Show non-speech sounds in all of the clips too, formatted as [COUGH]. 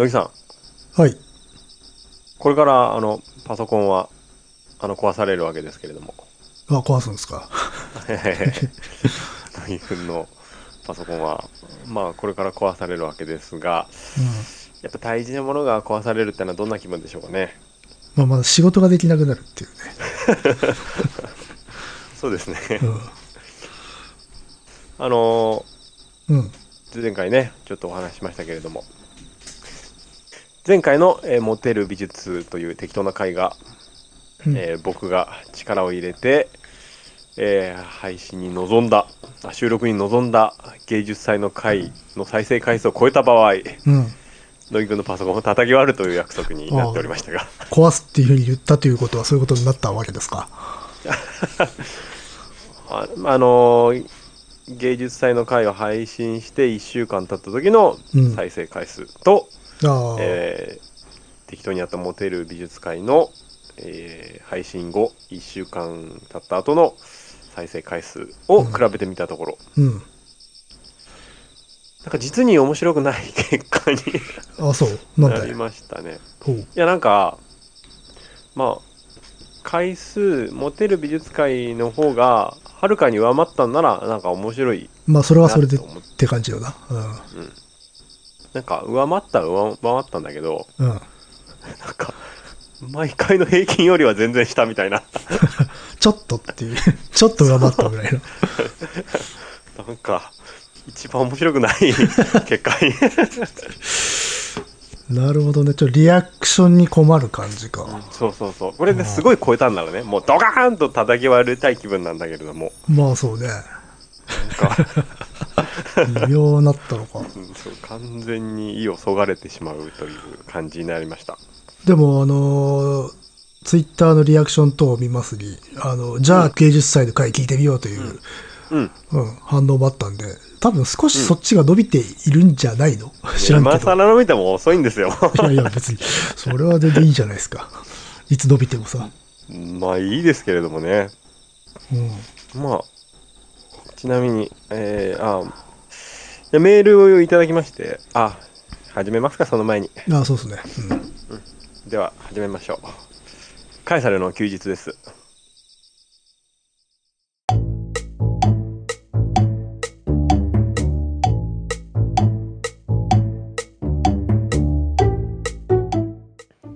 野木さん、はい。これから、あの、パソコンは、あの、壊されるわけですけれども。あ、壊すんですか？野木くんのパソコンは、まあ、これから壊されるわけですが、うん。やっぱ大事なものが壊されるってのはどんな気分でしょうかね。まあ、まだ仕事ができなくなるっていう [LAUGHS] そうですね。ね。あのうん。うん。前回ね、ちょっとお話ししましたけれども、前回の、えーモテる美術という適当な回が、うんえー僕が力を入れて、えー配信に臨んだ、あ収録に臨んだ芸術祭の回の再生回数を超えた場合、うん。野木君のパソコンを叩き割るという約束になっておりましたが、壊すっていうふうに言ったということはそういうことになったわけですか？[LAUGHS] ああのー芸術祭の回を配信して1週間経った時のうん再生回数と、ああ、えー適当にやったモテる美術会の、えー配信後1週間経った後の再生回数を比べてみたところ、うん。なんか実に面白くない結果にあ、そう？なりましたね。いやなんかまあ回数モテる美術会の方がはるかに上回ったんならなんか面白いまあ、それはそれでってて感じよな。なんか上回ったら上回ったんだけどうん。うん。なんか毎回の平均よりは全然下みたいな [LAUGHS] ちょっとっていう、ちょっと上回ったぐらいの。[LAUGHS] なんか、一番面白くない [LAUGHS] 結果に。なるほどね。ちょっとリアクションに困る感じか。そうそうそう。これですごい超えたんだろうね。もうドカーンと叩き割りたい気分なんだけれども。まあ、そうね。なんか、微妙になったのか。うんそう完全に意をそがれてしまうという感じになりました。でも、あのーツイッターのリアクション等を見ますに、あの、じゃあ芸術祭の回聞いてみようという、うん。うん、反応もあったんで、多分少しそっちが伸びているんじゃないの、知らんけ今ど。更の見ても遅いんですよ。いやいや、別に、それは全然いいじゃないですか。いつ伸びてもさ。まあいいですけれどもね。うん。まあ、ちなみに、えー、あじゃあメールをいただきまして、あ、始めますか、その前に。あそうですね。では、始めましょう。カエサルの休日です。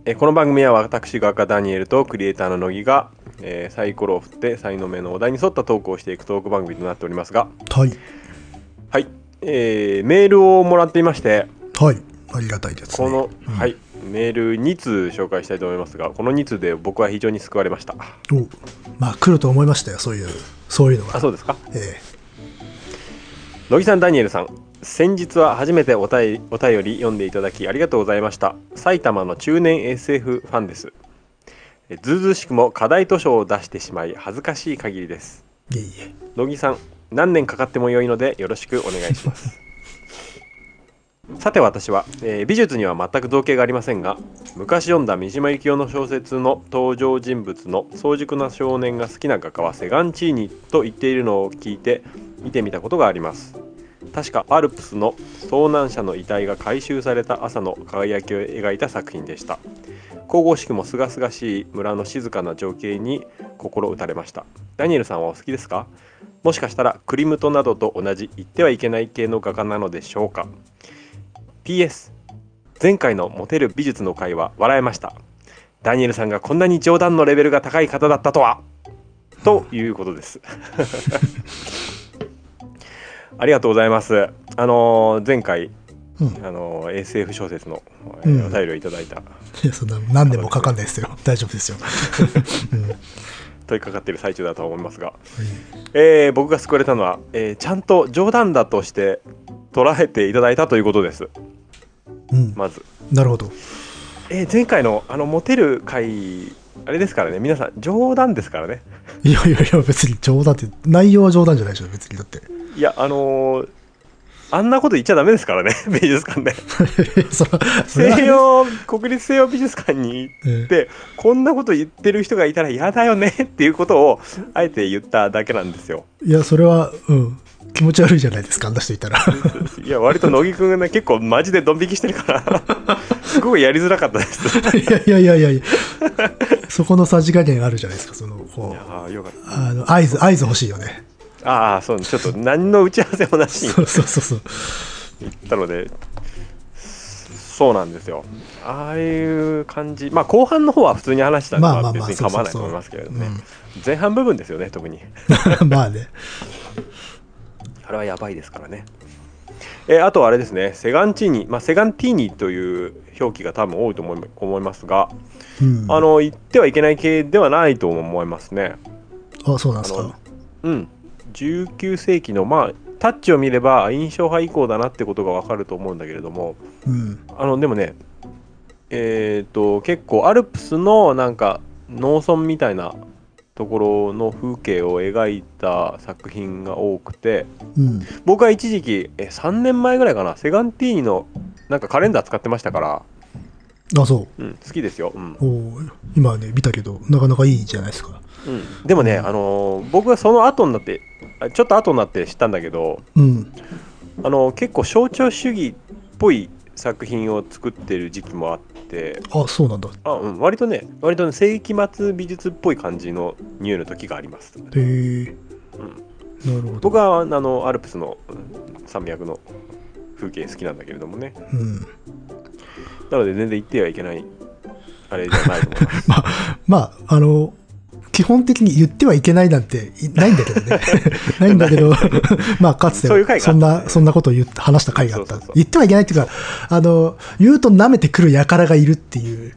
えーこの番組は私画家ダニエルとクリエイターの乃木が、えーサイコロを振って才能目のお題に沿ったトークをしていくトーク番組となっておりますが。うん。はい。はい、えーメールをもらっていまして。はい。ありがたいですね。この、うん。はい。メール2通紹介したいと思いますがこの2通で僕は非常に救われました。おまあ、来ると思いましたよ、そういう、そういうのが。あそうですか？え乃木さんダニエルさん。先日は初めてお便りお便り読んでいただきありがとうございました。埼玉の中年 SF ファンです。えずうずうしくも課題図書を出してしまい恥ずかしい限りです。えいえいえ。乃木さん何年かかっても良いのでよろしくお願いします。[LAUGHS] さて私は、えー美術には全く造形がありませんが昔読んだ三島由紀夫の小説の登場人物の早熟な少年が好きな画家はセガンチーニと言っているのを聞いて見てみたことがあります。確かアルプスの遭難者の遺体が回収された朝の輝きを描いた作品でした神々しくも清々しい村の静かな情景に心打たれました。ダニエルさんはお好きですか？もしかしたらクリムトなどと同じ言ってはいけない系の画家なのでしょうか？PS 前回のモテる美術の会は笑えました。ダニエルさんがこんなに冗談のレベルが高い方だったとは。ということです。[LAUGHS] ありがとうございます。あのー前回うん。あのー SF 小説の、えーうんお便りをいただいたいや、そんな、何年もかかんないですよ。大丈夫ですよ。[LAUGHS] うん。問いかかっている最中だとは思いますが、えー僕が救われたのは、えーちゃんと冗談だとして捉えていただいたということですうん。まず、なるほど。えー前回のあのモテる回あれですからね皆さん冗談ですからねいやいやいや、別に冗談って、内容は冗談じゃないでしょ、別に。だって。いやあのーあんなこと言っちゃダメですからね [LAUGHS] 美術館で [LAUGHS] 西洋国立西洋美術館にえ行ってこんなこと言ってる人がいたら嫌だよね [LAUGHS] っていうことをあえて言っただけなんですよえいや、それは、うん。気持ち悪いじゃないですか、あんな人いたら。いや割と乃木くんがね結構マジでドン引きしてるからすごいやりづらかったです。いやいやいやいやいやそこのさじ加減あるじゃないですか、その、こう、ああ、よかっあの、合図、合図欲しいよね。た。ああ、そう、ちょっと何の打ち合わせもなしにそうそうそうそう。行ったので、そうなんですよ。ああいう感じ、まあ後半の方は普通に話したんで、別に構わないと思いますけれどね。うん前半部分ですよね、特に。[LAUGHS] まあね。あれはやばいですからね。えーあとはあれですね、セガンチーニ、まあ、セガンティーニという表記が多分多いと思い思いますが、うん。あの言ってはいけない系ではないと思いますね。あ、そうなんですか。うん、19世紀の、まあ、タッチを見れば印象派以降だなってことがわかると思うんだけれども、うん。あのでもね、えっ、と、結構アルプスのなんか農村みたいなところの風景を描いた作品が多くて、うん。僕は一時期え3年前ぐらいかなセガンティーニのなんかカレンダー使ってましたから、あ、そうん、好きですよ、うんう。おー今ね、見たけど、なかなかいいじゃないですか。うん、でもね、あのー僕はその後になってあちょっと後になって知ったんだけど、うん。あのー結構象徴主義っぽい作品を作ってる時期もあってあ、そうなんだ。あ、うん、割とね割とね世紀末美術っぽい感じの匂いの時があります、へえ。なるほど。僕はあのアルプスのうん山脈の風景好きなんだけれどもねうん。なので全然言ってはいけないあれじゃないと思います [LAUGHS] まあ、まあ、あの、基本的に言ってはいけないなんていないんだけどね。[LAUGHS] ないんだけど、まあ、かつてそんな、そんなことを言って話した回があった。言ってはいけないっていうか、あの、言うと舐めてくる輩がいるっていう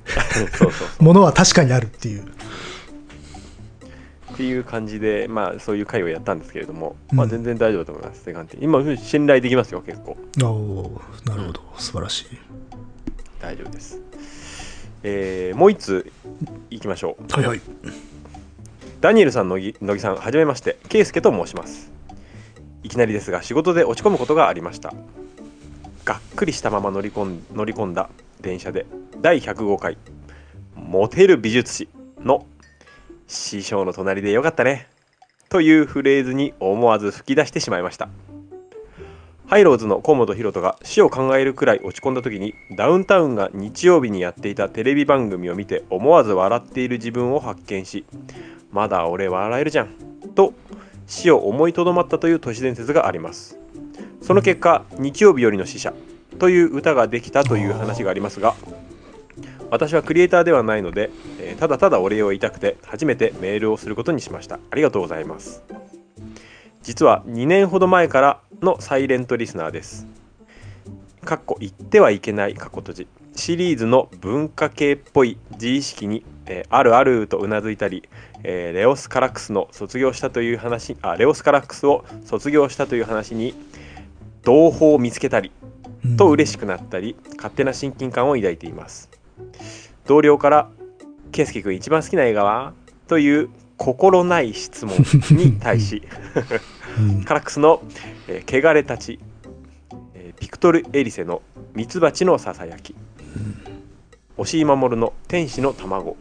そうそうものは確かにあるっていう。っていう感じで、まあ、そういう会をやったんですけれども、うんまあ、全然大丈夫だと思います、今、信頼できますよ、結構。おーなるほど。素晴らしい。大丈夫です。えーもう一ついきましょう。はいはい。ダニエルさん、乃木さん、はじめまして、ケイスケと申します。いきなりですが、仕事で落ち込むことがありました。がっくりしたまま乗り込ん乗り込んだ電車で、第105回、モテる美術史の師匠の隣でよかったね。というフレーズに思わず吹き出してしまいました。ハイローズの河本大翔が死を考えるくらい落ち込んだ時にダウンタウンが日曜日にやっていたテレビ番組を見て思わず笑っている自分を発見しまだ俺笑えるじゃん。と死を思いとどまったという都市伝説があります。その結果日曜日よりの死者という歌ができたという話がありますが私はクリエイターではないので、えーただただお礼を言いたくて初めてメールをすることにしました。ありがとうございます。実は2年ほど前からのサイレントリスナーです。かっこ言ってはいけない過去閉じシリーズの文化系っぽい自意識に、えーあるあるとうなずいたり、えーレオス・カラックスの卒業したという話あレオス・カラックスを卒業したという話に同胞を見つけたりと嬉しくなったり勝手な親近感を抱いています。同僚から「圭介君一番好きな映画は?」という心ない質問に対しうん。カラックスの、えー汚れたち、えービクトル・エリセのミツバチのささやき、押井守の天使の卵。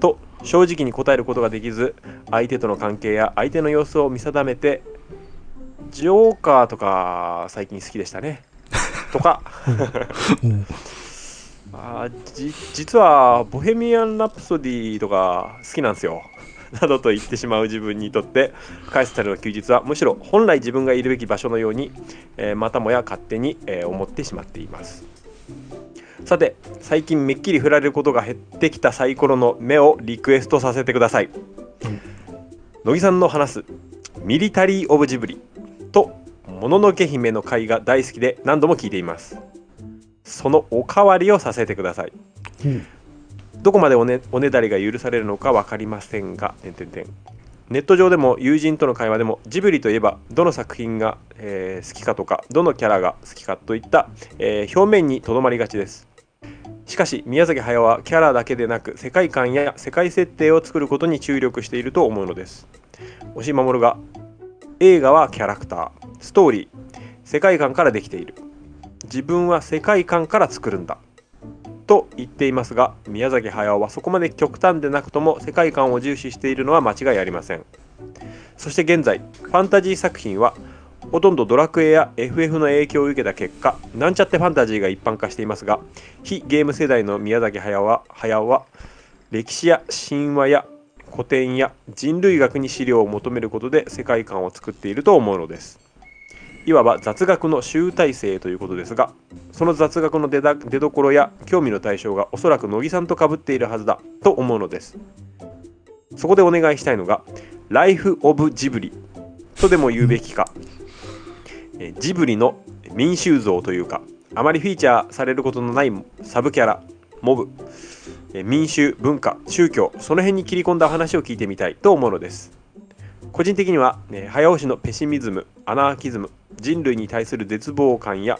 と正直に答えることができず相手との関係や相手の様子を見定めてジョーカーとか最近好きでしたね。[LAUGHS] とか。うん。[LAUGHS] あーじ実は「ボヘミアン・ラプソディ」とか好きなんですよ。[LAUGHS] などと言ってしまう自分にとってカイスタルの休日はむしろ本来自分がいるべき場所のように、えーまたもや勝手に、えー思ってしまっていますさて最近めっきり振られることが減ってきたサイコロの目をリクエストさせてください、乃木さんの話すミリタリー・オブ・ジブリともののけ姫の回が大好きで何度も聞いています。そのおかわりをさせてください。うん。どこまでおねおねだりが許されるのか分かりませんが、点々点ネット上でも友人との会話でもジブリといえばどの作品が、えー好きかとかどのキャラが好きかといった、えー表面にとどまりがちです。しかし宮崎駿はキャラだけでなく世界観や世界設定を作ることに注力していると思うのです。押井守が映画はキャラクター。ストーリー世界観からできている。自分は世界観から作るんだ。と言っていますが宮崎駿はそこまで極端でなくとも世界観を重視しているのは間違いありません。そして現在ファンタジー作品はほとんどドラクエや FF の影響を受けた結果なんちゃってファンタジーが一般化していますが非ゲーム世代の宮崎駿は駿は歴史や神話や古典や人類学に資料を求めることで世界観を作っていると思うのです。いわば雑学の集大成ということですがその雑学の出だ出どころや興味の対象がおそらく乃木さんと被っているはずだと思うのです。そこでお願いしたいのが「ライフ・オブ・ジブリ」とでも言うべきか、ジブリの民衆像というかあまりフィーチャーされることのないサブキャラモブ民衆文化宗教その辺に切り込んだ話を聞いてみたいと思うのです。個人的には、ね、早押しのペシミズムアナーキズム人類に対する絶望感や、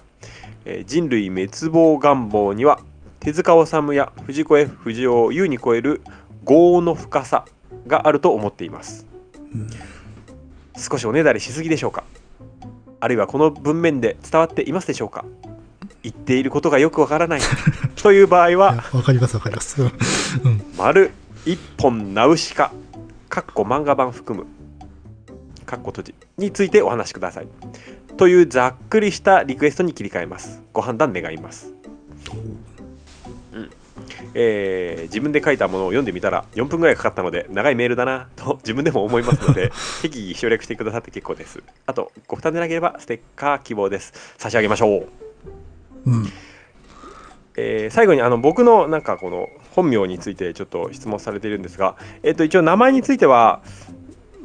えー人類滅亡願望には手塚治虫や藤子 F 不二雄を優に超える業の深さがあると思っています、少しおねだりしすぎでしょうか？あるいはこの文面で伝わっていますでしょうか？言っていることがよくわからない [LAUGHS] という場合はわかりますわかります。うんうん。丸一本ナウシカかっこ漫画版含むかっこ閉じについてお話しください。というざっくりしたリクエストに切り替えます。ご判断願います、うん。えー自分で書いたものを読んでみたら4分ぐらいかかったので長いメールだなと自分でも思いますので [LAUGHS] 適宜省略してくださって結構です。あとご負担でなければステッカー希望です。差し上げましょう。うん。えー最後にあの僕のなんかこの本名についてちょっと質問されているんですが、えっと一応名前については、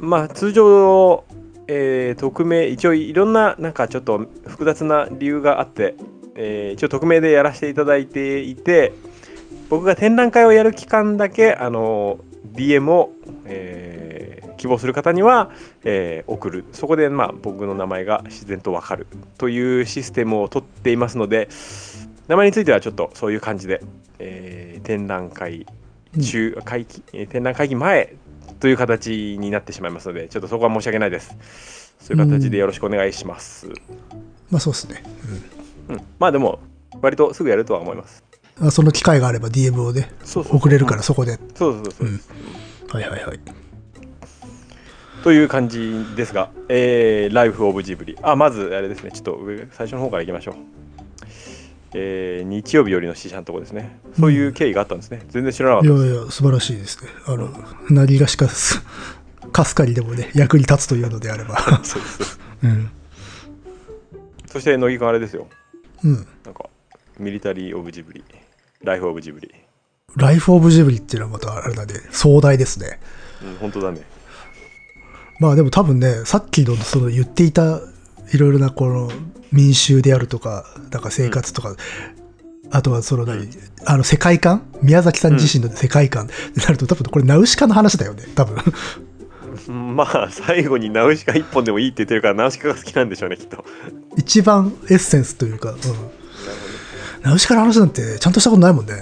まあ、通常、えー匿名一応いろんななんかちょっと複雑な理由があって、えー一応匿名でやらせていただいていて僕が展覧会をやる期間だけあの DM を、えー希望する方には、えー送る。そこで、まあ、僕の名前が自然とわかるというシステムを取っていますので名前についてはちょっとそういう感じで、えー展覧会中、会期えー展覧会議前という形になってしまいますのでちょっとそこは申し訳ないですそういう形でよろしくお願いします、まあそうですね。うんまあでも割とすぐやるとは思いますうんあその機会があれば DM をね、そう送れるからそこで。そうそうそう、うんはいはいはい。という感じですが、えーライフ・オブ・ジブリ。あ、まず、あれですね、ちょっと上、最初の方からいきましょう。えー日曜日よりの死者のとこですね。そういう経緯があったんですね。全然知らなかった。いやいや、素晴らしいですね。あの、何がしかす、かすかにでもね、[LAUGHS] 役に立つというのであれば。そうですそうん。そして、乃木くんあれですよ。うん。なんか、ミリタリー・オブ・ジブリ。ライフ・オブ・ジブリ。ライフ・オブ・ジブリっていうのはまたあれなんで、壮大ですね。うん、本当だね。まあでも多分ね、さっきのその言っていたいろいろなこの民衆であるとか、なんか生活とか、あとはその何、あの世界観？宮崎さん自身の世界観ってなると、多分これナウシカの話だよね、多分。う [LAUGHS] んまあ、最後にナウシカ一本でもいいって言ってるから、ナウシカが好きなんでしょうね、きっと。一番エッセンスというか、うん。ナウシカの話なんてちゃんとしたことないもんね。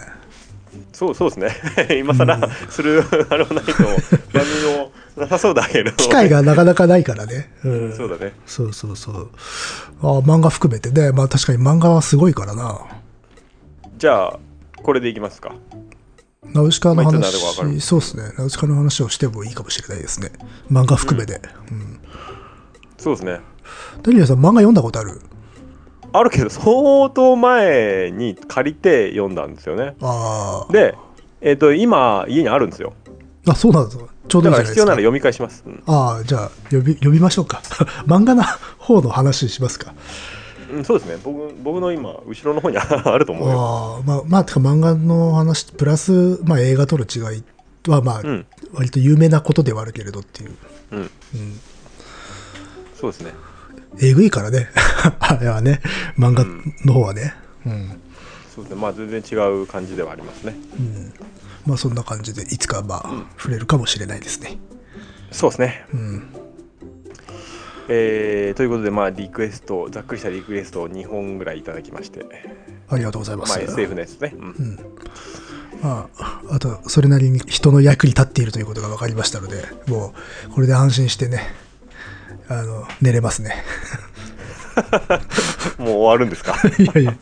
そうそうですね。[LAUGHS] 今更するあれもないと、[LAUGHS] 何もなさそうだけど。機会がなかなかないからね。うん。そうだね。そうそうそう。あ漫画含めてね、まあ確かに漫画はすごいからな。じゃあ、これでいきますか。ナウシカの話、るかわかるそうですね。ナウシカの話をしてもいいかもしれないですね。漫画含めて。うん。そうですね。ダニエルさん、漫画読んだことある？あるけど、相当前に借りて読んだんですよね。あで、えっ、と、今、家にあるんですよ。あ。あ、そうなんですちょうどだからないですか。必要なら読み返します。うんああ、じゃあ読み、読みましょうか。[LAUGHS] 漫画の方の話しますか。うん、そうですね。僕僕の今、後ろの方にあると思うよ。ああ、まあ、まあ、てか漫画の話、プラス、まあ映画との違いは、まあ、うん、割と有名なことではあるけれどっていう。うん、うん。そうですね。えぐいからね。[LAUGHS] あれはね、漫画の方はね。うん。そうですね。まあ、全然違う感じではありますね。うん。まあそんな感じで、いつかまあ、触れるかもしれないですね。そうですね。うん。えーということで、まあ、リクエスト、ざっくりしたリクエストを2本ぐらいいただきまして、ありがとうございま。ますあ、SF のやつね。うんうん。まあ、あと、それなりに人の役に立っているということが分かりましたので、もう、これで安心してね、あの、寝れますね。[LAUGHS] もう終わるんですか？[LAUGHS] いやいや、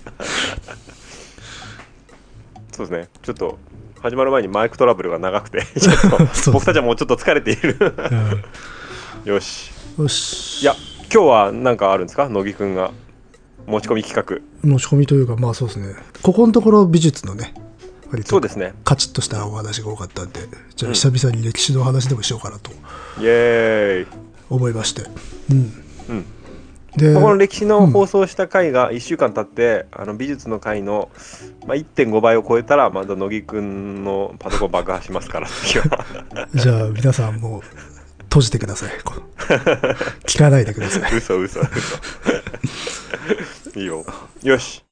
そうですね。ちょっと、始まる前にマイクトラブルが長くて、[LAUGHS] ちょっと僕たちはもうちょっと疲れている。よし。よし。いや、今日は何かあるんですか？乃木くんが。持ち込み企持ち込みというかまあそうですね。ここのところ美術のねそうですね。カチッとしたお話が多かったんでじゃあ久々に歴史の話でもしようかなと。イエーイ、思いまして。うん。うん。でこの歴史の放送した回が1週間経って、あの美術の回の、まあ、1.5倍を超えたらまた乃木くんのパソコン爆破しますから [LAUGHS] じゃあ皆さんもう閉じてください。[LAUGHS] 聞かないでください。嘘嘘嘘。[LAUGHS] いいよ。よし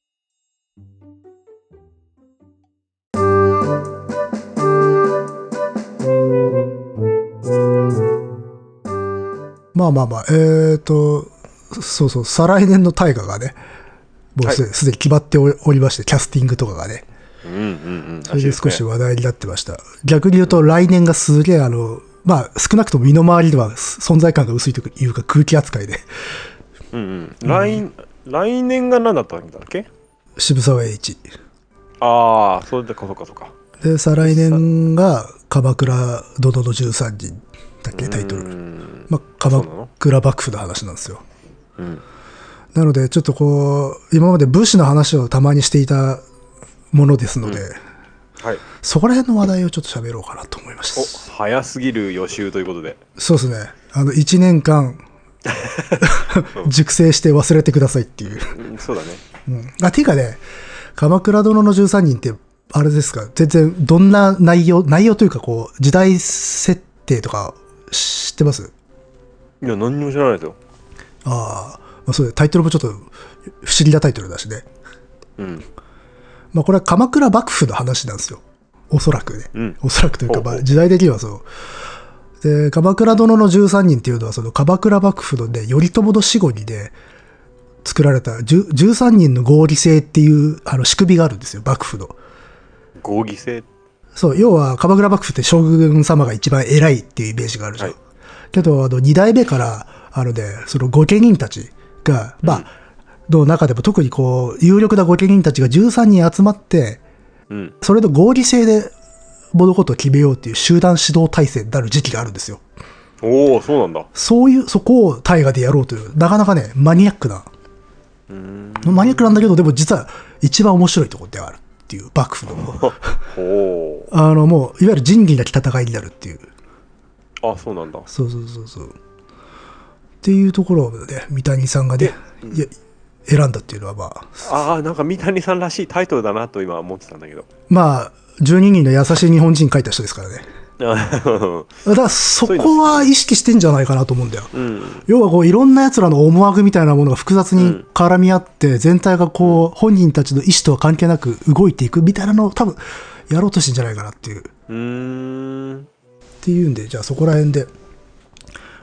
まあまあまあえーとそうそう再来年の大河がねもうすで,、はいに決まっておおりましてキャスティングとかがね。うんうんうん。それで少しは話題になってました。逆に言うと来年がすげえあの、まあ少なくとも身の回りでは存在感が薄いというか空気扱いで、うん。うん。来来年が何だったんだっけ？渋沢栄一。ああそれでかそうかそうか。で、再来年が鎌倉殿の13人だっけタイトうル。んまあ鎌倉幕府の話なんですよ。うんなのでちょっとこう、今まで武士の話をたまにしていたものですので、はいそこら辺の話題をちょっと喋ろうかなと思いまおす。早すぎる予習ということでそうですね。あの、1年間、[LAUGHS] [LAUGHS] 熟成して忘れてくださいっていう。うんそうだねうん、あていうかね、鎌倉殿の13人って、あれですか、全然どんな内容、内容というか、こう、時代設定とか知ってます？いや何にも知らないですよああ、まあ、そうだタイトルもちょっと不思議なタイトルだしね。うんまあ、これは鎌倉幕府の話なんですよ。おそらくね。うんおそらくというか、まあ、時代的にはそう。で、鎌倉殿の13人っていうのは、その鎌倉幕府のね、頼朝の死後にね、作られた10 13人の合理性っていうあの仕組みがあるんですよ、幕府の。合議制そう、要は鎌倉幕府って将軍様が一番偉いっていうイメージがあるじゃん。はい。けど、あの、二代目から、あのね、その御家人たちが、まあ、の中でも特にこう、有力な御家人たちが13人集まって、うん。それの合理性で物事を決めようっていう集団指導体制になる時期があるんですよ。おおそうなんだ。そういう、そこを大河でやろうという、なかなかね、マニアックな、マニアックなんだけど、でも実は一番面白いところであるっていう、幕府の。[LAUGHS] おおあの、もう、いわゆる仁義なき戦いになるっていう。あそうなんだそうそうそうそう。っていうところをね、三谷さんがね、いや選んだっていうのはまあ、ああなんか三谷さんらしいタイトルだなと今思ってたんだけどまあ、12人の優しい日本人書いた人ですからね。[LAUGHS] だからそこは意識してんじゃないかなと思うんだよ。うん要はこういろんな奴らの思惑みたいなものが複雑に絡み合って、全体がこう、本人たちの意思とは関係なく動いていくみたいなのを多分やろうとしてんじゃないかなっていう。っうーんていうんで、じゃあそこら辺で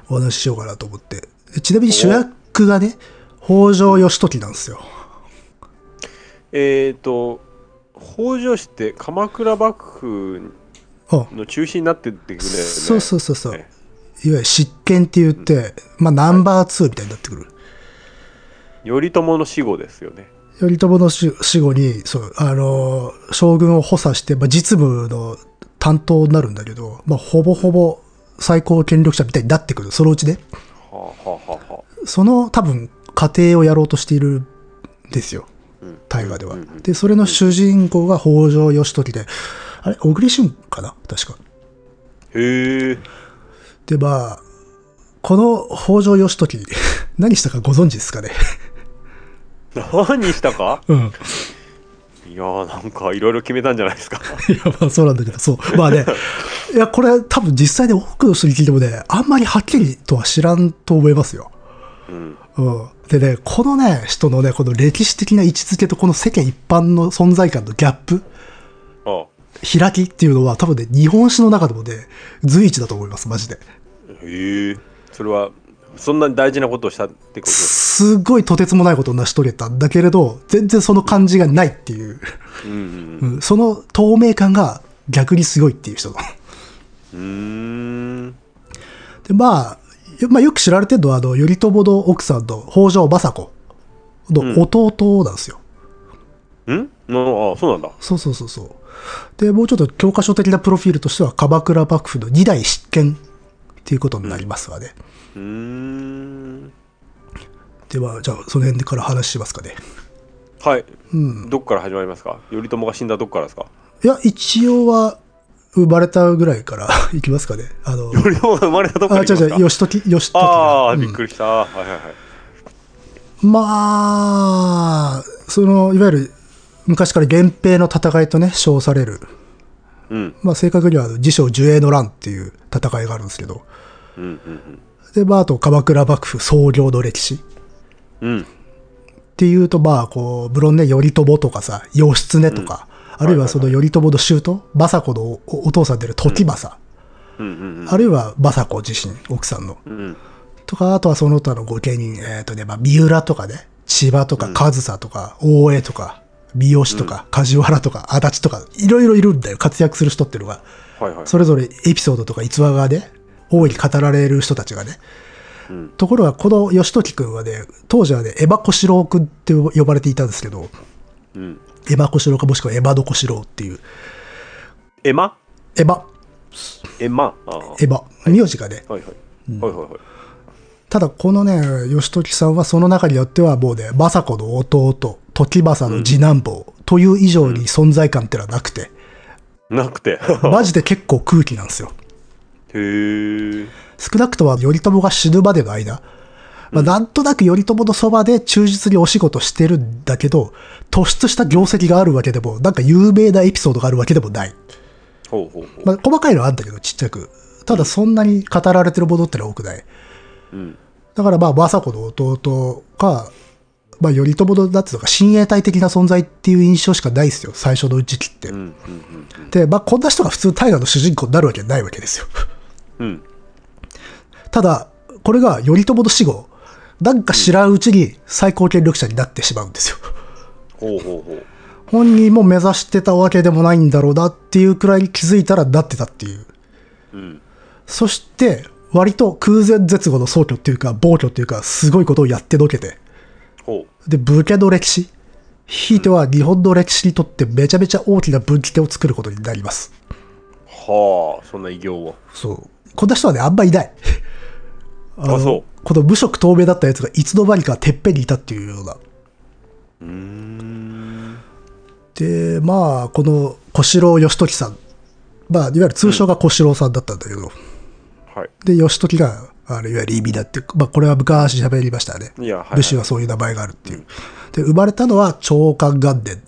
お話ししようかなと思って。でちなみに主役がね、北条義時なんですよ。えっ、ー、と北条氏って鎌倉幕府あの中心になってってくるねそうそうそうそう。いわねゆる執権って言って、まあナンバー2みたいになってくる。頼朝の死後ですよね頼朝の死死後に、そう、あのー将軍を補佐して、まあ、実務の担当になるんだけど、まあ、ほぼほぼ最高権力者みたいになってくる、そのうちね。はあはあはあはあ。その多分、過程をやろうとしているんですよ、うん。大河では。で、それの主人公が北条義時で、あれ、小栗旬かな？確か。へえ。で、まあ、この北条義時、[LAUGHS] 何したかご存知ですかね？何したか？うん。いやーなんかいろいろ決めたんじゃないですかいや、まあそうなんだけど、そう。まあね、[LAUGHS] いや、これ多分実際で多くの人に聞いてもね、あんまりはっきりとは知らんと思いますよ。うんうん。でね、このね、人のね、この歴史的な位置づけとこの世間一般の存在感のギャップ、あ開きっていうのは多分ね、日本史の中でもね、随一だと思います、マジで。へえそれはそんなに大事なことをしたってこと？すごいとてつもないことを成し遂げた。んだけれど、全然その感じがないっていう、うんうんうん、その透明感が逆にすごいっていう人。の。うん。で、まあ、よまあ、よく知られてるのは、あの、頼朝の奥さんの北条政子の弟なんですよ。ん？のあそうなんだ。そうそうそうそう。で、もうちょっと教科書的なプロフィールとしては、鎌倉幕府の二代執権っていうことになりますわね。うーんでは、じゃあ、その辺から話しますかね。はいうん。どっから始まりますか？頼朝が死んだどっからですか？いや、一応は、生まれたぐらいから [LAUGHS] いきますかね。あの、頼朝が生まれたどっかあ、ら行きますか？違う違う、義時、義時が。ああ、うんびっくりした。はいはいはい。まあ、その、いわゆる、昔から源平の戦いとね、称される。うん。まあ、正確には、自称寿永の乱っていう戦いがあるんですけど。うんうんで、まあ、あと、鎌倉幕府創業の歴史。うん。うん。っていうと、まあ、こう、無論ね、頼朝とかさ、義経とか、あるいはその頼朝の舅、政子のおお父さんである時政、うんうんあるいは政子自身、奥さんの。うん。うん。とか、あとはその他の御家人、えっ、とね、まあ、三浦とかね、千葉とか上総とか、大江とか、三好とか、梶原とか、足立とか、いろいろいるんだよ、活躍する人っていうのが。はいはい。それぞれエピソードとか逸話がね、大いに語られる人たちがね。うんところが、この義時君はね、当時はね、エヴァ小四郎君って呼ばれていたんですけど、うん。エヴァ小四郎かもしくはエヴァド小四郎っていう、エマ？エヴァ、エマ？エヴァ、名字がね。はいはい。はいはいはい。ただ、このね、義時さんはその中によってはもうね、政子の弟、時政の次男坊という以上に存在感ってのはなくて、なくて。マジで結構空気なんですよ。へえ。少なくとも頼朝が死ぬまでの間、まあ、なんとなく頼朝のそばで忠実にお仕事してるんだけど、突出した業績があるわけでも、なんか有名なエピソードがあるわけでもない。ほうほうほう。まあ、細かいのはあるんだけど、ちっちゃく。ただそんなに語られてるものってのは多くない。うん。だからまあ、政子の弟か、まあ、頼朝の、なんていうのか、親衛隊的な存在っていう印象しかないですよ、最初のうち期って。で、まあ、こんな人が普通大河の主人公になるわけないわけですよ。ただ、これが頼朝の死後、なんか知らんうちに最高権力者になってしまうんですよ。ほうほうほう。本人も目指してたわけでもないんだろうなっていうくらいに気づいたらなってたっていう。うん。そして、割と空前絶後の壮挙っていうか、暴挙っていうか、すごいことをやってのけて、ほで、武家の歴史、ひいては日本の歴史にとってめちゃめちゃ大きな分岐点を作ることになります。う。はあ、そんな偉業を。そう。こんな人はね、あんまいない。[LAUGHS] あのそうこの無色透明だったやつがいつの間にかてっぺんにいたっていうような。うーん。で、まあ、この小四郎義時さん。まあ、いわゆる通称が小四郎さんだったんだけど、はい。で、義時が、あのいわゆる意味だっていう、まあ、これは昔喋りましたね。いや、はい、はい。武士はそういう名前があるっていう。で、生まれたのは長官元年。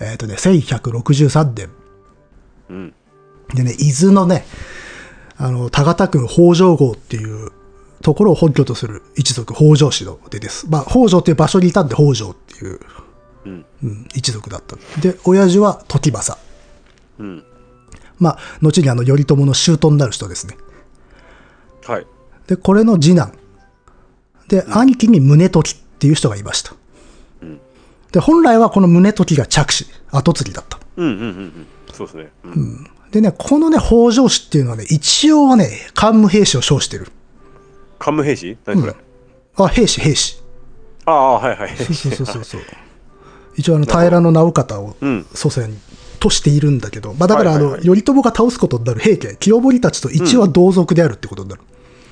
えっ、とね、1163年。うん。でね、伊豆のね、あの、田形郡北条郷っていうところを本拠とする一族、北条氏の出です。まあ、北条っていう場所にいたんで北条っていう、うん。うん、一族だった。で、親父は時政。うん。まあ、後にあの、頼朝の舅になる人ですね。はい。で、これの次男。で、兄貴に宗時っていう人がいました。うん。で、本来はこの宗時が着手、後継ぎだった。うんうんうんうん。そうですね。うん。でね、このね、北条氏っていうのはね、一応はね、桓武兵士を称してる。桓武兵士何それ、あ、兵士、兵士。ああ、はいはい。そうそうそうそう。[LAUGHS] 一応あの、平直方をうん。祖先としているんだけど、まあだからあの、はいはいはい頼朝が倒すことになる平家、清盛たちと一応は同族であるってことになる。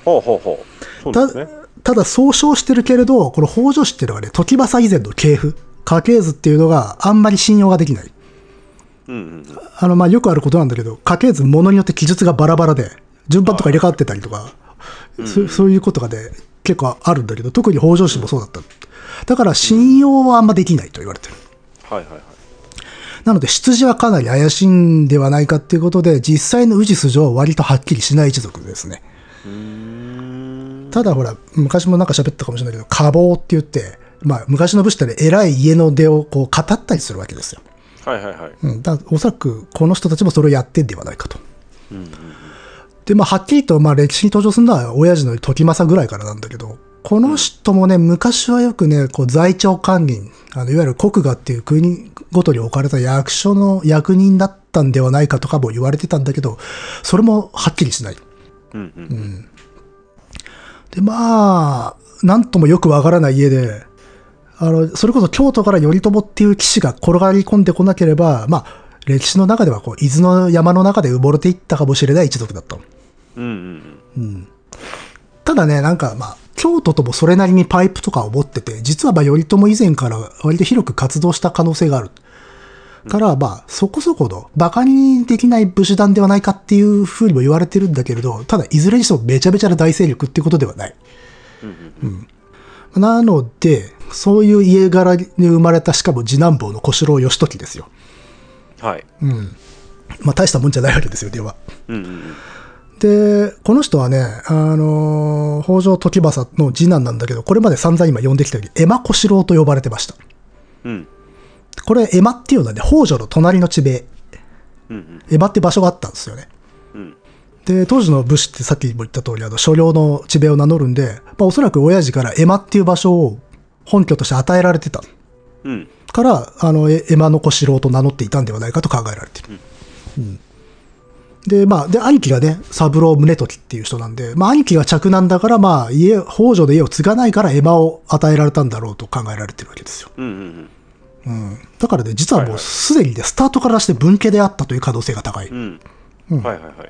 ほうほうほう。そうですね。ただ、総称してるけれど、この北条氏っていうのがね、時政以前の系譜、家系図っていうのがあんまり信用ができない。あの、まあよくあることなんだけど、家系図、ものによって記述がバラバラで、順番とか入れ替わってたりとか、そそういうことがね、結構あるんだけど、特に北条氏もそうだった。だから信用はあんまできないと言われてる。はいはいはい。なので、出自はかなり怪しいんではないかっていうことで、実際の氏筋は割とはっきりしない一族ですね。ただほら、昔もなんか喋ったかもしれないけど、家宝って言って、まあ、昔の武士ってね、偉い家の出をこう語ったりするわけですよ。はいはいはい。うん。だおそらく、この人たちもそれをやってんではないかと。うんうんで、まあ、はっきりと、まあ、歴史に登場するのは、親父の時政ぐらいからなんだけど、この人もね、昔はよくね、こう、在庁官人、あの、いわゆる国画っていう国ごとに置かれた役所の役人だったんではないかとかも言われてたんだけど、それもはっきりしない。うんうん。で、まあ、なんともよくわからない家で、あの、それこそ京都から頼朝っていう騎士が転がり込んでこなければ、まあ、歴史の中ではこう、伊豆の山の中で埋もれていったかもしれない一族だったの。うんうんうん。ただね、なんかまあ、京都ともそれなりにパイプとかを持ってて、実はまあ頼朝以前から割と広く活動した可能性がある。から、まあ、そこそこの、馬鹿にできない武士団ではないかっていうふうにも言われてるんだけれど、ただ、いずれにしてもめちゃめちゃな大勢力ってことではない。なので、そういう家柄に生まれた、しかも次男坊の小四郎義時ですよ。はい。うん。まあ、大したもんじゃないわけですよ、では。うんうんうん。で、この人はね、あのー北条時政の次男なんだけど、これまで散々今呼んできたように、エマ小四郎と呼ばれてました。うん。これ、エマっていうのはね、北条の隣の地名、うんうん。エマって場所があったんですよね。うん。で、当時の武士ってさっきも言った通り、あの、所領の地名を名乗るんで、まあ、おそらく親父からエマっていう場所を本拠として与えられてたうん。から、あの、エエマの小四郎と名乗っていたんではないかと考えられている。うんで、まあ、で、兄貴がね、三郎宗時っていう人なんで、まあ、兄貴が嫡男だから、まあ、家、北条で家を継がないから、エマを与えられたんだろうと考えられてるわけですよ。うんうんうん。だからね、実はもうすでにね、スタートからして文家であったという可能性が高い。うん。うん。はいはいはい。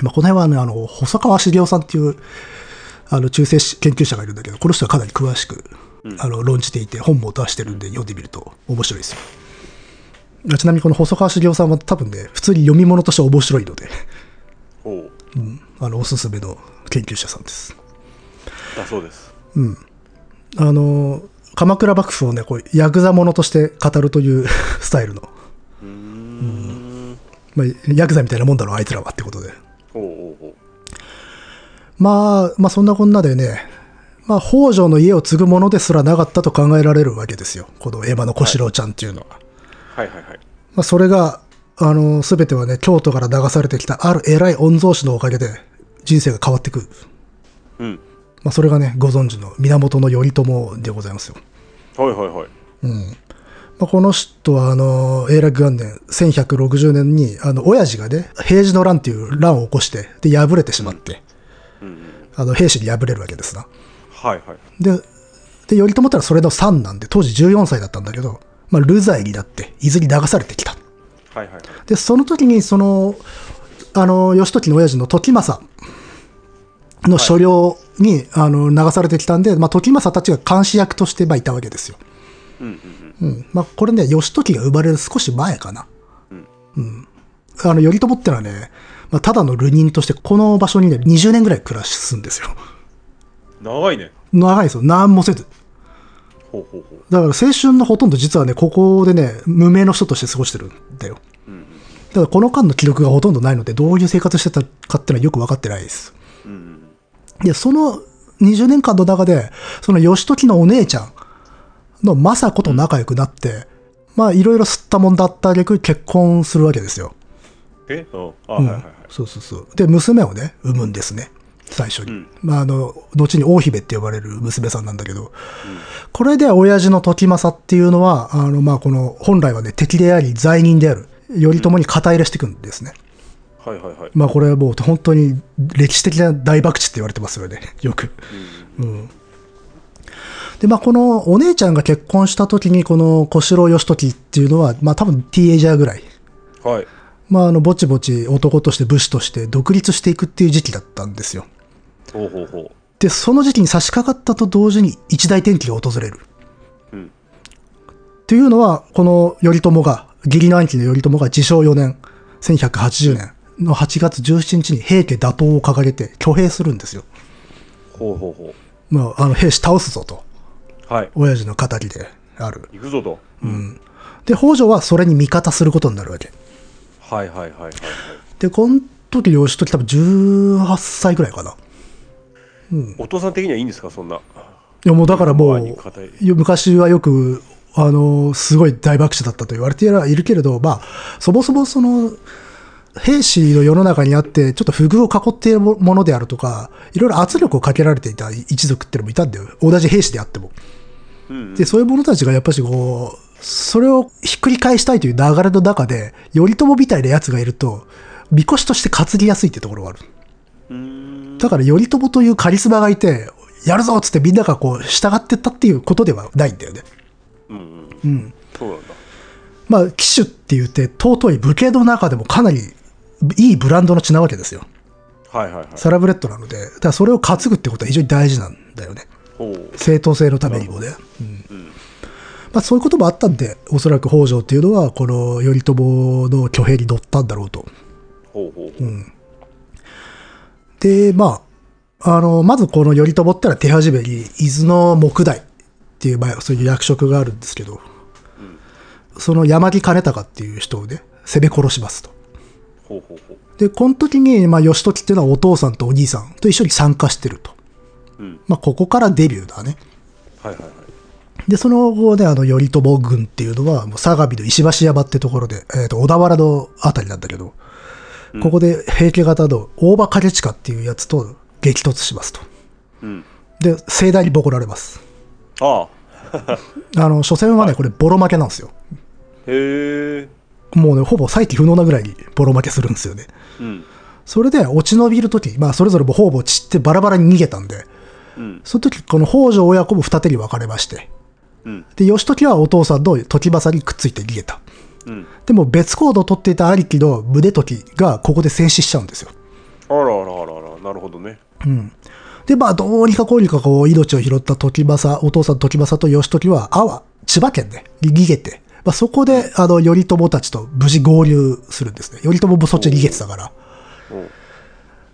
まあ、この辺はね、あの、細川茂雄さんっていう、あの、中世史研究者がいるんだけど、この人はかなり詳しく、あの、論じていて、本も出してるんで、読んでみると面白いですよ。ちなみにこの細川茂雄さんは多分ね、普通に読み物として面白いので、おう。うん、あの、おすすめの研究者さんです。だそうです。あの、鎌倉幕府をね、こう、ヤクザものとして語るという [LAUGHS] スタイルの、うーん。まあ、ヤクザみたいなもんだろう、あいつらはってことで。おうおう。まあ、まあそんなこんなでね、まあ北条の家を継ぐものですらなかったと考えられるわけですよ。このエマの小四郎ちゃんっていうのは。はいはいはい。まあそれが、あの、すべてはね、京都から流されてきたある偉い御曹司のおかげで人生が変わってくる。うん。まあそれがね、ご存知の源頼朝でございますよ。はいはいはい。まあ、この人は、あの、永楽元年、1160年に、あの、親父がね、平治の乱っていう乱を起こして、で、敗れてしまって、うんうん。あの、兵士に敗れるわけですな。はいはい。で、で、頼朝ってのはそれの3なんで、当時14歳だったんだけど、まあ、流罪になって、伊豆に流されてきた。はいはいはい。で、その時に、その、あの、義時の親父の時政の所領に、あの、流されてきたんで、まあ、時政たちが監視役として、まあ、いたわけですよ。うんうんうん。まあ、これね、義時が生まれる少し前かな。うん。うん。あの、頼朝ってのはね、まあ、ただの流人として、この場所にね、20年ぐらい暮らすんですよ。うん。長いね。長いですよ。何もせず。ほうほうほう。だから青春のほとんど実はね、ここでね、無名の人として過ごしてるんだよ。うんうん。ただこの間の記録がほとんどないので、どういう生活してたかっていうのはよく分かってないです。うんうん。で、その20年間の中で、その義時のお姉ちゃんの政子と仲良くなって、まあいろいろ吸ったもんだった挙句結婚するわけですよ。え？うん。あ、うんはいはいはい。そうそうそう。で、娘をね、産むんですね。最初に。うんまあ、あの、後に大姫って呼ばれる娘さんなんだけど、これで親父の時政っていうのは、あの、まあ、この、本来はね、敵であり、罪人である、頼朝に肩入れしていくんですね。はいはいはい。まあ、これはもう本当に歴史的な大博打って言われてますよね、よく。うん。で、まあ、このお姉ちゃんが結婚した時に、この小四郎義時っていうのは、まあ、多分ティーエイジャーぐらい。はい。まあ、あの、ぼちぼち男として武士として独立していくっていう時期だったんですよ。ほうほうほう。で、その時期に差し掛かったと同時に一大転機が訪れる。うん。というのは、この頼朝が、義理の兄貴の頼朝が自称4年、1180年の8月17日に平家打倒を掲げて挙兵するんですよ。ほうほうほまあ、あの兵士倒すぞと、う。はい。親父の語りである。行くぞと。うん。で、北条はそれに味方することになるわけ。はいはいはいはいはい。で、この時義時多分18歳ぐらいかな。お父さん的にはいいんですか？そんな。いやもうだからもう、昔はよく、あの、すごい大爆死だったと言われてはいるけれど、まあ、そもそもその、兵士の世の中にあって、ちょっと不遇を囲っているものであるとか、いろいろ圧力をかけられていた一族っていうのもいたんだよ。同じ兵士であっても。で、そういう者たちがやっぱしこう、それをひっくり返したいという流れの中で、頼朝みたいな奴がいると、みこしとして担ぎやすいってところがある。だから頼朝というカリスマがいて、やるぞっつってみんながこう従ってったっていうことではないんだよね。うんうん。うん。そうなんだ。まあ、騎手って言って尊い武家の中でもかなりいいブランドの血なわけですよ。はいはいはいサラブレッドなので、だからそれを担ぐってことは非常に大事なんだよね。正当性のためにもね。まあ、そういうこともあったんで、おそらく北条っていうのは、この頼朝の挙兵に乗ったんだろうと。で、まあ、あの、まずこの頼朝ってのは手始めに、伊豆の木大っていう、まあ、そういう役職があるんですけど、その山木兼隆っていう人をね、攻め殺しますと。ほうほうほうで、この時に、まあ、義時っていうのはお父さんとお兄さんと一緒に参加してると。うんまあ、ここからデビューだね。はいはいはいで、その後ね、あの、頼朝軍っていうのは、もう相模の石橋山ってところで、えっ、と、小田原のあたりなんだけど、ここで平家型の大場景親っていうやつと激突しますと。うんで、盛大にボコられます。ああ [LAUGHS] あの、[LAUGHS] 初戦はね、これボロ負けなんですよ。へえもうね、ほぼ再起不能なぐらいにボロ負けするんですよね。うんそれで落ち延びるとき、まあ、それぞれもほぼ散ってバラバラに逃げたんで、うんその時、この北条親子も二手に分かれまして、うんで、義時はお父さんの時政にくっついて逃げた。うんでも別行動を取っていた兄貴の宗時がここで戦死しちゃうんですよ。あらあらあらあらなるほどねで、まあ、どうにかこうにかこう、命を拾った時政、お父さん時政と義時は、阿波、千葉県で逃げて、まあ、そこで、あの、頼朝たちと無事合流するんですね。頼朝もそっちに逃げてたから。おう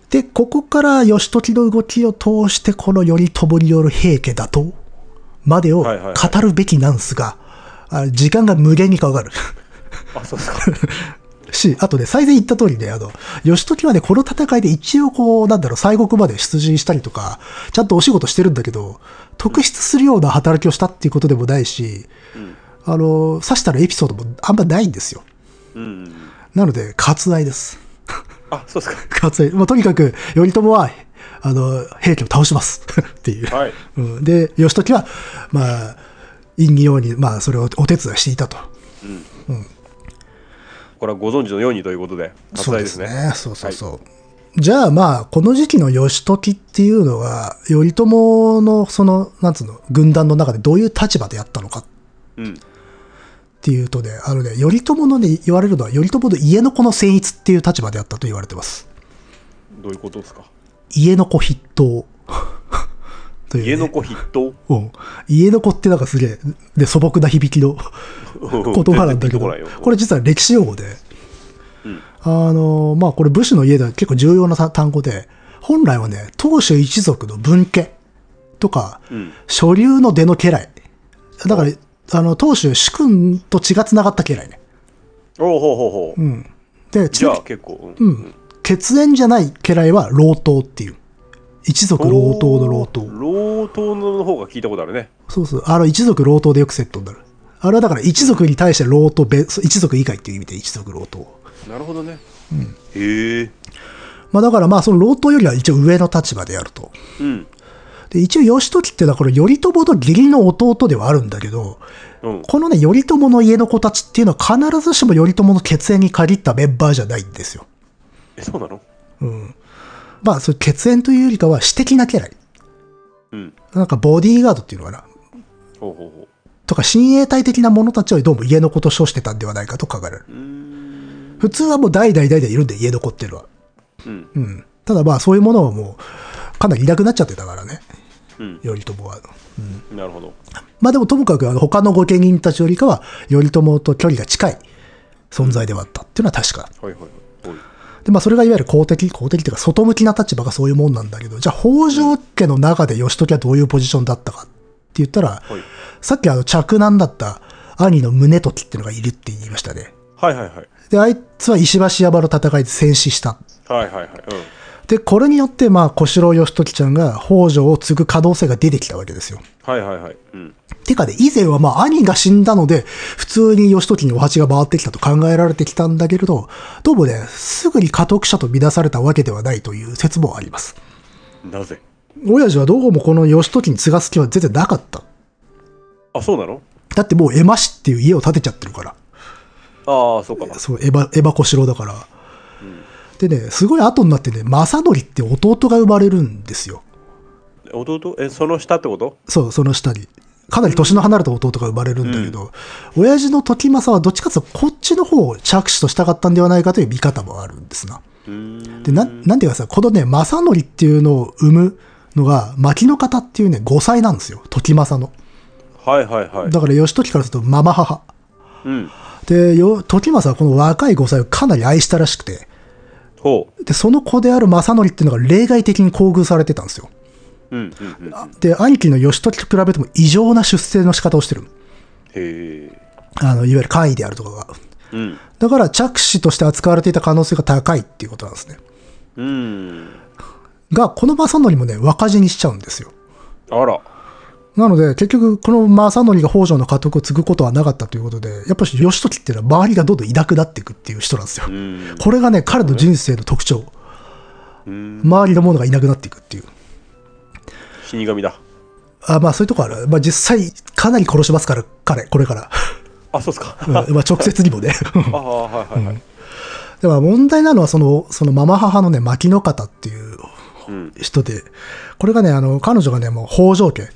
で、ここから義時の動きを通して、この頼朝による平家打倒までを語るべきなんですが、あ時間が無限にかかる。あそうですか [LAUGHS] し、あとね、最前言った通りね、あの、義時はね、この戦いで一応こう、なんだろう、西国まで出陣したりとか、ちゃんとお仕事してるんだけど、特筆するような働きをしたっていうことでもないし、あの、刺したらエピソードもあんまないんですよ。うんうんなので、割愛です。あそうです割愛。まあ、とにかく、頼朝は、あの、兵器を倒します。[LAUGHS] っていう。かはいうん、で、義時は、まあ、陰義ように、まあ、それをお手伝いしていたと。これはご存知のようにということで割愛ですねそうそうそう。じゃあまあ、この時期の義時っていうのは、頼朝のその、なんつうの、軍団の中でどういう立場でやったのかうんっていうとね、あのね、頼朝のね、言われるのは、頼朝の家の子の戦逸っていう立場であったと言われてます。どういうことですか？家の子筆頭。[LAUGHS] ね家の子筆頭？うん。家の子ってなんかすげえ、で、素朴な響きの [LAUGHS] 言葉なんだけどこれ実は歴史用語で、うんあの、まあこれ武士の家では結構重要な単語で、本来はね、当主一族の分家とか、うん所流の出の家来。だから、あの、当主主君と血が繋がった家来ね。おうほうほうほううん。で、血じゃあの結構う、ん。血縁じゃない家来は老頭っていう。一族老頭の老頭。老頭の方が聞いたことあるねそうそう。あの、一族老頭でよくセットになる。あれはだから一族に対して老頭、別一族以外っていう意味で一族老頭。なるほどねへえまあだからまあその老頭よりは一応上の立場であると。うんで、一応義時っていうのはこの頼朝の義理の弟ではあるんだけど、うんこのね、頼朝の家の子たちっていうのは必ずしも頼朝の血縁に限ったメンバーじゃないんですよ。えそうなの？うん。まあ、それ血縁というよりかは私的な家来。うんなんかボディーガードっていうのかな。ほうほうほとか親衛隊的な者たちをどうも家の子と称してたんではないかと考えられる。普通はもう代々代々いるんで、家の子っていうのは。うんうん。ただまあ、そういうものはもう、かなりいなくなっちゃってたからね。うん頼朝は。なるほどまあでもともかくあの他の御家人たちよりかは、頼朝と距離が近い存在ではあったっていうのは確か。はいはいはいで、まあそれがいわゆる公的、公的っていうか外向きな立場がそういうもんなんだけど、じゃあ北条家の中で義時はどういうポジションだったかって言ったら、はいさっきあの着男だった兄の宗時っていうのがいるって言いましたね。はいはいはいで、あいつは石橋山の戦いで戦死した。はいはいはいで、これによって、まあ、小四郎義時ちゃんが北条を継ぐ可能性が出てきたわけですよ。うんはいはいはいうんてかね、以前はまあ兄が死んだので、普通に義時にお鉢が回ってきたと考えられてきたんだけれど、どうもね、すぐに家督者と見なされたわけではないという説もあります。なぜ？親父はどうもこの義時に継がす気は全然なかった。あそうなの？だってもうエマ氏っていう家を建てちゃってるから。ああそうかなそう、エヴァ、エヴァ小四郎だから。でね、すごい後になってね、正則って弟が生まれるんですよ。弟？えその下ってこと？そう、その下に。かなり年の離れた弟が生まれるんだけど、親父の時政はどっちかというとこっちの方を着手としたかったんではないかという見方もあるんですな。で、な、なんていうかさ、このね、正則っていうのを生むのが、牧の方っていうね、5歳なんですよ。時政の。はいはいはい。だから義時からするとママ母。うん。で、よ時政はこの若い5歳をかなり愛したらしくて、ほで、その子である正則っていうのが例外的に厚遇されてたんですよ。う。うんうんうん。で、兄貴の義時と比べても異常な出世の仕方をしてる。へえ。あの、いわゆる官位であるとかが。うん。だから着手として扱われていた可能性が高いっていうことなんですね。うん。が、この正則もね、若死にしちゃうんですよ。あら。なので、結局、この正則が北条の家督を継ぐことはなかったということで、やっぱり義時っていうのは周りがどんどんいなくなっていくっていう人なんですよう。ん。これがね、彼の人生の特徴。うん。周りのものがいなくなっていくっていう。死神だ。あまあそういうとこある。まあ実際、かなり殺しますから、彼、これから。あ、そうっすか。うんまあ直接にもね。[LAUGHS] ああ、はいはいはい。でも問題なのは、その、そのママ母のね、牧野方っていううん。人で、これがね、あの、彼女がね、もう北条家、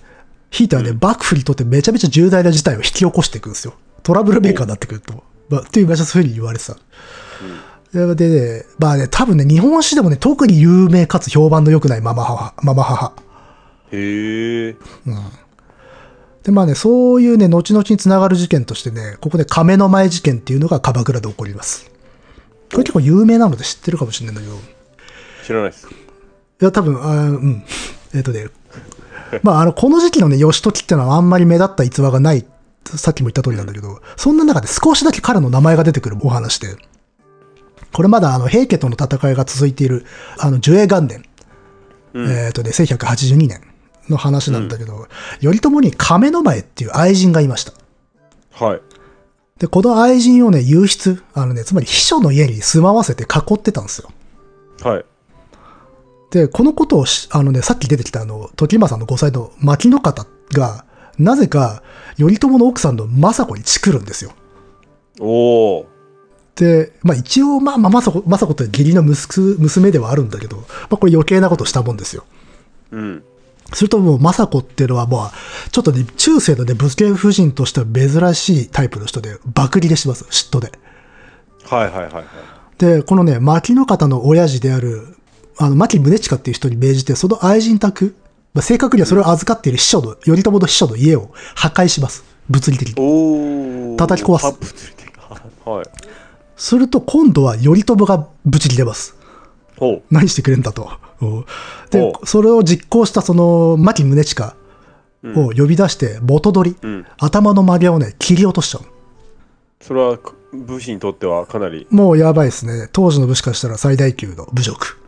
ひいてはね、幕府にとってめちゃめちゃ重大な事態を引き起こしていくんですよ。トラブルメーカーになってくると。まあ、っていう、まあそういうふうに言われてた。ででね、まあね、多分ね、日本史でもね、特に有名かつ評判の良くないママ母、ママ母。へえ。で、まあね、そういうね、後々につながる事件としてね、ここで亀の前事件っていうのが鎌倉で起こります。これ結構有名なので知ってるかもしれないんだけど、い知らないです。や、多分、あーうん。えっ、とね、まあ、あの、この時期のね、義時っていうのはあんまり目立った逸話がない、さっきも言った通りなんだけど、そんな中で少しだけ彼の名前が出てくるお話で、これまだあの、平家との戦いが続いている、あの、寿永元年、うんえっ、とね、1182年の話なんだけど、頼朝に亀の前っていう愛人がいました。はい。で、この愛人をね、誘出、あのね、つまり秘書の家に住まわせて囲ってたんですよ。はい。で、このことをし、あのね、さっき出てきたあの、時政の5歳の牧野方が、なぜか、頼朝の奥さんの政子にチクるんですよ。おお。で、まあ一応、まあ、まあ、政子、政子って義理の息子娘ではあるんだけど、まあこれ余計なことしたもんですよ。うん。するともう、政子っていうのはもう、ちょっとね、中世のね、武家夫人としては珍しいタイプの人で、爆利でします、嫉妬で。はいはいはいはい。で、このね、牧野方の親父である、あの、牧宗近っていう人に命じて、その愛人宅、まあ、正確にはそれを預かっている秘書の、頼朝の秘書の家を破壊します。物理的に。叩き壊すあ物理的はい。すると、今度は頼朝がブチ切れます。何してくれんだと。うんでお、それを実行したその、牧宗近を呼び出して、元取り、うん。頭の曲げをね、切り落としちゃう。それは武士にとってはかなりもうやばいですね。当時の武士からしたら最大級の侮辱。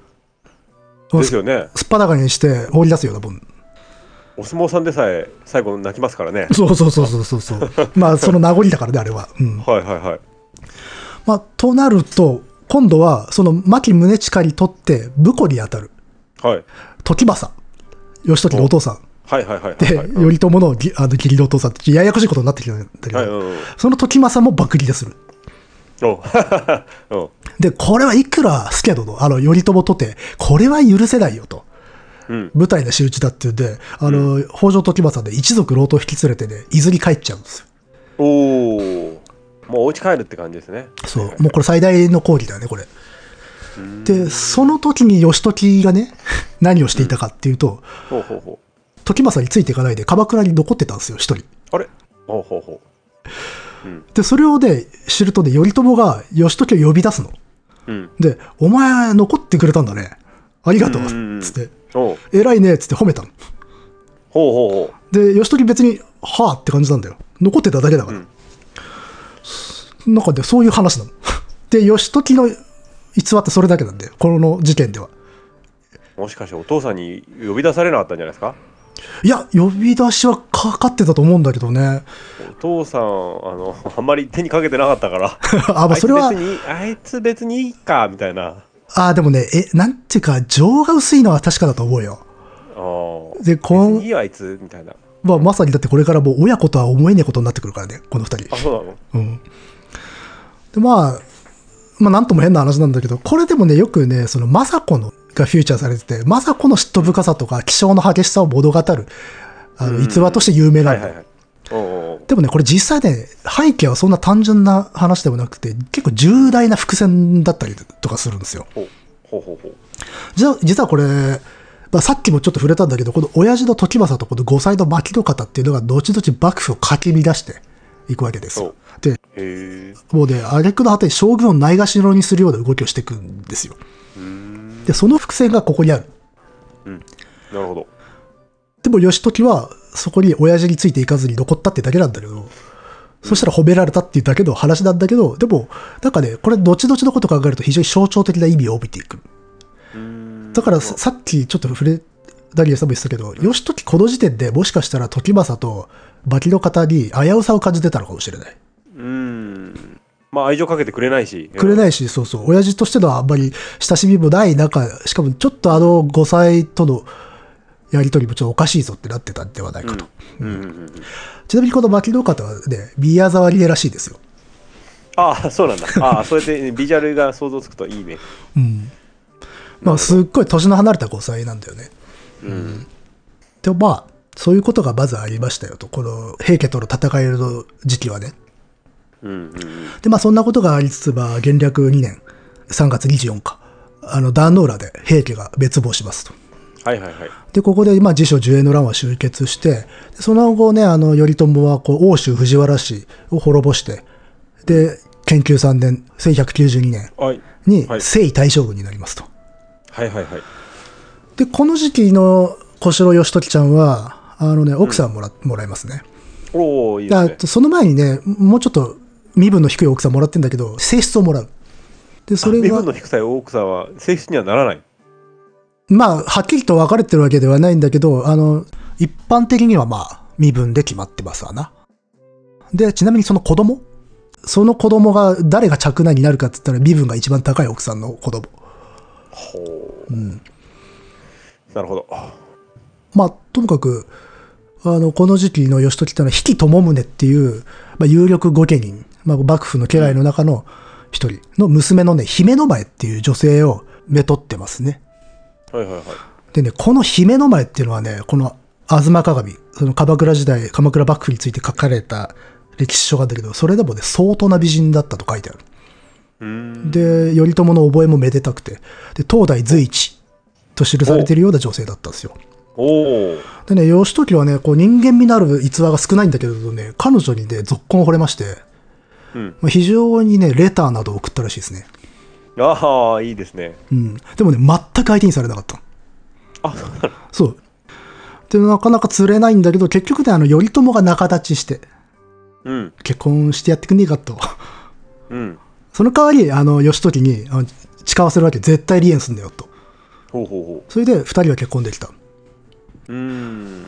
ですよね。すっぱだかにして放り出すようなもん。お相撲さんでさえ最後泣きますからね。[LAUGHS] そうそうそうそうそうそう。[LAUGHS] まあ、その名残だからね、あれは。うん。はいはいはい。まあ、となると、今度は、その、牧宗近にとって、婿に当たる、はい。時政、義時のお父さん。はいはいはいはいで、はい。頼朝のぎあの義理のお父さんって、ややこしいことになってきたんだけど、はい、うんうん。その時政も爆利でする。[LAUGHS] で、これはいくら助け殿、あの、頼朝とて、これは許せないよと。うん。舞台の仕打ちだっていうんで、あの、北条時政で一族老頭引き連れてね、伊豆に帰っちゃうんですよ。おお。もうお家帰るって感じですね。そう。もうこれ最大の抗議だよね、これ。で、その時に義時がね、[LAUGHS] 何をしていたかっていうと、ほうほうほ時政についていかないで鎌倉に残ってたんですよ、一人。う。あれ？ほうほうほで、それをね、知るとね、頼朝が義時を呼び出すの。う。うん。で、お前残ってくれたんだね。ありがとう。うんつって、偉いね、つって褒めたの。ほうほうほで、義時別に、はあって感じなんだよ。残ってただけだから。なんかで、そういう話なの。[LAUGHS] で、義時の逸話ってそれだけなんだよ。この事件では。う。もしかしてお父さんに呼び出されなかったんじゃないですか？いや、呼び出しはかかってたと思うんだけどね。お父さん、あの、[LAUGHS] あんまり手にかけてなかったから。[LAUGHS] あ、まあ、それはあいつ別、に、あいつ別にいいか、みたいな。あ、でもね、え、なんていうか、情が薄いのは確かだと思うよ。ああ。で、こんいいよ、あいつ、みたいな。まあ、まさにだってこれからもう親子とは思えねえことになってくるからね、この二人あ、。そうなの？うん。で、まあ、まあ、なんとも変な話なんだけど、これでもね、よくね、その、政子の、がフューチャーされてて、政子の嫉妬深さとか、気性の激しさを物語る、あの、逸話として有名なの。はいはいはい。おうおうでもね、これ実際ね、背景はそんな単純な話でもなくて、結構重大な伏線だったりとかするんですよ。おうほうほうほう実は実はこれ、まあ、さっきもちょっと触れたんだけど、この親父の時政とこの5歳の牧野方っていうのが、後々幕府をかき乱していくわけですよ。で、もうね、挙句の果てに将軍をないがしろにするような動きをしていくんですよ。で、その伏線がここにある。なるほどでも義時はそこに親父についていかずに残ったってだけなんだけど、そしたら褒められたっていうだけの話なんだけど、でも、なんかね、これ後々のことを考えると非常に象徴的な意味を帯びていく。だからささっきちょっと触れ、ダリエさんも言ってたけど、義時この時点でもしかしたら時政と馬木の方に危うさを感じてたのかもしれない。うーんまあ愛情かけてくれないしいくれないし、そうそう、親父としてのあんまり親しみもない中、しかもちょっとあの5歳とのやりとりもちょっとおかしいぞってなってたんではないかと。ちなみにこの牧野方はね、宮沢りえらしいですよ。ああそうなんだああそうやって [LAUGHS] ビジュアルが想像つくといいねうん。まあ、すっごい年の離れた5歳なんだよね。うんでもまあ、そういうことがまずありましたよと。この平家との戦いの時期はね。うんうんうん。で、まあそんなことがありつつ、まあ元略2年3月24日、あの、壇ノ浦で平家が滅亡しますと。はいはいはい。で、ここで、まあ、自称寿永の乱は終結して、でその後ね、あの、頼朝は、こう、欧州藤原氏を滅ぼして、で、研究3年、1192年はい。に、はい。征夷大将軍になりますと。はいはいはい。で、この時期の小城義時ちゃんは、あのね、奥さんもら,、もらいますね。おおいいね。だその前にね、もうちょっと身分の低い奥さんもらってんだけど、性質をもらう。で、それがあ身分、の低ささんは性質にはならないまあ、はっきりと分かれてるわけではないんだけど、あの、一般的にはまあ、身分で決まってますわな。で、ちなみにその子供？その子供が誰が嫡男になるかって言ったら身分が一番高い奥さんの子供。ほううん。なるほどまあ、ともかく、あの、この時期の義時ってのは、比企智宗っていう、まあ、有力御家人、まあ、幕府の家来の中の一人の娘のね、姫の前っていう女性をめとってますね。はいはいはいでね、この姫の前っていうのはね、この吾妻鏡、その鎌倉時代、鎌倉幕府について書かれた歴史書があるんだけど、それでもね、相当な美人だったと書いてある。で、頼朝の覚えもめでたくて、で、東大随一と記されているような女性だったんですよ。でね、義時はね、こう人間味のある逸話が少ないんだけれどね、彼女にね、続婚を惚れまして、うんまあ非常にね、レターなどを送ったらしいですね。ああいいですねうん。でもね、全く相手にされなかった。あそうなのそう。で、なかなか釣れないんだけど、結局ね、あの、頼朝が仲立ちして、うん結婚してやってくんねえかと。うんその代わり、あの、義時に、あの誓わせるわけ、絶対離縁すんだよと。ほうほうほそれで、二人は結婚できた。うん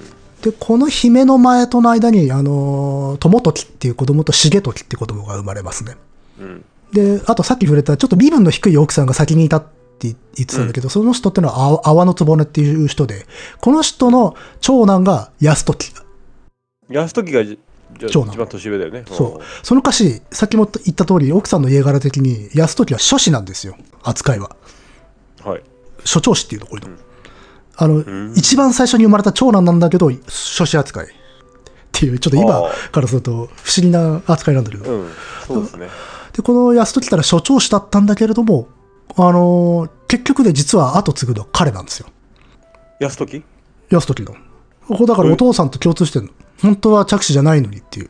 で、この姫の前との間に、あの、友時っていう子供と重時っていう子供が生まれますね。うんで、あとさっき触れた、ちょっと身分の低い奥さんが先にいたって言ってたんだけど、その人ってのは、あ泡の局っていう人で、この人の長男が安時。安時が長男一番年上だよねそう。その歌詞、さっきも言った通り、奥さんの家柄的に、安時は諸子なんですよ、扱いは。うんはい諸長子っていうの、これの。あの、ん一番最初に生まれた長男なんだけど、諸子扱い。っていう、ちょっと今あからすると不思議な扱いなんだけど。うんそうですねで、この安時ったら諸長子だったんだけれども、あのー結局で実は後継ぐのは彼なんですよ。安時？安時の。ここだからお父さんと共通してるの。本当は着手じゃないのにっていう。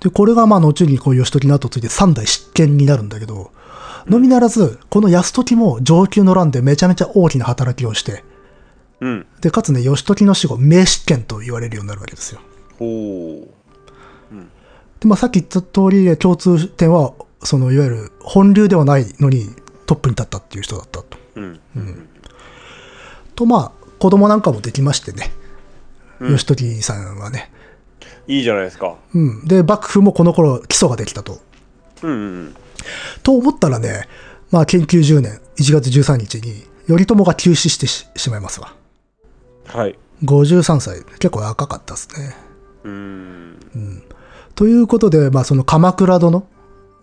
で、これがまあ後にこう義時の後継いで三代執権になるんだけど、のみならず、この安時も上級の乱でめちゃめちゃ大きな働きをして、うんで、かつね、義時の死後、名執権と言われるようになるわけですよ。ほうで、まあさっき言った通り、共通点は、その、いわゆる本流ではないのにトップに立ったっていう人だったと。うんと、まあ、子供なんかもできましてね、うん義時さんはね。いいじゃないですかうん。で、幕府もこの頃基礎ができたと。うんうんと思ったらね、まあ、研究10年、1月13日に、頼朝が急死してししまいますわ。はい53歳。結構若かったですね。うーんということで、まあ、その鎌倉殿、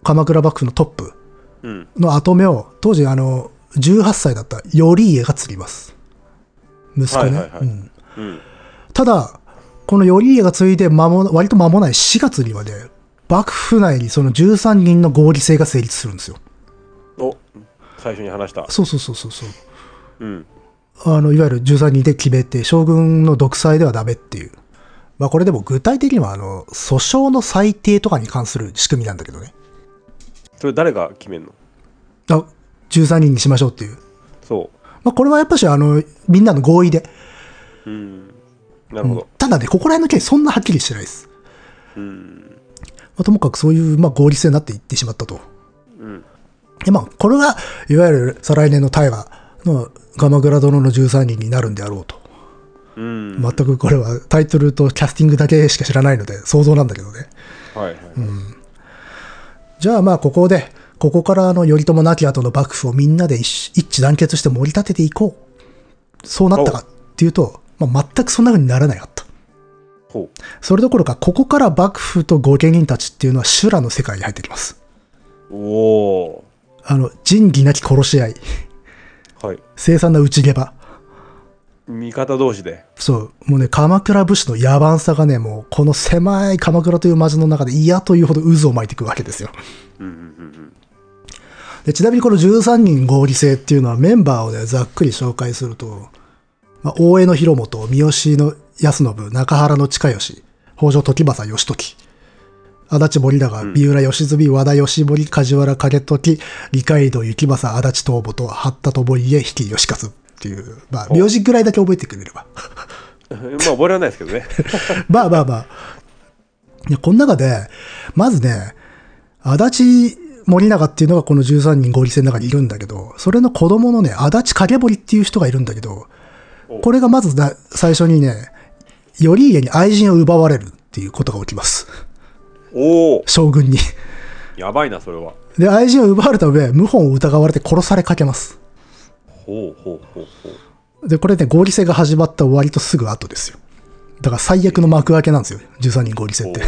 鎌倉幕府のトップうんの後目を、当時、あの、18歳だった頼家が継ぎます。息子ね。はいはいはいうんうんただ、この頼家が継いで間も、割と間もない4月にはね、幕府内にその13人の合理性が成立するんですよ。お最初に話したそうそうそうそうそう。うんあの、いわゆる13人で決めて、将軍の独裁ではダメっていう。まあこれでも具体的には、あの、訴訟の裁定とかに関する仕組みなんだけどね。それ誰が決めんの？あ、13人にしましょうっていう。そまあこれはやっぱし、あの、みんなの合意で。ううんなるほどただね、ここら辺の件そんなはっきりしてないです。うんまあ、ともかくそういう、まあ、合理性になっていってしまったと。うんで、まあ、これが、いわゆる再来年の大河のガマグラ殿の13人になるんであろうと。うん全くこれはタイトルとキャスティングだけしか知らないので想像なんだけどね。はいはい、じゃあまあここで、ここからあの頼朝亡き後の幕府をみんなで一一致団結して盛り立てていこう。そうなったかっていうと、まあ、全くそんな風にならなかった。ほそれどころか、ここから幕府と御家人たちっていうのは修羅の世界に入ってきます。うおおあの、仁義なき殺し合い、ーはい。凄惨な内毛場。味方同士で。そう、もうね、鎌倉武士の野蛮さがね、もうこの狭い鎌倉という町の中で嫌というほど渦を巻いていくわけですよ。うんうんうんでちなみにこの13人合理性っていうのはメンバーをね、ざっくり紹介すると、まあ、大江の広元、三好の安信、中原の親吉、北条時政義時、足立森永、三浦義澄、和田義盛、梶原景時、二階堂幸政、足立東母と八田友家、比企義勝っていう、まあ、名字ぐらいだけ覚えてくれれば。うん。まあ覚えられないですけどね。まあまあまあ。いや、この中で、まずね、足立森永っていうのがこの13人合理性の中にいるんだけど、それの子供のね、足立影堀っていう人がいるんだけど、これがまずだ最初にね、頼家に愛人を奪われるっていうことが起きます。おお将軍に。やばいなそれはで、愛人を奪われた上、謀反を疑われて殺されかけます。ほうほうほうほうで、これね、合理性が始まった割とすぐ後ですよ。だから最悪の幕開けなんですよ。13人合理性って。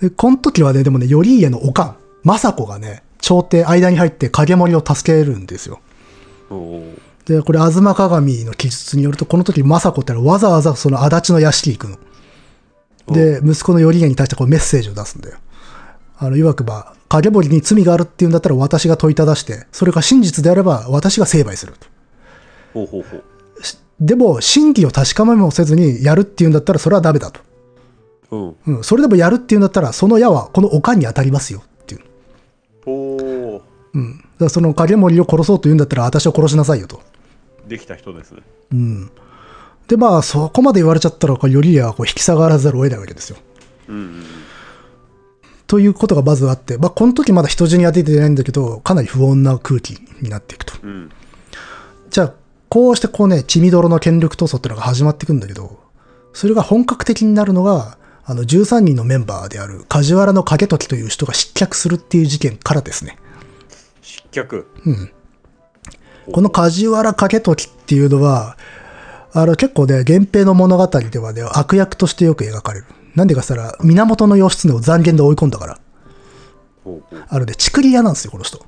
で、この時はね、でもね、頼家のおかん、政子がね、朝廷間に入って影森を助けるんですよ。で、これ、吾妻鏡の記述によると、この時政子ってのはわざわざその足立の屋敷に行くの。で、息子の頼家に対してこうメッセージを出すんだよ。あの、いわくば、影森に罪があるっていうんだったら私が問いただして、それが真実であれば私が成敗すると。ほうほうほうでも、真偽を確かめもせずにやるっていうんだったらそれはダメだと。うんうん、それでもやるっていうんだったら、その矢はこのおかんに当たりますよっていう。おおうん。だからその影森を殺そうと言うんだったら私を殺しなさいよと。できた人ですうん。で、まあ、そこまで言われちゃったら、こう頼家はこう引き下がらざるを得ないわけですよ。うんうんということがまずあって、まあ、この時まだ人死に当ててないんだけど、かなり不穏な空気になっていくと。うんじゃあ、こうしてこうね、血みどろの権力闘争っていうのが始まっていくんだけど、それが本格的になるのが、あの、13人のメンバーである梶原の景時という人が失脚するっていう事件からですね。失脚？うん。この梶原景時っていうのは、あの結構ね、源平の物語ではね、悪役としてよく描かれる。なんでかっつったら、源義経を残虐で追い込んだから。あのね、チクリ屋なんですよ、この人。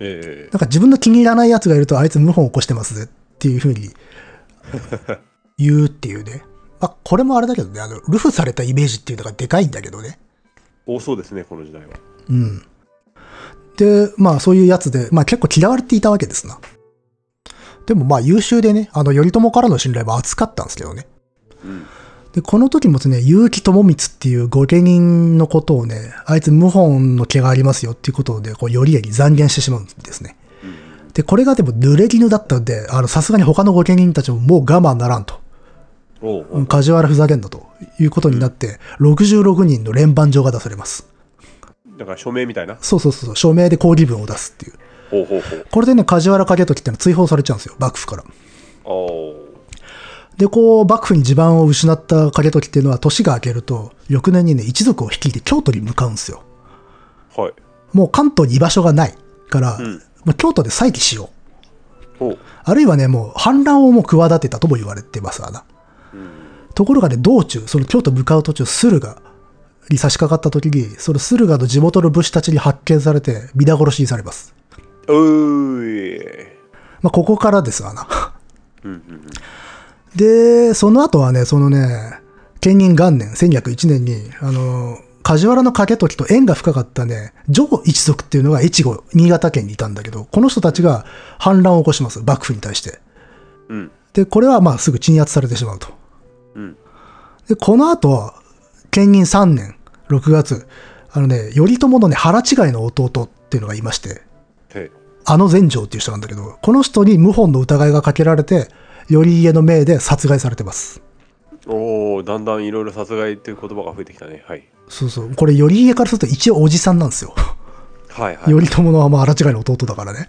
ええなんか自分の気に入らない奴がいると、あいつ謀反を起こしてますぜっていう風に [LAUGHS] 言うっていうね。まあ、これもあれだけどね、あの、ルフされたイメージっていうのがでかいんだけどね。多そうですねこの時代はうん。で、まあそういうやつで、まあ結構嫌われていたわけですな。でもまあ優秀でね、あの、頼朝からの信頼は厚かったんですけどね。うんで、この時もですね、結城智光っていう御家人のことをね、あいつ謀反の気がありますよっていうことで、こう、頼家に残言してしまうんですね。で、これがでも濡れ衣だったんで、あの、さすがに他の御家人たちももう我慢ならんと。おうおう梶原ふざけんだということになって、66人の連番状が出されます。だから署名みたいな？そうそうそう、署名で抗議文を出すっていう。ほうほうほうこれでね、梶原景時ってのは追放されちゃうんですよ、幕府から。で、こう、幕府に地盤を失った景時っていうのは、年が明けると、翌年にね、一族を率いて京都に向かうんですよ。はいもう関東に居場所がないから、んもう京都で再起しよう。あるいはね、もう反乱をもう企てたとも言われてますわな。ところがね、道中、その京都向かう途中、駿河に差し掛かった時に、その駿河の地元の武士たちに発見されて、皆殺しにされます。おーいまあ、ここからですわな。うんうんで、その後はね、そのね、建仁元年、1201年に、あの、梶原景時と縁が深かったね、上一族っていうのが越後、新潟県にいたんだけど、この人たちが反乱を起こします。幕府に対して。うん。で、これはまあすぐ鎮圧されてしまうと。うん。で、この後、建仁3年6月、あのね、頼朝のね、腹違いの弟っていうのがいまして、へあの全成っていう人なんだけど、この人に謀反の疑いがかけられて、頼家の命で殺害されてます。おおだんだんいろいろ殺害っていう言葉が増えてきたね。はい。そうそう。これ頼家からすると一応おじさんなんですよ。はいはい。頼朝のまあ腹違いの弟だからね。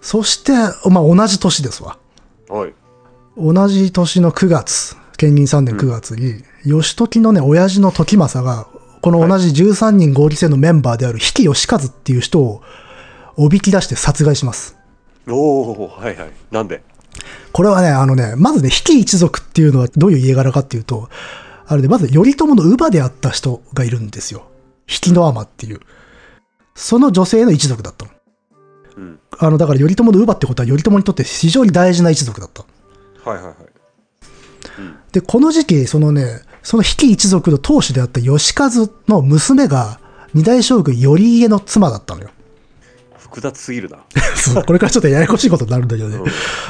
そして、まあ同じ年ですわ。はい。同じ年の9月、建仁3年9月に、義時のね、親父の時政が、この同じ13人合理性のメンバーである比企義和っていう人をおびき出して殺害します。おおはいはい。なんで？これはね、あのね、まずね、比企一族っていうのはどういう家柄かっていうと、あれで、まず頼朝の乳母であった人がいるんですよ。比企の尼っていう。その女性の一族だったの。うん。あの、だから頼朝の乳母ってことは頼朝にとって非常に大事な一族だった。はいはいはい。で、この時期、そのね、その比企一族の当主であった義和の娘が二代将軍頼家の妻だったのよ。複雑すぎるな。[LAUGHS] そうこれからちょっとややこしいことになるんだけどね。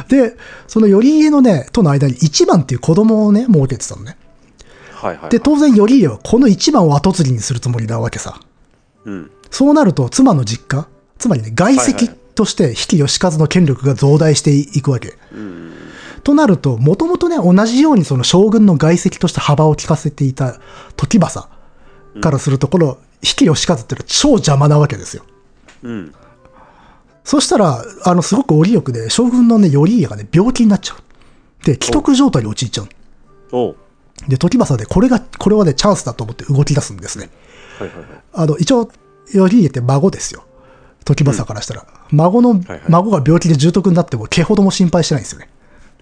で、その頼家のね、との間に一番っていう子供をね、設けてたのね。はいはいはい。で、当然頼家はこの一番を後継ぎにするつもりなわけさ。うん。そうなると、妻の実家、つまりね、外はい籍はいとして比企義和の権力が増大していくわけ。うん。となると、もともとね、同じようにその将軍の外籍として幅を利かせていた時政からすると、この比企義和っていうのは超邪魔なわけですよ。うん。そしたら、あの、すごく折よくで、将軍のね、頼家がね、病気になっちゃう。で、既得状態に陥っちゃう。おうで、時政で、これが、これはね、チャンスだと思って動き出すんですね。はいはいはい。あの、一応、頼家って孫ですよ。時政からしたら。孫の、はいはい孫が病気で重篤になっても、毛ほども心配してないんですよね。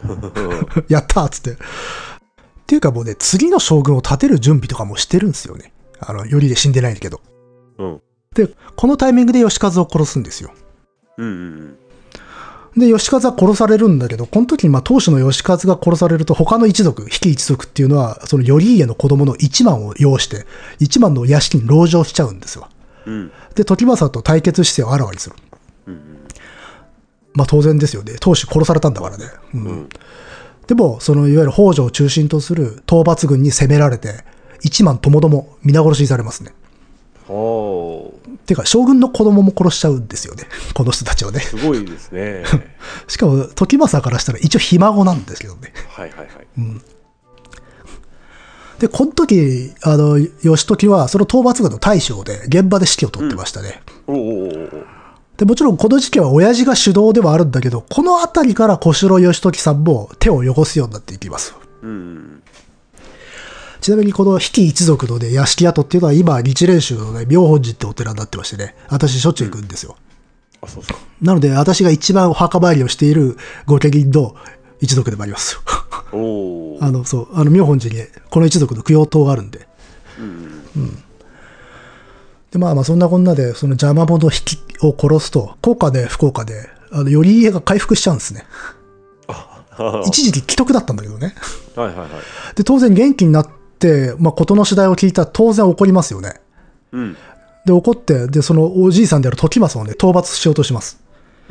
[LAUGHS] やったーっつって。っていうかもうね、次の将軍を立てる準備とかもしてるんですよね。あの、頼家死んでないんだけど。うん。で、このタイミングで義和を殺すんですよ。うんうんで、義和は殺されるんだけど、この時にまあ当主の義和が殺されると、他の一族、比企一族っていうのは、その頼家の子供の一幡を擁して、一幡の屋敷に籠城しちゃうんですよ。うん。うん。で、時政と対決姿勢をあらわにする。うんまあ当然ですよね。当主殺されたんだからね。うんうん。でも、そのいわゆる北条を中心とする討伐軍に攻められて、一幡ともども皆殺しにされますね。おーてか、将軍の子供も殺しちゃうんですよね。[LAUGHS] この人たちをね。すごいですね。[LAUGHS] しかも、時政からしたら一応ひ孫なんですけどね。はいはいはい。で、この時、あの、義時は、その討伐軍の大将で、現場で指揮を取ってましたね。おおおおおで、もちろんこの時期は親父が主導ではあるんだけど、このあたりから小城義時さんも手を汚すようになっていきます。うん。ちなみにこの比企一族のね、屋敷跡っていうのは今、日蓮宗のね、妙本寺ってお寺になってましてね、私しょっちゅう行くんですよ。あ、そうそう。なので、私が一番お墓参りをしている御家人の一族でもありますよ。おお。[LAUGHS] あの、そう、あの、妙本寺にこの一族の供養塔があるんで。うん。で、まあまあ、そんなこんなで、その邪魔者引きを殺すと、効果で不幸かで、あの、頼家が回復しちゃうんですね。はい一時期既得だったんだけどね。はいはい。で、当然元気になって、まあ、事の次第を聞いたら当然怒りますよね。うん。で、怒って、で、そのおじいさんである時政をね、討伐しようとします。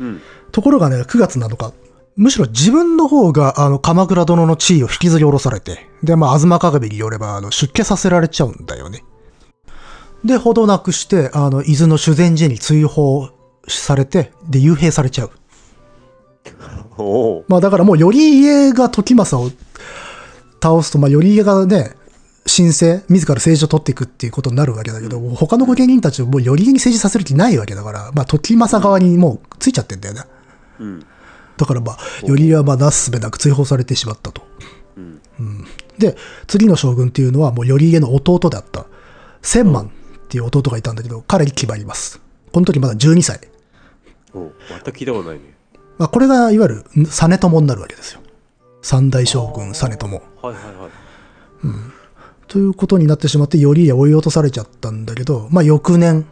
うん。ところがね、9月7日、むしろ自分の方が、あの、鎌倉殿の地位を引きずり下ろされて、で、まあ、吾妻鏡によれば、あの、出家させられちゃうんだよね。で、ほどなくして、あの、伊豆の修善寺に追放されて、で、幽閉されちゃう。おお。まあ、だからもう、頼家が時政を倒すと、まあ、頼家がね、神聖、自ら政治を取っていくっていうことになるわけだけど、他の御家人たちをもう頼家に政治させる気ないわけだから、まあ、時政側にもうついちゃってんだよね。うん。だからまあ、頼家はまあ、なすすべなく追放されてしまったと。うん。で、次の将軍っていうのはもう頼家の弟であった、千万っていう弟がいたんだけど、彼に決まります。この時まだ12歳。おお。全く聞いたことないね。まあ、これがいわゆる実朝になるわけですよ。三代将軍実朝。はいはいはい。ということになってしまって、頼家追い落とされちゃったんだけど、まあ、翌年、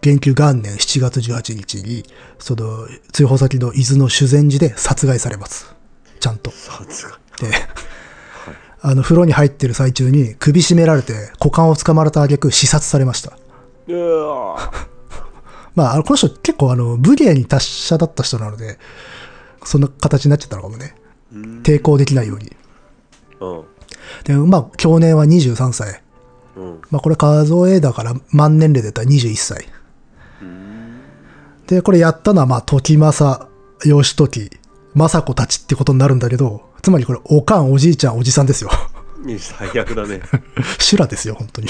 元久元年7月18日に、その、追放先の伊豆の修善寺で殺害されます。ちゃんと。殺害。で、あの、風呂に入ってる最中に首絞められて股間を掴まれた挙句刺殺されました。まあ、あのこの人結構あの、武芸に達者だった人なので、そんな形になっちゃったのかもね。うん抵抗できないように。うんで、まあ、去年は23歳。うんまあ、これ数えだから満年齢で言ったら21歳。で、これやったのは、まあ、時政、義時、政子たちってことになるんだけど、つまりこれ、おかん、おじいちゃん、おじさんですよ。最悪だね [LAUGHS] 修羅ですよ、本当に。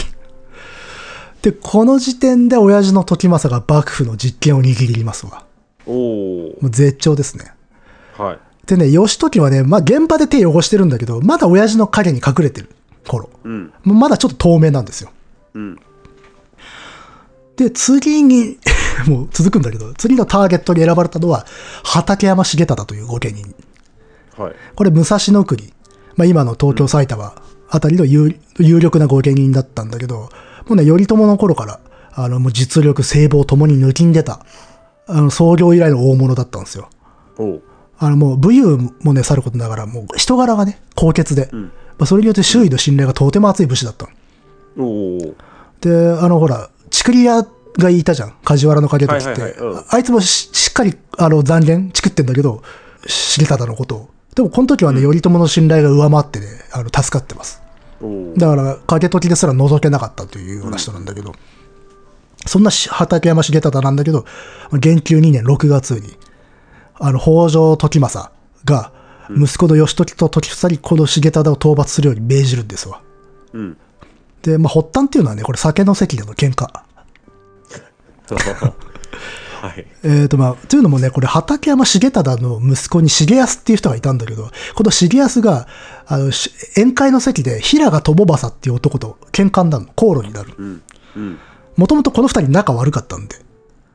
で、この時点で親父の時政が幕府の実権を握りますわ。おおもう絶頂ですね。はいでね、義時はね、まあ現場で手汚してるんだけど、まだ親父の影に隠れてる頃。うんもうまだちょっと透明なんですよ。うんで、次に、[LAUGHS] もう続くんだけど、次のターゲットに選ばれたのは、畠山重忠という御家人。はいこれ、武蔵野国、まあ今の東京、埼玉あたりの有有力な御家人だったんだけど、もうね、頼朝の頃から、あの、もう実力、聖望ともに抜きん出た、あの、創業以来の大物だったんですよ。あの、もう武勇もね、さることながら、もう人柄がね、高潔で、んまあ、それによって周囲の信頼がとても厚い武士だったの。で、あの、ほら、チクリアがいたじゃん。梶原の影時って。はいはいはいうんあいつもししっかり、あの、残言、チクってんだけど、重忠のことを。でも、この時はね、頼朝の信頼が上回ってね、あの、助かってます。だから、影時ですら覗けなかったというような人なんだけど、そんなし畠山重忠なんだけど、元久2年6月に、あの、北条時政が、息子の義時と時房にこの重忠を討伐するように命じるんですわ。うんで、まあ、発端っていうのはね、これ酒の席での喧嘩。[LAUGHS] はいえーとまあ、というのもね、これ、畠山重忠の息子に重安っていう人がいたんだけど、この重安が、あの、し宴会の席で、平賀友政っていう男と喧嘩になるの、口論になる。もともとこの二人仲悪かったんで。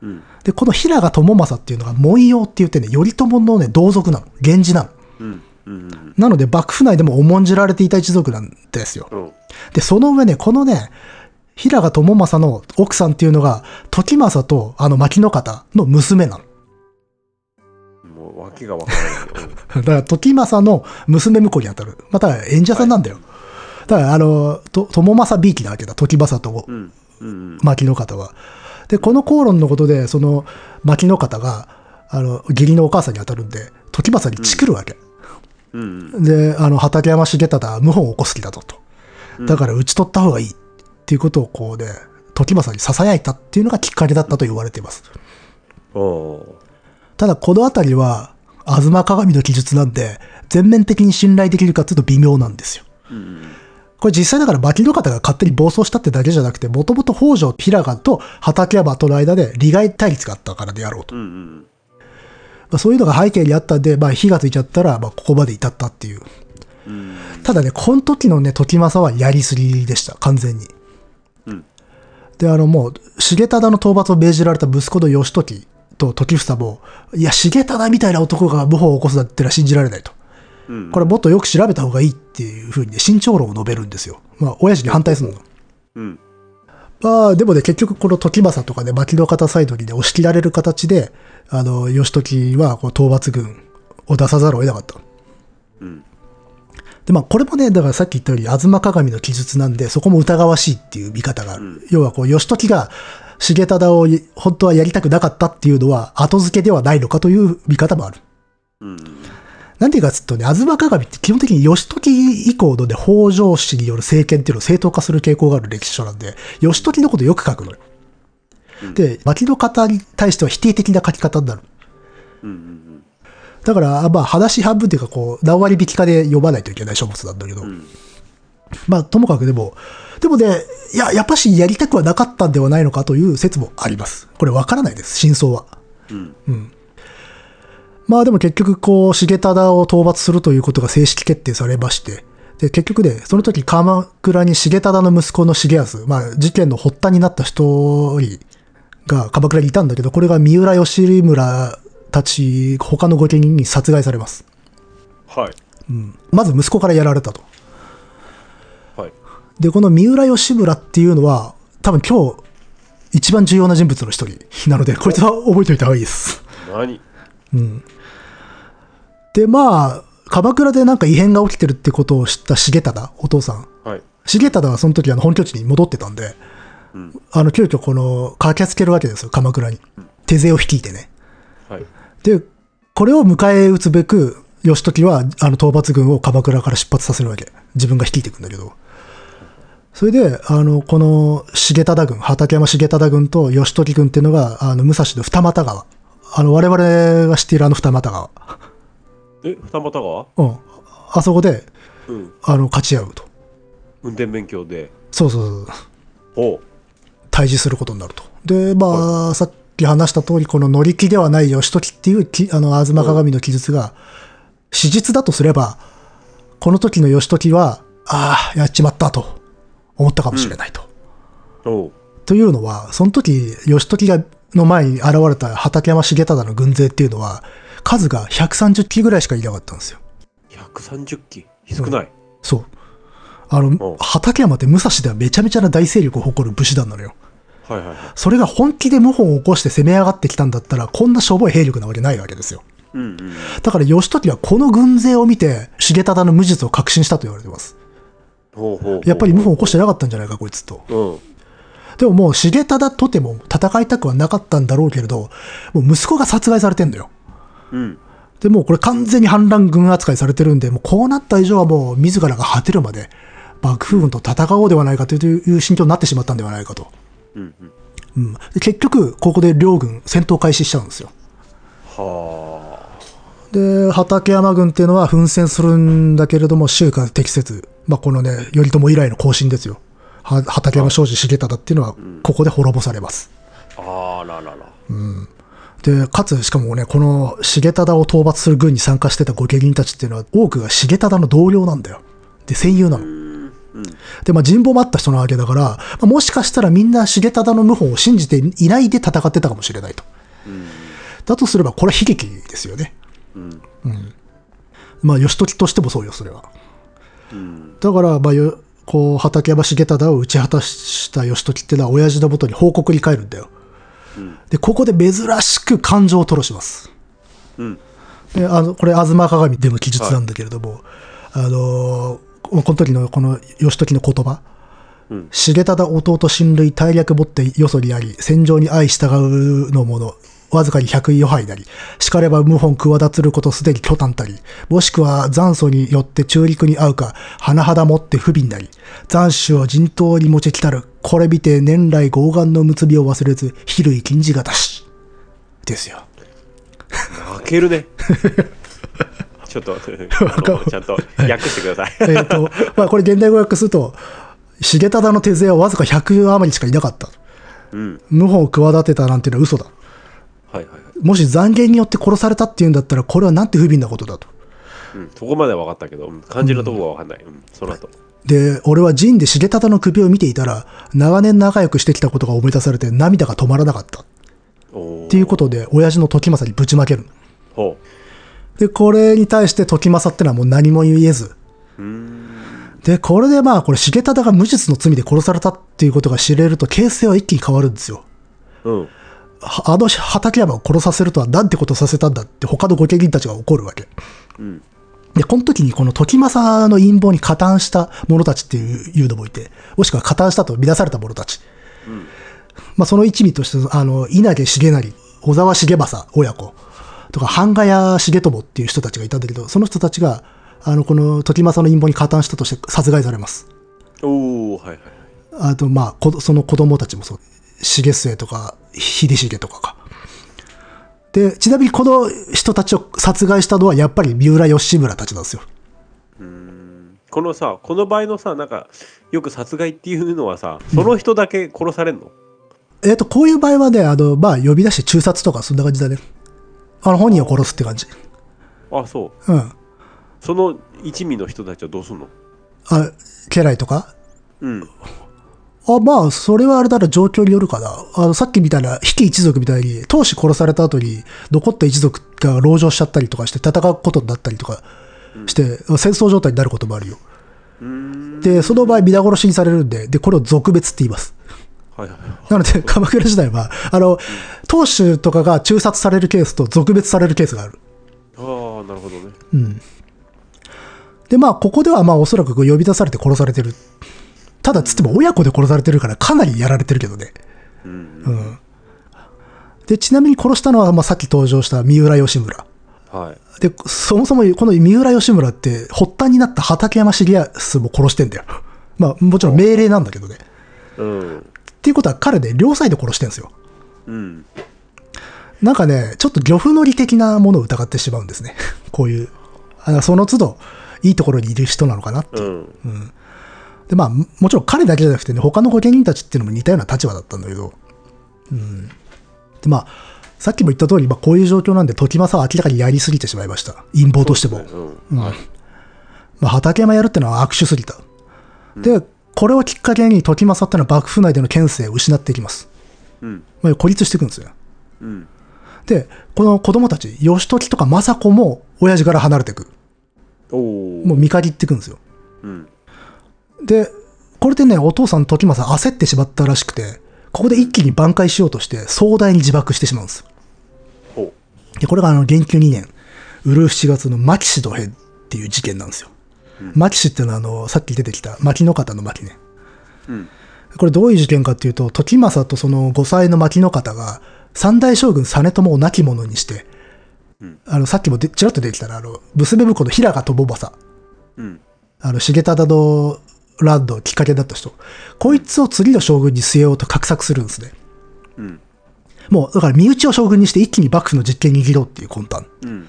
うんで、この平賀友政っていうのが、文様って言ってね、頼朝のね、同族なの。源氏なの。うんうんなので、幕府内でも重んじられていた一族なんですよ。うんで、その上ね、このね、平賀友政の奥さんっていうのが、時政と、あの、牧野方の娘なの。もう訳がわからないだから、時政の娘婿に当たる。また、演者さんなんだよ。だから、あの、と友政びいきなわけだ。時政とうんうん牧野方は。で、この口論のことで、その、牧野方が、あの、義理のお母さんに当たるんで、時政にチクるわけ。うんうんで、あの、畠山重忠は謀反を起こす気だとと。だから、討ち取った方がいいっていうことを、こうね、時政に囁いたっていうのがきっかけだったと言われています。ただ、このあたりは、吾妻鏡の記述なんで、全面的に信頼できるかっていうと微妙なんですよ。うんこれ実際だから牧野方が勝手に暴走したってだけじゃなくて、もともと北条平賀と畠山との間で利害対立があったからであろうと。うんうんまあ、そういうのが背景にあったんで、まあ火がついちゃったら、まあここまで至ったっていう。うんただね、この時のね、時政はやりすぎでした、完全に。うんで、あのもう、重忠の討伐を命じられた息子の義時と時房も、いや、重忠みたいな男が謀反を起こすなんてのは信じられないと。うんこれもっとよく調べた方がいいっていうふうにね、慎重論を述べるんですよ。まあ、親父に反対するの。うんまあ、でもね、結局この時政とかね、牧野方サイドにね、押し切られる形で、あの、義時はこう討伐軍を出さざるを得なかった。うんで、まあ、これもね、だからさっき言ったように、吾妻鏡の記述なんで、そこも疑わしいっていう見方がある。要は、こう、義時が、重忠を本当はやりたくなかったっていうのは、後付けではないのかという見方もある。うんなんていうかつうとね、吾妻鏡って基本的に義時以降のね、北条氏による政権っていうのを正当化する傾向がある歴史書なんで、義時のことよく書くのよ。で、牧野方に対しては否定的な書き方になる。うんうんだから、まあ、話半分っていうか、こう、何割引きかで読まないといけない書物なんだけど、ん。まあ、ともかくでも、でもね、いや、やっぱしやりたくはなかったんではないのかという説もあります。これわからないです、真相は。うん。まあでも結局、こう、重忠を討伐するということが正式決定されまして、で、結局ね、その時鎌倉に重忠の息子の重康、まあ事件の発端になった一人が鎌倉にいたんだけど、これが三浦義村たち、他の御家人に殺害されます。はいまず息子からやられたと。はいで、この三浦義村っていうのは、多分今日、一番重要な人物の一人なので、こいつは覚えておいた方がいいです。何？で、まあ、鎌倉でなんか異変が起きてるってことを知った重忠、お父さん。はい。重忠はその時あの本拠地に戻ってたんで、うん。あの、急遽この、駆けつけるわけですよ、鎌倉に。手勢を率いてね。はい。で、これを迎え撃つべく、義時は、あの、討伐軍を鎌倉から出発させるわけ。自分が率いていくんだけど。それで、あの、この、重忠軍、畠山重忠軍と義時軍っていうのが、あの、武蔵の二俣川。あの、我々が知っているあの二俣川。え、二俣川？うん。あそこで、うん。あの、勝ち合うと。運転勉強で。そうそうそう。おう。対峙することになると。で、まあ、さっき話した通り、この乗り気ではない義時っていうき、あの、吾妻鏡の記述が、史実だとすれば、この時の義時は、ああ、やっちまったと思ったかもしれないと。おう。というのは、その時、義時が、の前に現れた畠山重忠の軍勢っていうのは、数が130機ぐらいしかいなかったんですよ。130機。少ない。そう。あのお、畠山って武蔵ではめちゃめちゃな大勢力を誇る武士団なのよ。はいはいはい。それが本気で謀反を起こして攻め上がってきたんだったら、こんなしょぼい兵力なわけないわけですよ。うんうん。だから義時はこの軍勢を見て、重忠の無実を確信したと言われてます。ほうほうほう。やっぱり謀反を起こしてなかったんじゃないか、こいつと。うん。でももう重忠とても戦いたくはなかったんだろうけれど、もう息子が殺害されてんだよ。うん。で、もうこれ完全に反乱軍扱いされてるんで、もうこうなった以上はもう自らが果てるまで、幕府軍と戦おうではないかという心境になってしまったんではないかと。うん結局、ここで両軍戦闘開始しちゃうんですよ。はで、畠山軍っていうのは奮戦するんだけれども、周囲適切。まあ、このね、頼朝以来の行進ですよ。は畠山庄司重忠っていうのは、ここで滅ぼされます。あ。あららら。で、かつ、しかもね、この重忠を討伐する軍に参加してた御家人たちっていうのは、多くが重忠の同僚なんだよ。で、戦友なの。うん。うん。で、まあ、人望もあった人なわけだから、まあ、もしかしたらみんな重忠の謀反を信じていないで戦ってたかもしれないと。うん。だとすれば、これは悲劇ですよね。うん。まあ、義時としてもそうよ、それは。うん。だから、まあ、よこう、畠山重忠を打ち果たした義時っていうのは、親父のもとに報告に帰るんだよ。うんで、ここで珍しく感情を吐露します。うん。であのこれ、吾妻鏡での記述なんだけれども、あのーこの時のこの義時の言葉、うん重忠弟親類大略もってよそにあり、戦場に相従うのもの、わずかに百余杯なり、しかれば謀反企つることすでに巨端たり、もしくは残祖によって中陸に合うか、甚だもって不憫なり、斬首を陣頭に持ちきたる、これ見て年来豪眼の結びを忘れず、比類禁じがたし。ですよ。泣けるね。[LAUGHS] ちょっと、ちゃんと訳してください。えっと、[LAUGHS] まあこれ現代語訳すると、重忠の手勢はわずか100余りしかいなかった。うん。謀反を企てたなんていうのは嘘だ。はいはいはい。もし残言によって殺されたっていうんだったら、これはなんて不憫なことだと。うん。そこまでは分かったけど、うん漢字のとこは分かんない。うん。その後。で、俺は陣で重忠の首を見ていたら、長年仲良くしてきたことが思い出されて涙が止まらなかった。っおていうことで、親父の時政にぶちまける。ほで、これに対して時政ってのはもう何も言えず。で、これでまあ、これ重忠が無実の罪で殺されたっていうことが知れると、形勢は一気に変わるんですよ。うん。はあの畠山を殺させるとはなんてことさせたんだって他の御家人たちが怒るわけ。うん。で、この時にこの時政の陰謀に加担した者たちっていうのもいて、もしくは加担したと見なされた者たち。うん。まあその一味として、あの、稲毛重成、小沢重政親子とか、半ヶ谷重友っていう人たちがいたんだけど、その人たちが、あの、この時政の陰謀に加担したとして殺害されます。おおはいはいはい。あと、まあ、こその子供たちもそう。重末とか、秀重とかか。で、ちなみにこの人たちを殺害したのはやっぱり三浦義村たちなんですよ。このさ、この場合のさ、なんか、よく殺害っていうのはさ、その人だけ殺されんの、えっ、と、こういう場合はね、あの、まあ、呼び出して中殺とかそんな感じだね。あの、本人を殺すって感じ。あ、そう。うん。その一味の人たちはどうすんの？あ、家来とか？うん。あ、まあ、それはあれだら状況によるかな。あの、さっきみたいな、比企一族みたいに、当主殺された後に、残った一族が籠城しちゃったりとかして戦うことになったりとかして、戦争状態になることもあるよ。で、その場合、皆殺しにされるんで、で、これを俗別って言います。はいはいはい。なので、鎌倉時代は、あの、当主とかが中殺されるケースと俗別されるケースがある。ああ、なるほどね。うん。で、まあ、ここではまあ、おそらく呼び出されて殺されてる。ただ、つっても親子で殺されてるから、かなりやられてるけどね。うんうん。で、ちなみに殺したのは、まあ、さっき登場した三浦義村。はいで、そもそもこの三浦義村って、発端になった畠山重康も殺してんだよ。まあ、もちろん命令なんだけどね。うんっていうことは彼ね、両サイド殺してんですよ。うんなんかね、ちょっと漁夫の利的なものを疑ってしまうんですね。[LAUGHS] こういう。あのその都度、いいところにいる人なのかなっていうう。んで、まあ、ももちろん彼だけじゃなくてね、他の御家人たちっていうのも似たような立場だったんだけど。うん。で、まあ、さっきも言った通り、まあ、こういう状況なんで、時政は明らかにやりすぎてしまいました。陰謀としても。うんはいまあ、畠山やるってのは悪手すぎた。で、これをきっかけに時政ってのは幕府内での権勢を失っていきます。うんまあ、孤立していくんですよ。うんで、この子供たち、義時とか政子も親父から離れていく。もう見限っていくんですよ。うんで、これでね、お父さん時政焦ってしまったらしくて、ここで一気に挽回しようとして壮大に自爆してしまうんです。ほで、これがあの、元久2年、うるう7月の牧氏土変っていう事件なんですよ。牧氏っていうのはあの、さっき出てきた牧の方の牧ね。ううん。これどういう事件かっていうと、時政とその5歳の牧の方が、三代将軍実朝を亡き者にして、うん。あの、さっきもでちらっと出てきたな、あの、娘婿の平賀友政、うん。あの、重忠のランドきっかけだった人、こいつを次の将軍に据えようと画策するんですね。うん。もう、だから身内を将軍にして一気に幕府の実権に握ろうっていう魂胆。うん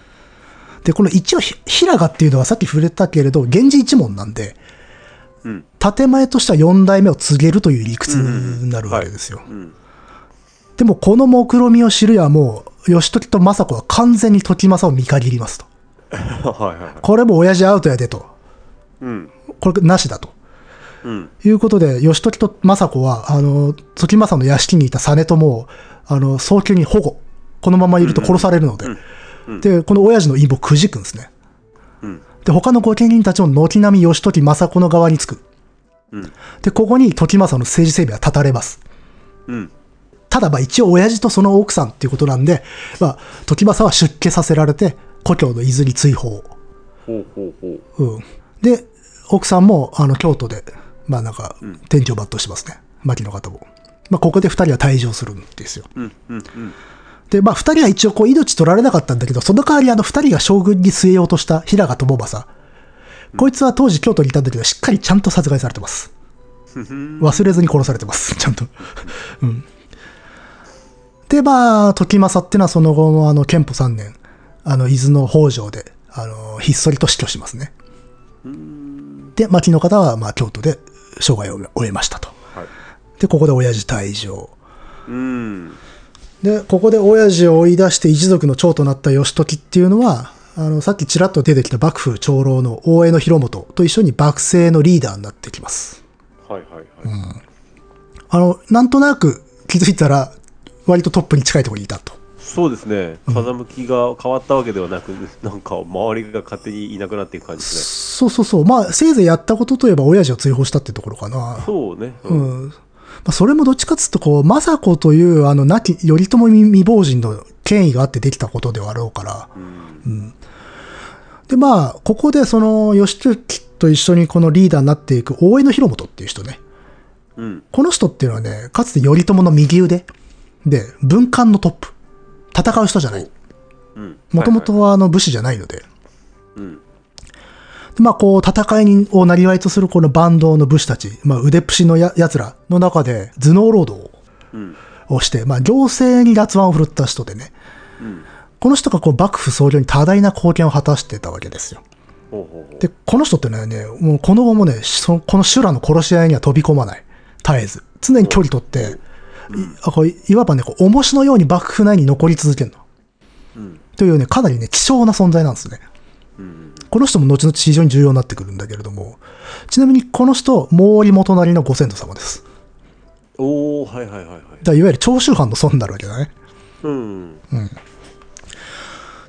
で、この一応、ひ平賀っていうのはさっき触れたけれど、源氏一門なんで、うん建前としては四代目を告げるという理屈になるわけですよ。うんでも、この目論見みを知るやもう、義時と政子は完全に時政を見限りますと。[LAUGHS] はいはいはいこれも親父アウトやでと。うんこれなしだと。うんいうことで、義時と政子は、あの、時政の屋敷にいた実朝を、あの、早急に保護。このままいると殺されるので。で、この親父の陰謀をくじくんですね。うんで、他の御家人たちも軒並み義時政子の側につく。うんで、ここに時政の政治整備は断たれます。うんただ、まあ一応親父とその奥さんっていうことなんで、まあ、時政は出家させられて、故郷の伊豆に追放。ほうほうほううん。で、奥さんも、あの、京都で、まあなんか、天井抜刀しますね。牧の方も。まあ、ここで二人は退場するんですよ。うんうんうんで、まあ、二人は一応こう、命取られなかったんだけど、その代わりあの二人が将軍に据えようとした平賀友政。こいつは当時京都にいたんだけど、しっかりちゃんと殺害されてます。忘れずに殺されてます。[LAUGHS] ちゃんと。うん。で、まあ、時政ってのはその後もあの、憲法3年、あの、伊豆の北条で、あの、ひっそりと死去しますね。で、牧の方は、まあ、京都で生涯を終えましたと。はいで、ここで親父退場。うんで、ここで親父を追い出して一族の長となった義時っていうのは、あの、さっきちらっと出てきた幕府長老の大江の広元と一緒に幕政のリーダーになってきます。はいはいはいあの、なんとなく気づいたら、割とトップに近いところにいたと。そうですね風向きが変わったわけではなくなんか周りが勝手にいなくなっていく感じですそうそうそう。まあ、せいぜいやったことといえば親父を追放したってところかなね。そうねううんん。まあ、それもどっちかっつうと、こう、政子という、あの、亡き、頼朝未亡人の権威があってできたことではあろうから。うん。で、まあ、ここでその、義時と一緒にこのリーダーになっていく大江の広元っていう人ね。うんこの人っていうのはね、かつて頼朝の右腕。で、文官のトップ。戦う人じゃない。うんもともとはあの武士じゃないので。うんでまあ、こう、戦いをなりわいとするこのバンドの武士たち、まあ、腕っぷしのや奴らの中で頭脳労働うんをして、まあ、行政に脱腕を振るった人でね、うんこの人がこう幕府創業に多大な貢献を果たしてたわけですよ。で、この人ってのはね、もうこの後もね、そこの修羅の殺し合いには飛び込まない。絶えず。常に距離取って、いあこういわばね、こう重しのように幕府内に残り続けるの。うんというね、かなりね、希少な存在なんですね。うんこの人も後々非常に重要になってくるんだけれども、ちなみにこの人、毛利元就のご先祖様です。おおはいはいはいはいだいわゆる長州藩の孫になるわけだね。うん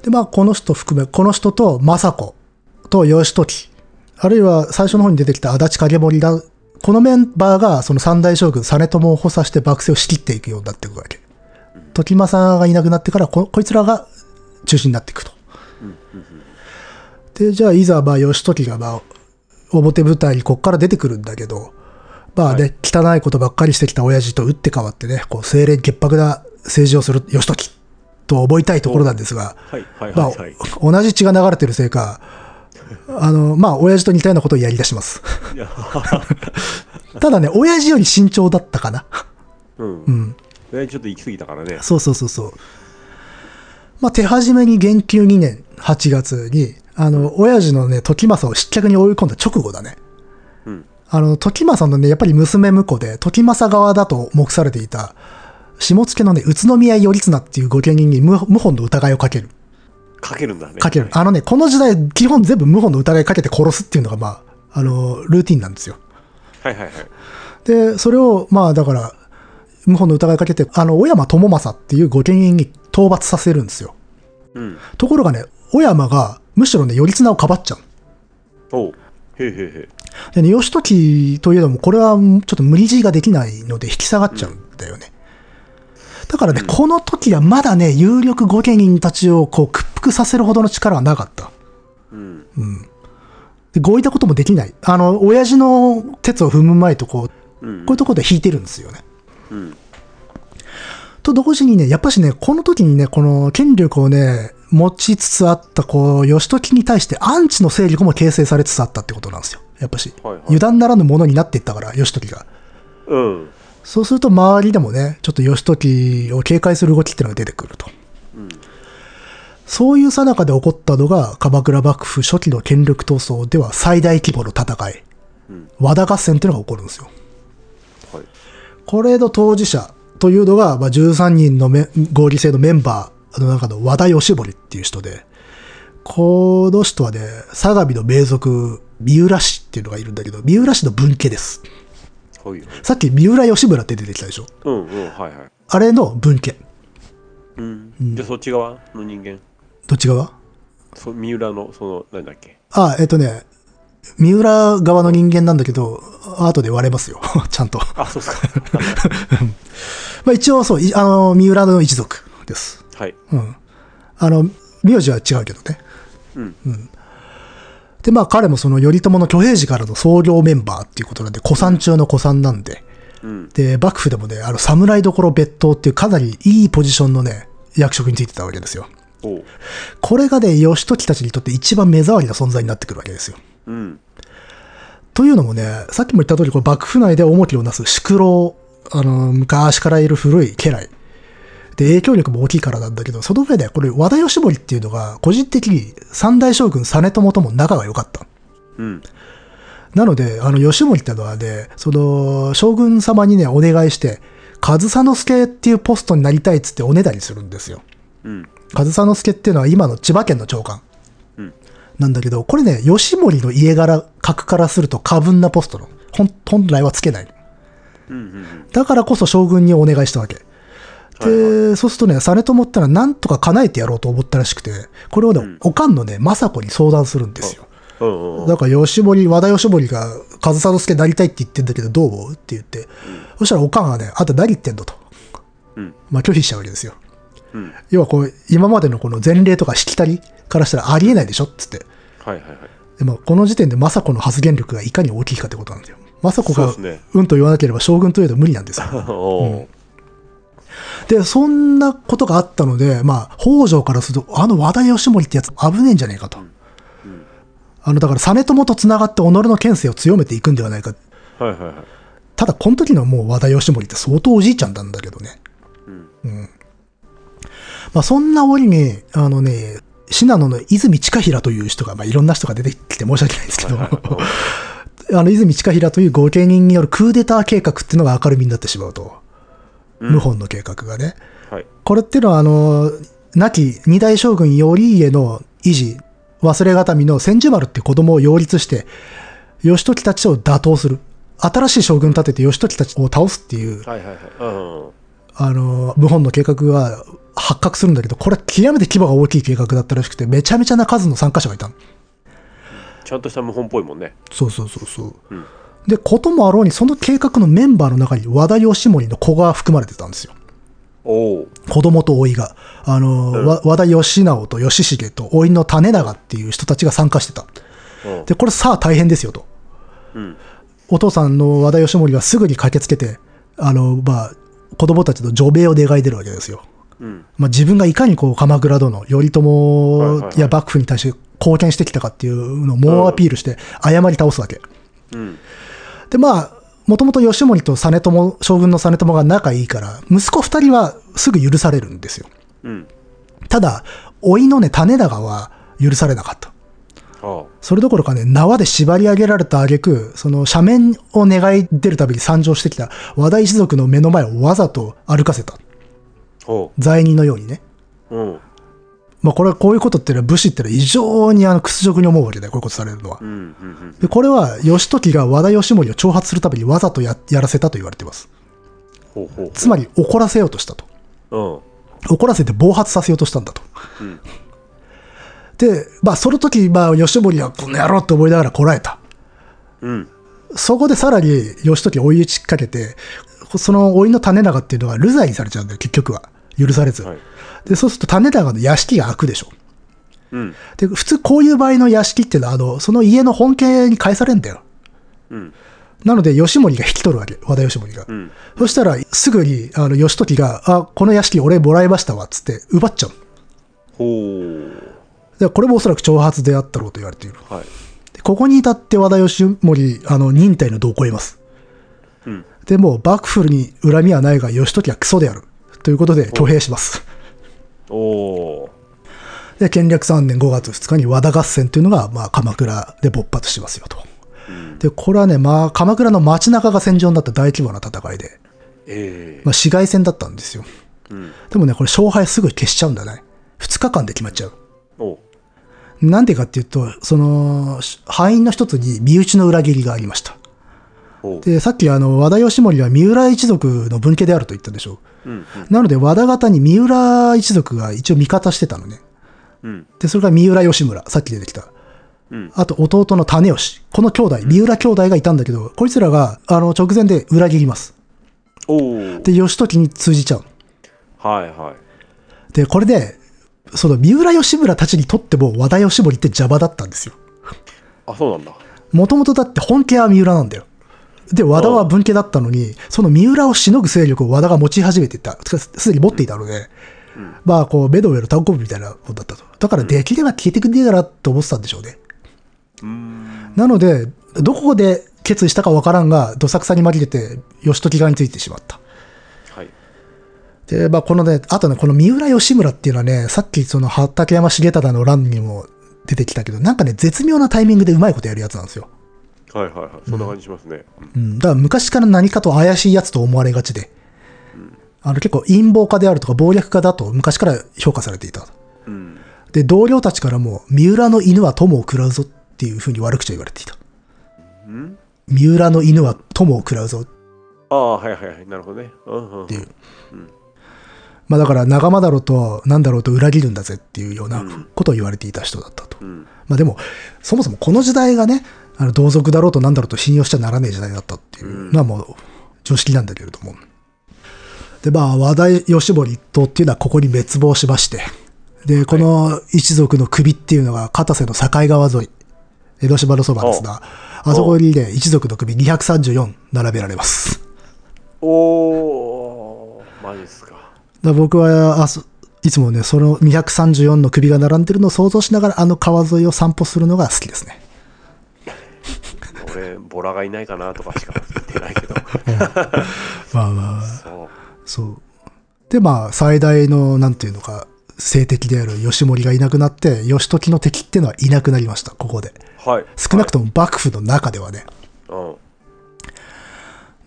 で、まあ、この人含め、この人と政子と義時、あるいは最初の方に出てきた足立影盛だ、このメンバーがその三代将軍実朝を補佐して幕政を仕切っていくようになっていくわけ。時政がいなくなってからこ、こいつらが中心になっていくと。で、じゃあ、いざ、まあ、義時が、まあ、表舞台にこっから出てくるんだけど、まあね、汚いことばっかりしてきた親父と打って変わってね、こう、清廉潔白な政治をする義時と思いたいところなんですが、はいはいまあはいはい。、同じ血が流れてるせいか、あの、まあ、親父と似たようなことをやり出します。[LAUGHS] ただね、親父より慎重だったかな。うん。うん。えちょっと行き過ぎたからね。そうそうそうそう。まあ、手始めに元久2年8月に、あの、親父のね、時政を失脚に追い込んだ直後だね。うん。あの、時政のね、やっぱり娘婿で、時政側だと目されていた、下野のね、宇都宮頼綱っていう御家人に謀謀反の疑いをかける。かけるんだね。かける。あのね、この時代、基本全部謀反の疑いかけて殺すっていうのが、まあ、あの、ルーティンなんですよ。はいはいはい。で、それを、まあ、だから、謀反の疑いかけて、あの、小山智正っていう御家人に討伐させるんですよ。うん。ところがね、小山が、むしろね、頼綱をかばっちゃう。おう。へえへえへえ。でね、義時といえども、これはちょっと無理強いができないので引き下がっちゃうんだよね。だからね、うんこの時はまだね、有力御家人たちをこう屈服させるほどの力はなかった。うん。で、こういったこともできない。あの、親父の鉄を踏む前とこう、うん。こういうところで引いてるんですよね。うん。と同時にね、やっぱしね、この時にね、この権力をね、持ちつつあった、こう、義時に対してアンチの勢力も形成されつつあったってことなんですよ。やっぱし。はいはい油断ならぬものになっていったから、義時が。うん。そうすると周りでもね、ちょっと義時を警戒する動きっていうのが出てくると。うん。そういう最中で起こったのが、鎌倉幕府初期の権力闘争では最大規模の戦い、うん。和田合戦っていうのが起こるんですよ。はい。これの当事者というのが、まあ、13人のメ合議制のメンバーの中の和田義盛っていう人で、この人はね、相模の名族、三浦氏っていうのがいるんだけど、三浦氏の分家です。はい。さっき三浦義村って出てきたでしょ？うんうん。はいはい。あれの分家。うん。じゃあそっち側の人間？どっち側？そ三浦の、その、なんだっけ？あ、えっとね、三浦側の人間なんだけど、後で割れますよ。[LAUGHS] ちゃんと。あ、そうっすか。[LAUGHS] まあ一応そう、いあの、三浦の一族です。はい。うん。あの、名字は違うけどね。うん。で、まあ彼もその頼朝の挙兵時からの創業メンバーっていうことなんで、古参中の古参なんで、うん。で、幕府でもね、あの、侍どころ別当っていうかなりいいポジションのね、役職についてたわけですよ。これがね、義時たちにとって一番目障りな存在になってくるわけですよ。うん。というのもね、さっきも言った通り、これ幕府内で重きをなす宿老、あの、昔からいる古い家来。で、影響力も大きいからなんだけど、その上で、これ、和田義盛っていうのが、個人的に三代将軍実朝とも仲が良かった。うん。なので、あの、義盛ってのはね、その、将軍様にね、お願いして、上総介っていうポストになりたいっつっておねだりするんですよ。うん。上総介っていうのは今の千葉県の長官。うん。なんだけど、これね、義盛の家柄、格からすると過分なポストの。本本来はつけない。うん。うん。だからこそ将軍にお願いしたわけ。で、はいそうするとね、実朝ってのはなんとか叶えてやろうと思ったらしくて、これをね、うんおかんのね、政子に相談するんですよ。だから、吉森、和田義盛が、上総介になりたいって言ってんだけど、どう？思うって言って、そしたらおかんがね、あんた何言ってんのと。うん。まあ、拒否しちゃうわけですよ。うん。要はこう、今までのこの前例とかしきたりからしたらありえないでしょ？っつって。はいはいはい。でも、この時点で政子の発言力がいかに大きいかってことなんですよ。政子がそうんと言わなければ将軍といえど無理なんですよ。[LAUGHS] で、そんなことがあったので、まあ、北条からすると、あの和田義盛ってやつ危ねえんじゃねえかと。あの、だから、実朝と繋がって己の権勢を強めていくんではないか。はいはいはい。ただ、この時のもう和田義盛って相当おじいちゃんなんだけどね。うん。まあ、そんな折に、あのね、信濃の泉近平という人が、まあ、いろんな人が出てきて申し訳ないんですけど、[LAUGHS] あの、泉近平という御家人によるクーデター計画っていうのが明るみになってしまうと。うん謀反の計画がね。はい。これっていうのは、あの、亡き二代将軍頼家の維持、忘れがたみの千住丸って子供を擁立して、義時たちを打倒する。新しい将軍立てて義時たちを倒すっていう、はいはいはい。うん。あの、謀反の計画が発覚するんだけど、これ極めて規模が大きい計画だったらしくて、めちゃめちゃな数の参加者がいたの。ちゃんとした謀反っぽいもんね。そうそうそうそう。うん。で、こともあろうに、その計画のメンバーの中に和田義盛の子が含まれてたんですよ。子供と甥が。あの、うんわ和田義直と義重と甥の種長っていう人たちが参加してた。うんで、これさあ大変ですよと。うんお父さんの和田義盛はすぐに駆けつけて、あの、まあ、子供たちの除名を願い出るわけですよ。うんまあ、自分がいかにこう鎌倉殿、頼朝や幕府に対して貢献してきたかっていうのを猛アピールして謝り倒すわけ。うんで、まあ、もともと義盛と実朝、将軍の実朝が仲いいから、息子二人はすぐ許されるんですよ。うんただ、甥いのね、種長は許されなかった。それどころかね、縄で縛り上げられた挙句、その斜面を願い出るたびに参上してきた和田一族の目の前をわざと歩かせた。ほ罪人のようにね。ううんまあこれはこういうことっていうのは武士ってのは異常にあの屈辱に思うわけだよ、こういうことされるのはで、これは義時が和田義盛を挑発するためにわざとややらせたと言われています。つまり怒らせようとしたと。うん怒らせて暴発させようとしたんだと。うんで、まあその時、まあ義盛はこの野郎って思いながらこらえた。うんそこでさらに義時追い打ちかけて、その老いの種長っていうのが流罪にされちゃうんだよ、結局は。許されず。はいで、そうすると種長の屋敷が開くでしょ。うんで、普通こういう場合の屋敷っていうのは、あの、その家の本家に返されんだよ。うんなので、義盛が引き取るわけ。和田義盛が。うんそしたら、すぐに、あの、義時が、あ、この屋敷俺もらいましたわ、つって、奪っちゃう。ほうでこれもおそらく挑発であったろうと言われている。はいでここに至って和田義盛、あの、忍耐の度を超えます。うんで、もう幕府に恨みはないが、義時はクソである。ということで、挙兵します。おおで、建暦3年5月2日に和田合戦というのが、まあ、鎌倉で勃発しますよと。うんで、これはね、まあ、鎌倉の街中が戦場になった大規模な戦いで、ええまあ、市街戦だったんですよ。うんでもね、これ勝敗すぐ消しちゃうんだね。2日間で決まっちゃう。おなんでかっていうと、その、敗因の一つに身内の裏切りがありました。で、さっきあの、和田義盛は三浦一族の分家であると言ったでしょうんうんう。なので、和田方に三浦一族が一応味方してたのね。うんで、それが三浦義村、さっき出てきた。うんあと、弟の種吉。この兄弟、三浦兄弟がいたんだけど、こいつらが、あの、直前で裏切ります。で、義時に通じちゃう。はいはいで、これで、その三浦義村たちにとっても和田義盛って邪魔だったんですよ。あそうなんだもともとだって本家は三浦なんだよ。で、和田は分家だったのに、その三浦をしのぐ勢力を和田が持ち始めていた。すでに持っていたので、まあ、こう、ベドウェル単行部みたいなもんだったと。だから、できれば消えてくれねえかなと思ってたんでしょうね。うんなので、どこで決意したかわからんが、どさくさに紛れて、義時側についてしまった。はいで、まあ、このね、あとね、この三浦義村っていうのはね、さっきその畠山重忠の乱にも出てきたけど、なんかね、絶妙なタイミングでうまいことやるやつなんですよ。はいはいはい。そんな感じしますね。うん。だから昔から何かと怪しいやつと思われがちで、あの結構陰謀家であるとか謀略家だと昔から評価されていた。うん。で、同僚たちからも、三浦の犬は友を食らうぞっていうふうに悪口を言われていた。うん。三浦の犬は友を食らうぞ。っああはいはいはい。なるほどね。うんうんていう。まあだから仲間だろうと何だろうと裏切るんだぜっていうようなことを言われていた人だったと。うん。まあでも、そもそもこの時代がね、あの同族だろうと何だろうと信用しちゃならねえ時代だったっていう。のはもう常識なんだけれども。で、まあ、和田義盛一党っていうのはここに滅亡しまして、で、この一族の首っていうのが片瀬の境川沿い、江戸島のそばですが、あそこにね、一族の首234並べられます。おおマジっすか。だ僕はあそいつもね、その234の首が並んでるのを想像しながら、あの川沿いを散歩するのが好きですね。俺ボラがいないかなとかしか言ってないけど [LAUGHS] まあまあ、そうそう。で、まあ、最大の、なんていうのか、政敵である義盛がいなくなって、義時の敵っていうのはいなくなりました、ここで。はい少なくとも幕府の中ではね。も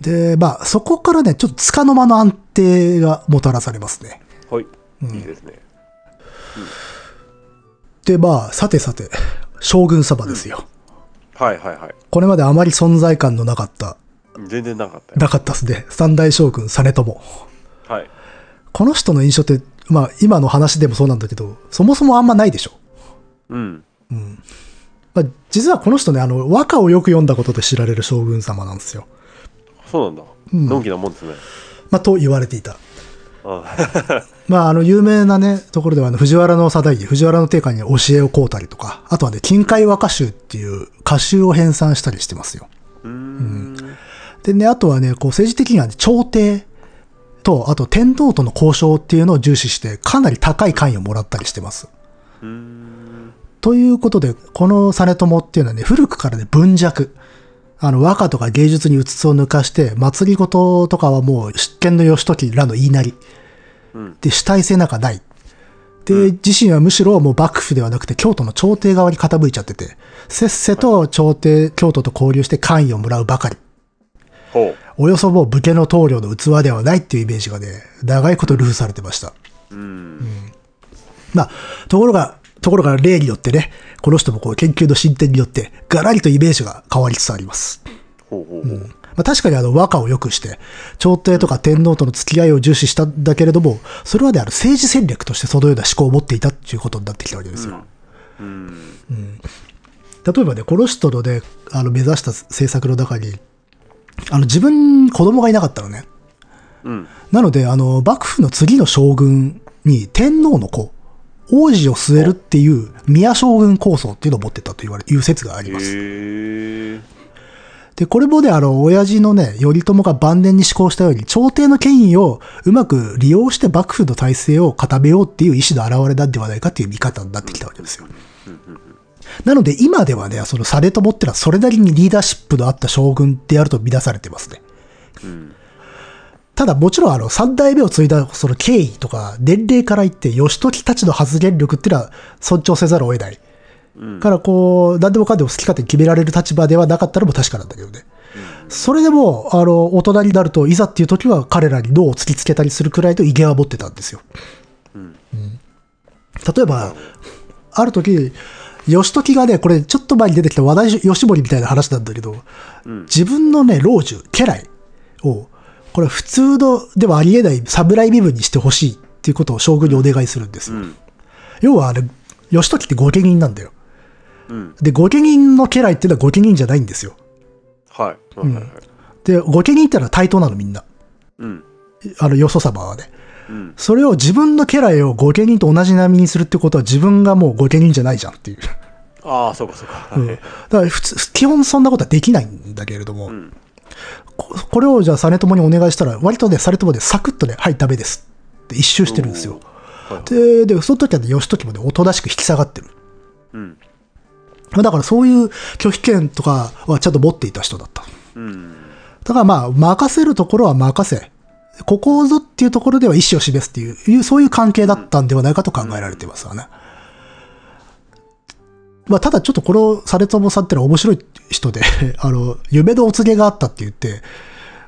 で、まあ、そこからね、ちょっと束の間の安定がもたらされますね。うんはいいいですねで、まあ、さてさて、将軍様ですよ。はいはいはいこれまであまり存在感のなかった、全然なかったよなかったですね。三大将軍、実朝。はいこの人の印象って、まあ、今の話でもそうなんだけど、そもそもあんまないでしょ。うんまあ、実はこの人ね、あの、和歌をよく読んだことで知られる将軍様なんですよ。そうなんだのんきなもんですねまあ、と言われていた。あ [LAUGHS] まあ、あの、有名なね、ところでは、あの、藤原の定家、藤原の定家に教えをこうたりとか、あとはね、近海和歌集っていう歌集を編纂したりしてますよ。うーんでね、あとはね、こう、政治的にはね、朝廷と、あと天皇との交渉っていうのを重視して、かなり高い関与をもらったりしてます。ということで、この実朝っていうのはね、古くからね、文弱。あの、和歌とか芸術にうつつを抜かして、祭りごととかはもう、執権の義時らの言いなり。うんで、主体性なんかない。で、自身はむしろもう幕府ではなくて、京都の朝廷側に傾いちゃってて、せっせと朝廷、京都と交流して関与をもらうばかり。ほおよそもう武家の棟梁の器ではないっていうイメージがね、長いことルフされてました。ううんまあ、ところが、ところが例によってね、この人もこう研究の進展によって、ガラリとイメージが変わりつつあります。ほうほうほうまあ、確かにあの和歌を良くして、朝廷とか天皇との付き合いを重視したんだけれども、それはね、あの政治戦略としてそのような思考を持っていたっていうことになってきたわけですよ。うん例えばね、この人のね、あの目指した政策の中に、あの自分、子供がいなかったのね。うんなので、あの、幕府の次の将軍に天皇の子、王子を据えるっていう宮将軍構想っていうのを持ってたと言われ、いう説があります。で、これもね、あの、親父のね、頼朝が晩年に施行したように、朝廷の権威をうまく利用して幕府の体制を固めようっていう意思の表れなんではないかっていう見方になってきたわけですよ。なので、今ではね、その実朝ってのはそれなりにリーダーシップのあった将軍であると見出されてますね。うんただもちろんあの三代目を継いだその経緯とか年齢から言って義時たちの発言力っていうのは尊重せざるを得ない。うんからこう、何でもかんでも好き勝手に決められる立場ではなかったのも確かなんだけどね。それでも、あの、大人になると、いざっていう時は彼らに脳を突きつけたりするくらいの威厳は持ってたんですよ。うん例えば、ある時、義時がね、これちょっと前に出てきた話題義盛みたいな話なんだけど、うん自分のね、老中、家来を、これ普通のではありえない侍身分にしてほしいっていうことを将軍にお願いするんですよ。うん要はあれ、義時って御家人なんだよ。うんで、御家人の家来っていうのは御家人じゃないんですよ。はいはいはいはいで、御家人ってのは対等なのみんな。うんあの、よそ様はね。うんそれを自分の家来を御家人と同じ並みにするってことは自分がもう御家人じゃないじゃんっていう。ああそうかそうかうんだから普通、基本そんなことはできないんだけれども、うんここれをじゃあ実朝にお願いしたら、割とね、実朝でサクッとね、はい、ダメですって一周してるんですよ。はいはいで、で、その時はね、義時もね、おとなしく引き下がってる。うんまあだからそういう拒否権とかはちゃんと持っていた人だった。うんだからまあ、任せるところは任せ。ここぞっていうところでは意思を示すっていう、そういう関係だったんではないかと考えられていますわね。まあ、ただちょっとこの実朝さんってのは面白い人で、[LAUGHS] あの、夢のお告げがあったって言って、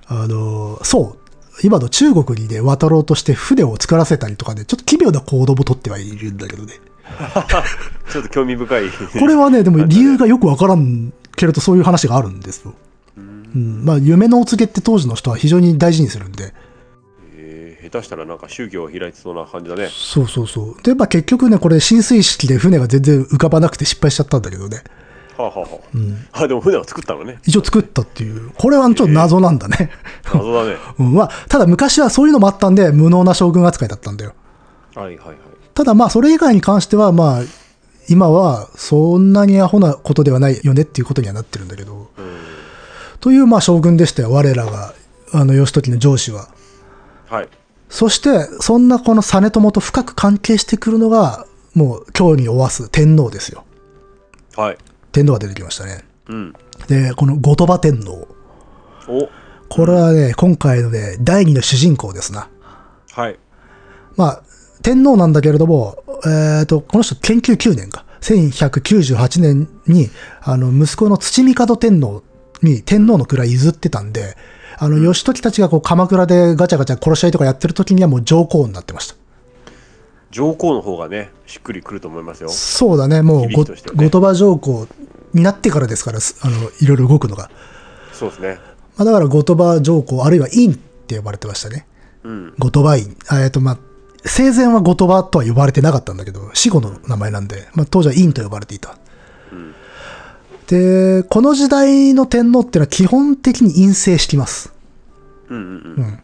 あの、そう、今の中国にね、渡ろうとして船を作らせたりとかね、ちょっと奇妙な行動も取ってはいるんだけどね。[LAUGHS] ちょっと興味深いこれはね、でも理由がよくわからんけれど、そういう話があるんですよ。うん、まあ、夢のお告げって当時の人は非常に大事にするんで。手したらなんか宗教を開いてそうな感じだねそうそうそう。で、まあ結局ね、これ浸水式で船が全然浮かばなくて失敗しちゃったんだけどね。はあはあはあうん。あでも船を作ったのね一応作ったっていう。これはちょっと謎なんだね。謎だね [LAUGHS] うん、まあ、ただ昔はそういうのもあったんで、無能な将軍扱いだったんだよ。はいはいはいただまあ、それ以外に関しては、まあ、今はそんなにアホなことではないよねっていうことにはなってるんだけど。うんという、まあ、将軍でしたよ。我らが、あの、義時の上司は。はいそして、そんなこの実朝と深く関係してくるのが、もう、今日におわす天皇ですよ。はい天皇が出てきましたね。うんで、この後鳥羽天皇。おこれはね、今回のね、第二の主人公ですな。はいまあ、天皇なんだけれども、えっ、と、この人研究9年か。1198年に、あの、息子の土帝天皇に天皇の位譲ってたんで、あの、義時たちがこう、鎌倉でガチャガチャ殺し合いとかやってる時にはもう上皇になってました。上皇の方がねしっくりくると思いますよそうだね、もう、ね後鳥羽上皇になってからですから、すあの、いろいろ動くのが。そうですねまあ、だから後鳥羽上皇、あるいは院って呼ばれてましたね。うん後鳥羽院。あえっと、まあ、生前は後鳥羽とは呼ばれてなかったんだけど、死後の名前なんで、まあ、当時は院と呼ばれていた。うんで、この時代の天皇っていうのは基本的に陰性してきます。うんうん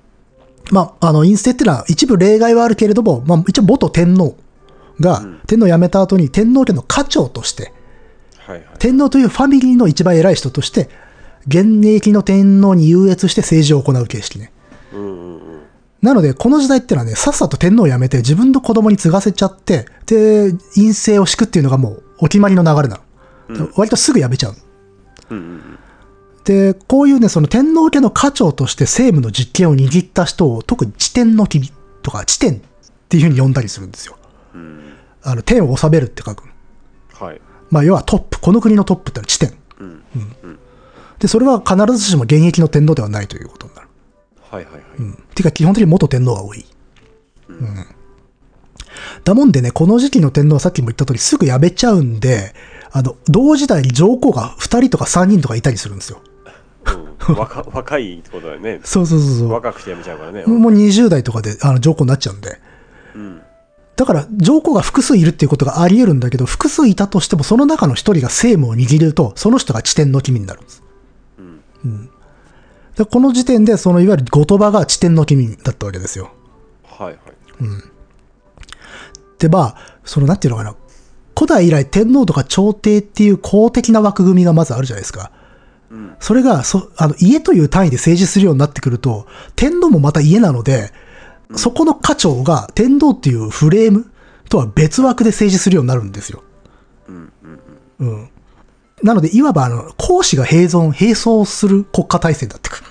まあ、あの、陰性っていうのは一部例外はあるけれども、まあ、一応元天皇が、天皇を辞めた後に天皇家の家長として、はいはい。天皇というファミリーの一番偉い人として、現役の天皇に優越して政治を行う形式ね。うんうんうん。なので、この時代ってのはね、さっさと天皇を辞めて自分の子供に継がせちゃって、で、陰性を敷くっていうのがもうお決まりの流れなの。割とすぐ辞めちゃうの。うんうんで、こういうね、その天皇家の家長として政務の実権を握った人を、特に地天の君とか地天っていうふうに呼んだりするんですよ。うん。うん。あの、天を治めるって書くの。はい。まあ、要はトップ、この国のトップってのは地天。うん。で、それは必ずしも現役の天皇ではないということになる。はいはいはい。うん。ていうか、基本的に元天皇が多い。うん。だもんでね、この時期の天皇はさっきも言った通り、すぐ辞めちゃうんで、あの、同時代に上皇が2人とか3人とかいたりするんですよ。うん、若 [LAUGHS] 若いってことだよね。そうそうそうそう。若くしてやめちゃうからね。もう20代とかであの上皇になっちゃうんで。うん。だから、上皇が複数いるっていうことがあり得るんだけど、複数いたとしても、その中の一人が政務を握ると、その人が地点の君になるんです。うん。でこの時点で、そのいわゆる後鳥羽が地点の君だったわけですよ。はいはい。で、まあ、その、なんていうのかな。古代以来、天皇とか朝廷っていう公的な枠組みがまずあるじゃないですか。それが、そ、あの、家という単位で政治するようになってくると、天皇もまた家なので、そこの家長が天皇っていうフレームとは別枠で政治するようになるんですよ。うん。なので、いわば、あの、皇嗣が併存、並走する国家体制になってくる。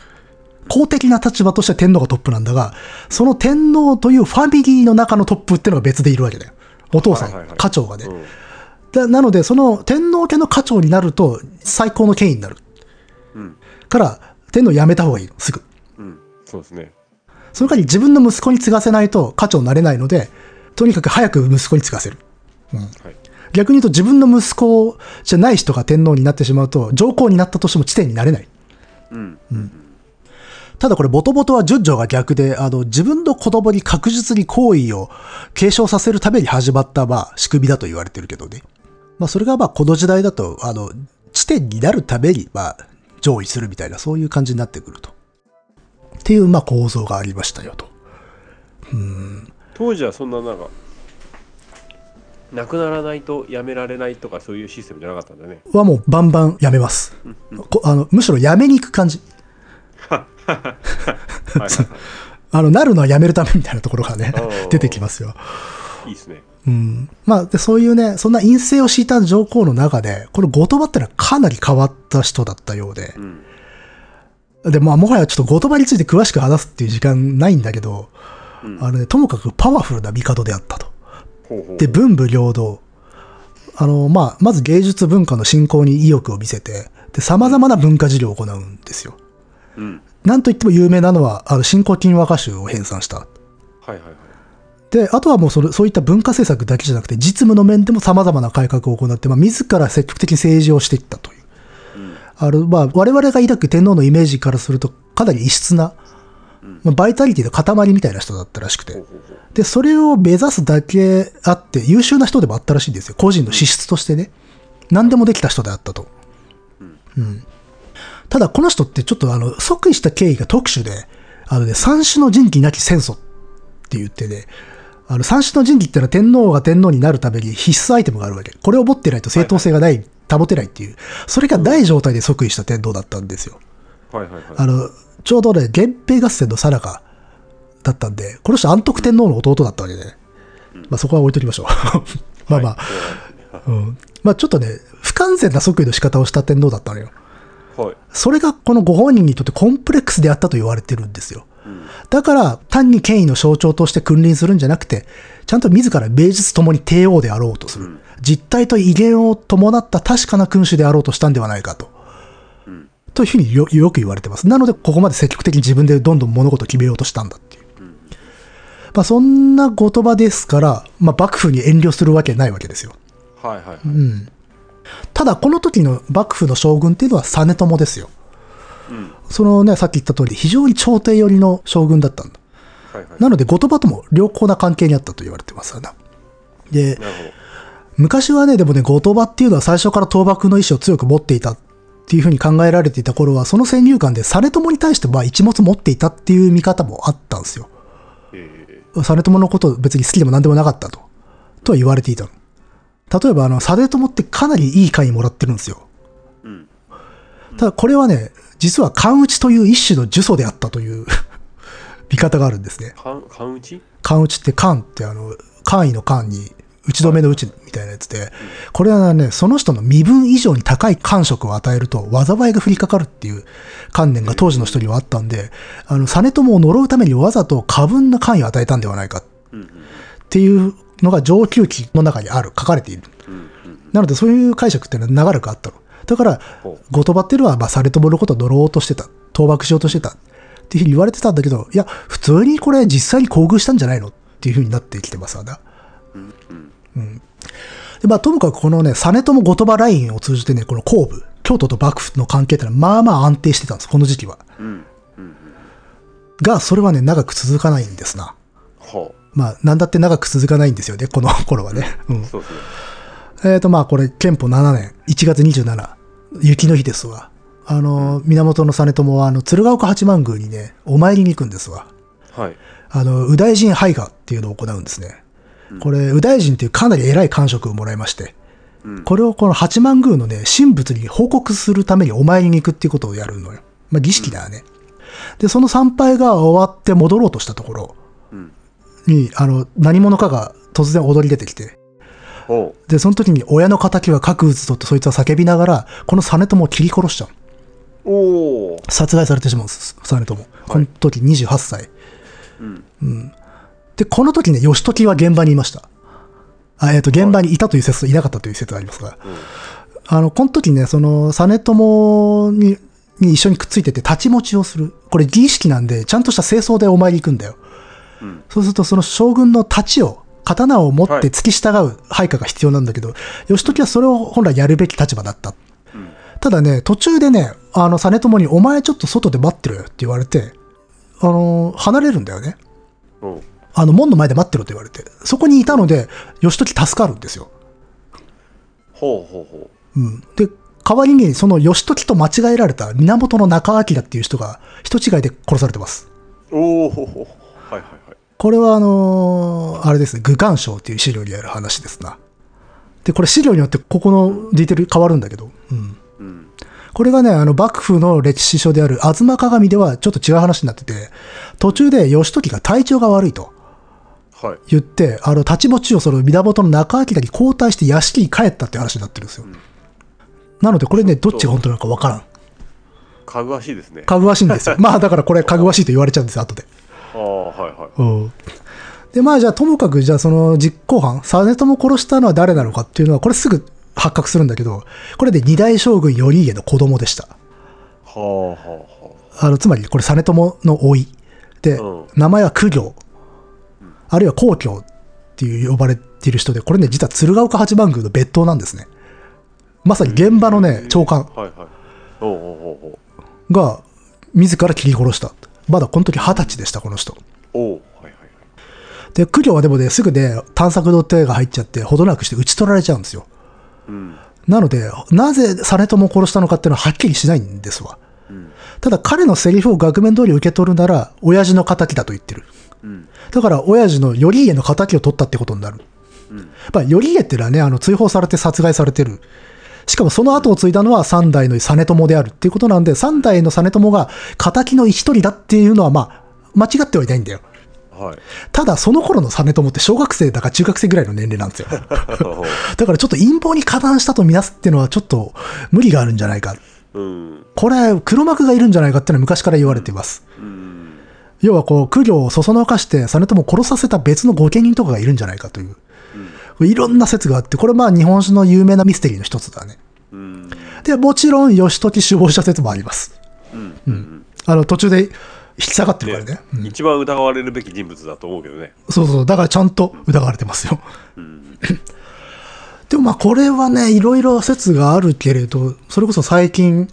公的な立場としては天皇がトップなんだが、その天皇というファミリーの中のトップっていうのが別でいるわけだよ。お父さん、はいはいはい家長がね。うん。だなので、その天皇家の家長になると最高の権威になる。うん。から、天皇辞めた方がいいの、すぐ。うん。そうですね。その代わり自分の息子に継がせないと家長になれないので、とにかく早く息子に継がせる。はい。逆に言うと自分の息子じゃない人が天皇になってしまうと、上皇になったとしても地点になれない。うん。ただこれ、ボトボトは順序が逆で、あの、自分の子供に確実に行為を継承させるために始まった、まあ、仕組みだと言われてるけどね。まあ、それがまあ、この時代だと、あの、地点になるために、まあ、上位するみたいな、そういう感じになってくると。っていう、まあ、構造がありましたよと。当時はそんななんかなくならないとやめられないとかそういうシステムじゃなかったんだね。はもう、バンバンやめます。こあのむしろやめに行く感じ。[LAUGHS] [LAUGHS] あの、なるのはやめるためみたいなところがね出てきますよ。い。いいですね。うん。まあ、で、そういうね、そんな陰性を敷いた上皇の中で、この後鳥羽ってのはかなり変わった人だったようでう。ん。で、まあ、もはやちょっと後鳥羽について詳しく話すっていう時間ないんだけど、うんあのね、ともかくパワフルな帝であったと。ほうほう。で、文武両道。あの、まあ、まず芸術文化の振興に意欲を見せて、で、様々な文化事業を行うんですよ。うん。なんといっても有名なのは、あの、新古今和歌集を編纂した。はいはいはい。で、あとはもうそれそういった文化政策だけじゃなくて、実務の面でも様々な改革を行って、まあ、自ら積極的に政治をしていったという。うん。あの、まあ、我々が抱く天皇のイメージからすると、かなり異質な、まあ、バイタリティの塊みたいな人だったらしくて。で、それを目指すだけあって、優秀な人でもあったらしいんですよ。個人の資質としてね。何でもできた人であったと。うん。ただ、この人ってちょっとあの、即位した経緯が特殊で、あのね、三種の神器なき戦争って言ってね、あの、三種の神器ってのは天皇が天皇になるために必須アイテムがあるわけ。これを持ってないと正当性がない、保てないっていう、それがない状態で即位した天皇だったんですよ。はいはいはい。あの、ちょうどね、源平合戦の最中だったんで、この人安徳天皇の弟だったわけで、まあそこは置いときましょう。[LAUGHS] まあまあ、うん。まあちょっとね、不完全な即位の仕方をした天皇だったのよ。あ。はい。それがこのご本人にとってコンプレックスであったと言われてるんですよ。うん。だから、単に権威の象徴として君臨するんじゃなくて、ちゃんと自ら名実ともに帝王であろうとする。うん実態と威厳を伴った確かな君主であろうとしたんではないかと。うん。というふうによよく言われてます。なので、ここまで積極的に自分でどんどん物事を決めようとしたんだっていう。まあ、そんな言葉ですから、まあ、幕府に遠慮するわけないわけですよ。はいはいはい。うん。ただ、この時の幕府の将軍っていうのは実朝ですよ。うん。そのね、さっき言った通り、非常に朝廷寄りの将軍だったんだ。はいはい。なので、後鳥羽とも良好な関係にあったと言われてますわな。で。昔はね、でもね、後鳥羽っていうのは最初から倒幕の意思を強く持っていたっっていうふうに考えられていた頃は、その先入観で実朝に対してまあ一物持っていたっていう見方もあったんですよ。え実朝のこと別に好きでも何でもなかったと、とは言われていたの。例えば、あの、実朝ってかなりいい会もらってるんですよ。ーうん。ただこれはね、実は勘打ちという一種の呪詛であったという [LAUGHS] 見方があるんですね。勘打ち勘打ちって勘ってあの、官位の官に打ち止めの打ちみたいなやつで、これはね、その人の身分以上に高い感触を与えると災いが降りかかるっていう観念が当時の人にはあったんで、あの、実朝を呪うためにわざと過分な官位を与えたんではないかっていうのが上級記の中にある、書かれている。なのでそういう解釈っていうのは長らくあったの。だから、ほ後鳥羽っていうのは、まあ、実朝のことを呪おうとしてた。倒幕しようとしてた。っていうふうに言われてたんだけど、いや、普通にこれ実際に厚遇したんじゃないのっていうふうになってきてますわな。ううんうんで、まあ、ともかくこのね、実朝後鳥羽ラインを通じてね、この後部、京都と幕府の関係ってのは、まあまあ安定してたんです、この時期は。が、それはね、長く続かないんですな。ほまあ、なんだって長く続かないんですよね、[LAUGHS] この頃はね。うんう。そうですねえーと、まあ、これ、憲法7年、1月27、雪の日ですわ。あの、源実朝は、あの、鶴岡八幡宮にね、お参りに行くんですわ。はいあの、右大臣拝賀っていうのを行うんですね。これ、右大臣っていうかなり偉い官職をもらいまして、うんこれをこの八幡宮のね、神仏に報告するためにお参りに行くっていうことをやるのよ。まあ、儀式だよね。で、その参拝が終わって戻ろうとしたところうんに、あの、何者かが突然踊り出てきて、ほで、その時に親の仇は核撃つぞとそいつは叫びながら、この実朝を切り殺しちゃう。うおお殺害されてしまうんです、実朝。この時28歳。うんで、この時ね、義時は現場にいました。あえっ、と、現場にいたという説といなかったという説がありますが、あの、この時ね、その、実朝に、に一緒にくっついてて、立ち持ちをする。これ儀式なんで、ちゃんとした清掃でお参り行くんだよ。うんそうすると、その将軍の太刀を、刀を持っはいて付き従う配下が必要なんだけど、義時はそれを本来やるべき立場だった。うんただね、途中でね、あの、実朝に、お前ちょっと外で待ってろよって言われて、あの、離れるんだよね。あの、門の前で待ってろと言われて。そこにいたので、義時助かるんですよ。ほうほうほうん。で、代わりに、その義時と間違えられた源中明っていう人が、人違いで殺されてます。うおおはいはいこれは、あのーあれですね、愚官賞っていう資料にある話ですな。で、これ資料によって、ここのディテール変わるんだけど、うん。うんこれがね、あの、幕府の歴史書である、吾妻鏡ではちょっと違う話になってて、途中で義時が体調が悪いとはい言って、あの、立ち持ちをその源の中明に交代して屋敷に帰ったって話になってるんですよ。なので、これね、どっちが本当なのかわからん。かぐわしいですねかぐわしいんですよ。まあ、だからこれ、かぐわしいと言われちゃうんですよ、後で。ああはいはいうん。で、まあ、じゃあ、ともかく、じゃあ、その実行犯、実朝を殺したのは誰なのかっていうのは、これすぐ発覚するんだけど、これで二代将軍頼家の子供でした。はあはあはあの、つまり、これ、実朝の甥い。で、うん名前は公暁、あるいは皇居っていう呼ばれている人で、これね、実は鶴岡八幡宮の別当なんですね。まさに現場のね、長官あはいはいおうおうおうおうが、自ら切り殺した。まだこの時二十歳でした、この人。おで、公暁はでもね、すぐね、探索の手が入っちゃって、ほどなくして討ち取られちゃうんですよ。うんなので、なぜ実朝を殺したのかっていうのははっきりしないんですわ。うんただ彼のセリフを額面通り受け取るなら、親父の仇だと言ってる。うんだから、親父の頼家の仇を取ったってことになる。うんまあ、頼家っていうのはね、あの、追放されて殺害されてる。しかもその後を継いだのは三代の実朝であるっていうことなんで、三代の実朝が仇の一人だっていうのは、まあ、間違ってはいないんだよ。はいただ、その頃の実朝って小学生だか中学生ぐらいの年齢なんですよ。[LAUGHS] だからちょっと陰謀に加担したとみなすっていうのはちょっと無理があるんじゃないか。うんこれ、黒幕がいるんじゃないかっていうのは昔から言われています。うん要はこう、苦行をそそのかして、実朝を殺させた別の御家人とかがいるんじゃないかという。いろんな説があって、これまあ日本史の有名なミステリーの一つだね。うんで、もちろん義時首謀者説もあります。うんうんあの、途中で引き下がってるからね。うん一番疑われるべき人物だと思うけどねそうそう、だからちゃんと疑われてますよ。うん [LAUGHS] でもまあこれはね、いろいろ説があるけれど、それこそ最近、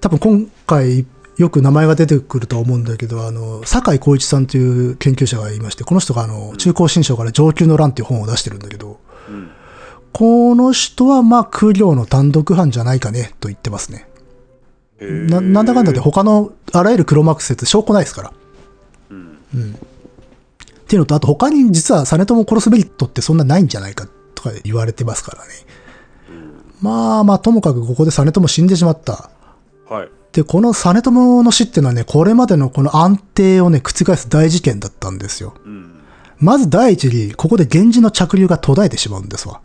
多分今回よく名前が出てくるとは思うんだけど、あの、酒井光一さんという研究者がいまして、この人があの、中高新書から上級の乱っていう本を出してるんだけど、うんこの人はまあ、空領の単独犯じゃないかね、と言ってますね。ななんだかんだで他のあらゆる黒幕説証拠ないですから。うんうん。っていうのと、あと他に実は実朝を殺すメリットってそんなないんじゃないかとか言われてますからね。まあまあ、ともかくここで実朝死んでしまった。はいで、この実朝の死っていうのはね、これまでのこの安定をね、覆す大事件だったんですよ。うんまず第一に、ここで源氏の着流が途絶えてしまうんですわ。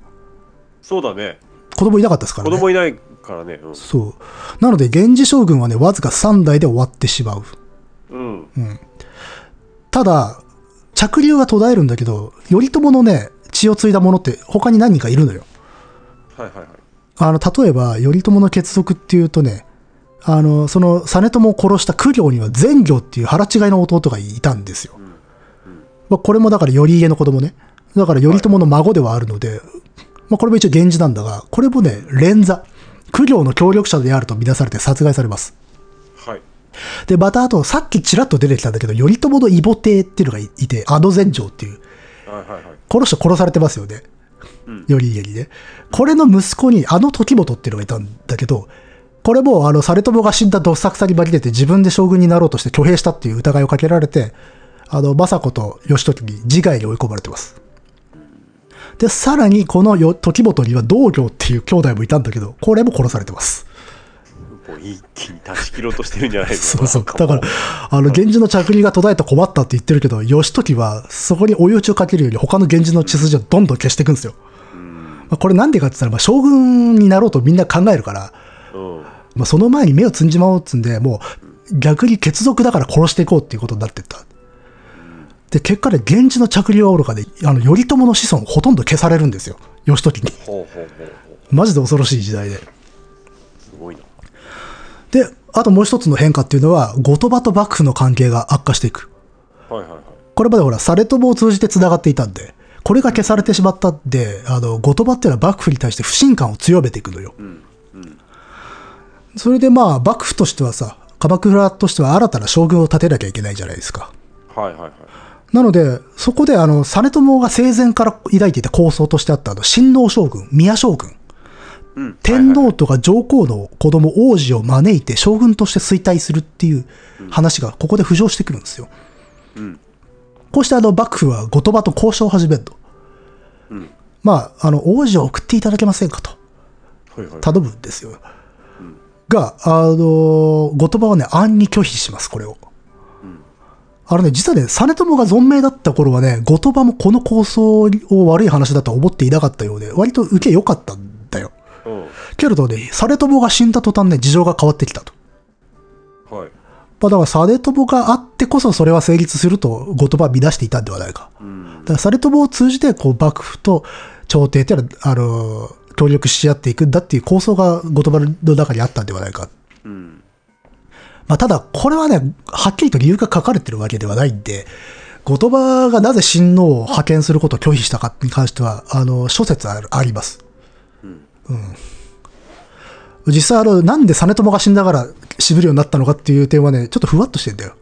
そうだね子供いなかったですからね。子供いないからねそう。なので、源氏将軍はね、わずか3代で終わってしまう。うん、うん、ただ、着流は途絶えるんだけど、頼朝のね、血を継いだ者って他に何人かいるのよ。はいはいはいあの、例えば、頼朝の血族っていうとね、あの、その、実朝を殺した九行には善行っていう腹違いの弟がいたんですよ。まあ、これもだから頼家の子供ね。だから頼朝の孫ではあるので、まあ、これも一応源氏なんだが、これもね、連座。九行の協力者であると見なされて殺害されます。はいで、またあと、さっきちらっと出てきたんだけど、頼朝の異母帝っていうのがいいて、あの善城っていう、はいはいはいこの人殺されてますよね。うん頼家にね。これの息子にあの時元っていうのがいたんだけど、これもあの、実朝が死んだどさくさに紛れて自分で将軍になろうとして挙兵したっていう疑いをかけられて、あの、政子と義時に自害に追い込まれてます。で、さらにこのよ時元には道行っていう兄弟もいたんだけど、これも殺されてます。もう一気に断ち切ろうとしてるんじゃないですかそうそう。だから、あの、源氏の着流が途絶えた困ったって言ってるけど、義時はそこに追い打ちをかけるように他の源氏の血筋をどんどん消していくんですよ。まあ、これなんでかって言ったら、まあ、将軍になろうとみんな考えるから、うんまあ、その前に目をつんじまおうっつんで、もう逆に血族だから殺していこうっていうことになってった。で、結果で源氏の着流はおろかで、あの、頼朝の子孫ほとんど消されるんですよ。義時に。マジで恐ろしい時代で。すごいなで、あともう一つの変化っていうのは、後鳥羽と幕府の関係が悪化していく。はいはいはいこれまでほら、実朝を通じて繋がっていたんで、これが消されてしまったんで、あの、後鳥羽っていうのは幕府に対して不信感を強めていくのよ。うんうんそれでまあ、幕府としてはさ、鎌倉としては新たな将軍を立てなきゃいけないじゃないですか。はいはいはいなので、そこであの、実朝が生前から抱いていた構想としてあったあの、親王将軍、宮将軍、うん天皇とか上皇の子供王子を招いて将軍として衰退するっていう話がここで浮上してくるんですよ。うんこうしてあの、幕府は後鳥羽と交渉を始めると。うんまあ、あの、王子を送っていただけませんかとはいはい頼むんですよ。が、あの、後鳥羽はね、暗に拒否します、これを。あのね、実はね、実朝が存命だった頃はね、後鳥羽もこの構想を悪い話だとは思っていなかったようで、割と受け良かったんだよ。うんけれどね、実朝が死んだ途端ね、事情が変わってきたと。はいまあ、だから、実朝があってこそそれは成立すると、後鳥羽は見出していたんではないか。うんだから、実朝を通じて、こう、幕府と朝廷っていうのは、あの、協力し合っていくんだっていう構想が後鳥羽の中にあったんではないか。うんまあ、ただ、これはね、はっきりと理由が書かれてるわけではないんで、後鳥羽がなぜ親王を派遣することを拒否したかに関しては、あの、諸説あるあります。うん。実際、あの、なんで実朝が死んだから痺るようになったのかっていう点はね、ちょっとふわっとしてんだよ。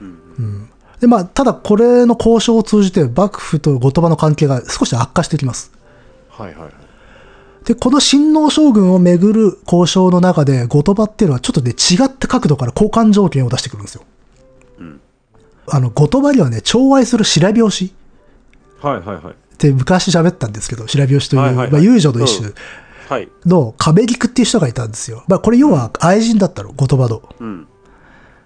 うん。で、まあ、ただ、これの交渉を通じて、幕府と後鳥羽の関係が少し悪化してきます。はいはいはいで、この親王将軍をめぐる交渉の中で、後鳥羽っていうのはちょっとね、違った角度から交換条件を出してくるんですよ。うんあの、後鳥羽にはね、寵愛する白拍子はいはいはいって昔喋ったんですけど、白拍子という、はいはいはいまあ、遊女の一種はいの亀菊っていう人がいたんですよ。まあ、これ要は愛人だったの、後鳥羽の。うん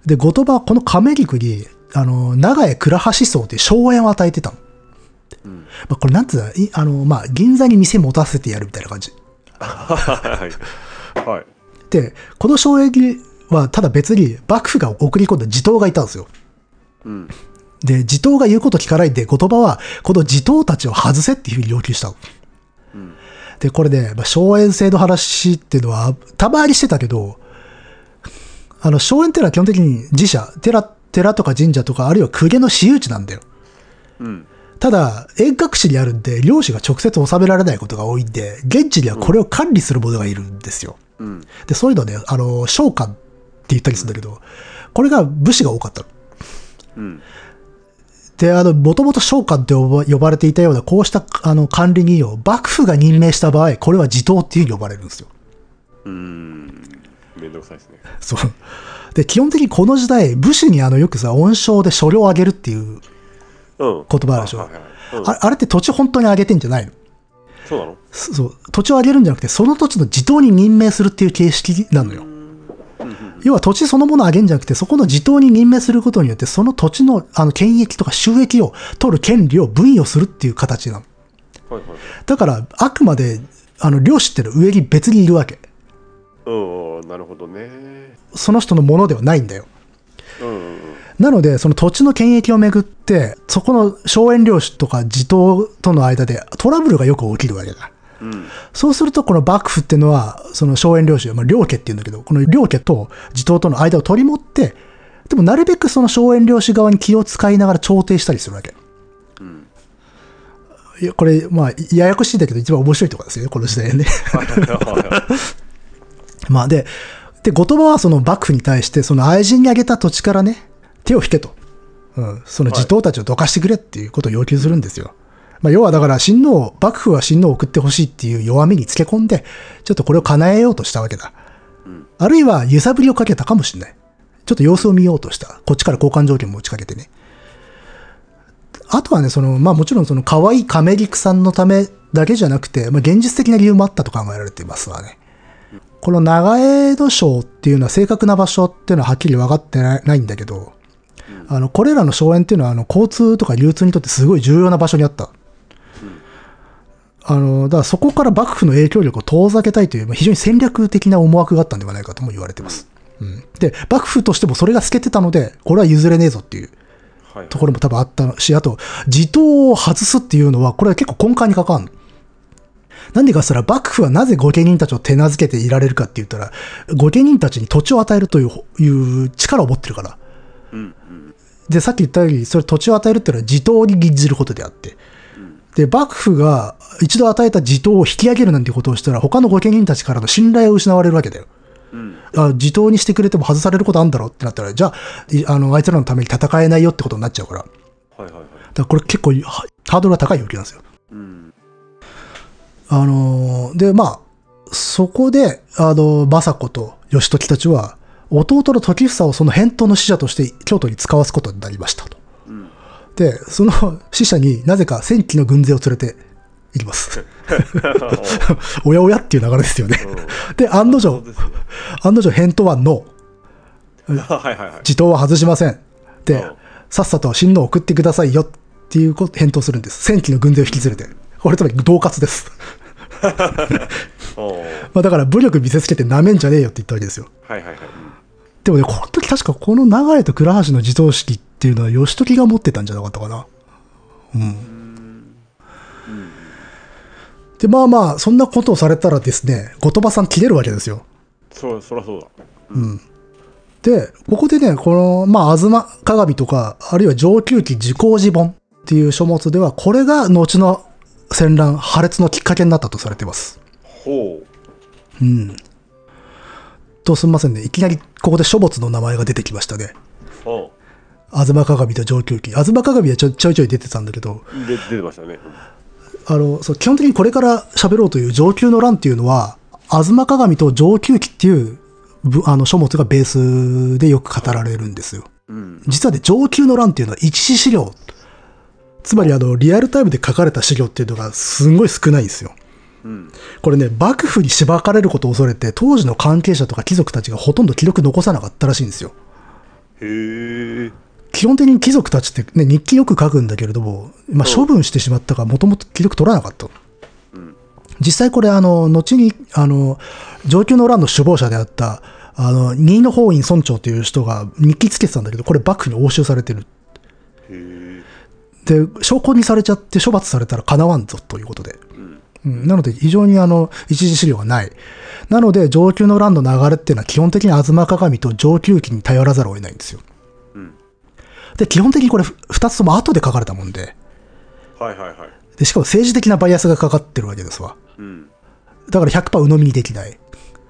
で、後鳥羽はこの亀菊に、あの、長江倉橋荘っていう荘園を与えてたの。うんまあ、これなんつうあの、まあ、銀座に店持たせてやるみたいな感じ。[LAUGHS] はいはいで、この荘園には、ただ別に幕府が送り込んだ地頭がいたんですよ。うんで、地頭が言うこと聞かないんで、後鳥羽は、この地頭たちを外せっていうふうに要求したの。うんで、これね、まあ、荘園制の話っていうのは、たまにしてたけど、あの、荘園っていうのは基本的に自社、寺、寺とか神社とか、あるいは公家の私有地なんだよ。うんただ、遠隔地にあるんで、領主が直接収められないことが多いんで、現地にはこれを管理する者がいるんですよ。うんで、そういうのね、あの、召喚って言ったりするんだけど、これが武士が多かったの。うんで、あの、もともと召喚って呼ばれていたような、こうした、あの、管理人を幕府が任命した場合、これは地頭っていうふうに呼ばれるんですよ。うんめんどくさいですね。そう。で、基本的にこの時代、武士にあの、よくさ、恩賞で所領をあげるっていううん。言葉でしょああれって土地本当にあげてんじゃないの？そうなの？そそう。土地をあげるんじゃなくて、その土地の地頭に任命するっていう形式なのよ。要は土地そのものをあげるんじゃなくて、そこの地頭に任命することによって、その土地のあの権益とか収益を取る権利を分与するっていう形なの。はいはい。だから、あくまで、あの、領主ってのは上に別にいるわけ。うん、なるほどね。その人のものではないんだよ。うん。なので、その土地の権益をめぐって、そこの荘園領主とか地頭との間でトラブルがよく起きるわけだ。うん。そうすると、この幕府っていうのは、その荘園領主、まあ、領家っていうんだけど、この領家と地頭との間を取り持って、でもなるべくその荘園領主側に気を使いながら調停したりするわけ。うん。いやこれ、まあ、ややこしいんだけど、一番面白いところですよね、この時代ね。[LAUGHS] まあ、で、で、後鳥羽はその幕府に対して、その愛人にあげた土地からね、手を引けと。うん、その地頭たちをどかしてくれっていうことを要求するんですよ。まあ、要はだから親王、幕府は親王を送ってほしいっていう弱みにつけ込んで、ちょっとこれを叶えようとしたわけだ。あるいは揺さぶりをかけたかもしれない。ちょっと様子を見ようとした。こっちから交換条件も打ちかけてね。あとはね、その、まあもちろんその可愛い亀陸さんのためだけじゃなくて、まあ現実的な理由もあったと考えられていますわね。この長江戸省っていうのは正確な場所っていうのははっきり分かってないんだけど、あの、これらの荘園っていうのはあの交通とか流通にとってすごい重要な場所にあった。あの、だからそこから幕府の影響力を遠ざけたいという、まあ非常に戦略的な思惑があったんではないかとも言われてます。うん。で、幕府としてもそれが透けてたので、これは譲れねえぞっていうはい。ところも多分あったし、あと、地頭を外すっていうのは、これは結構根幹に関わるの。なんでかっつったら、幕府はなぜ御家人たちを手なずけていられるかって言ったら、御家人たちに土地を与えるといういう力を持ってるから。で、さっき言ったように、それ土地を与えるっていうのは地頭に銀じることであって。で、幕府が一度与えた地頭を引き上げるなんてことをしたら、他の御家人たちからの信頼を失われるわけだよ。うん。あ地頭にしてくれても外されることあるんだろうってなったら、じゃあ、いあの、あいつらのために戦えないよってことになっちゃうから。だかはいはいはい。らこれ結構はハードルが高いわけなんですよ。うん。あのーで、まあ、そこで、あの、政子と義時たちは、弟の時房をその返答の使者として京都に使わすことになりましたと。うん。で、その使者になぜか戦機の軍勢を連れて行きます。[LAUGHS] おやおやっていう流れですよね。で、案の定案の定返答はノー。はいはいはい。地頭は外しません。でうん、さっさと親王を送ってくださいよっていうこと返答するんです。戦機の軍勢を引き連れて。これつまり恫喝です。[LAUGHS] [LAUGHS] まあだから武力見せつけて舐めんじゃねえよって言ったわけですよ。はいはいはい。でもね、この時確かこの流れと倉橋の自動式っていうのは義時が持ってたんじゃなかったかな。うん。で、まあまあ、そんなことをされたらですね、後鳥羽さん切れるわけですよ。そう、そりゃそうだ。で、ここでね、この、まあ、東鏡とか、あるいは上級記自公寺本っていう書物では、これが後の戦乱、破裂のきっかけになったとされています。ほう。うん。と、すみませんね。いきなりここで書物の名前が出てきましたね。ほ東鏡と上級記。東鏡はちょちょいちょい出てたんだけど、出てましたね。あの、そう、基本的にこれから喋ろうという上級の乱っていうのは、東鏡と上級記っていうぶあの書物がベースでよく語られるんですよ。うん。実はね、上級の乱っていうのは一次資料。つまりあの、リアルタイムで書かれた資料っていうのがすんごい少ないんですよ。うん。これね、幕府にしばかれることを恐れて、当時の関係者とか貴族たちがほとんど記録残さなかったらしいんですよ。へえ。基本的に貴族たちってね、日記よく書くんだけれども、まあ、うん処分してしまったから、もともと記録取らなかった。うん。実際これ、あの、後に、あの、上級の乱の首謀者であった、あの、新野法院村長という人が日記つけてたんだけど、これ幕府に押収されてる。で、証拠にされちゃって処罰されたら叶わんぞということで。うん。うんなので、非常にあの、一次資料がない。なので、上級の乱の流れっていうのは基本的に東鏡と上級記に頼らざるを得ないんですよ。うん。で、基本的にこれ、二つとも後で書かれたもんで、はいはいはい。で、しかも政治的なバイアスがかかってるわけですわ。うん。だから100%鵜呑みにできない。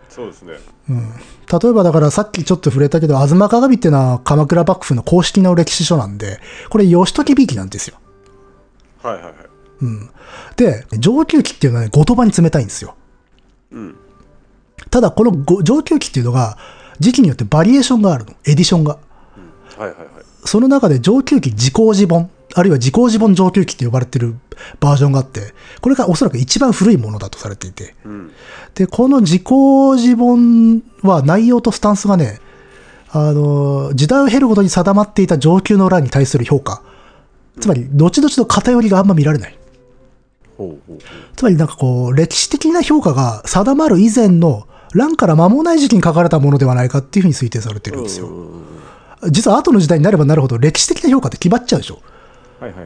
そうですね。例えばだからさっきちょっと触れたけど、東鏡っていうのは鎌倉幕府の公式の歴史書なんで、これ義時びいきなんですよ。はいはいはい。で、上級期っていうのはね、後鳥羽に冷たいんですよ。うん。ただこのご上級期っていうのが、時期によってバリエーションがあるの。エディションが。はいはいはいその中で上級期時効時本、あるいは時効時本上級期って呼ばれてるバージョンがあって、これがおそらく一番古いものだとされていて。うんで、この時効時本は内容とスタンスがね、あの、時代を経るごとに定まっていた上級の欄に対する評価。つまり、後々の偏りがあんま見られない。つまりなんかこう、歴史的な評価が定まる以前の欄から間もない時期に書かれたものではないかっていうふうに推定されてるんですよ。実は後の時代になればなるほど歴史的な評価って決まっちゃうでしょ。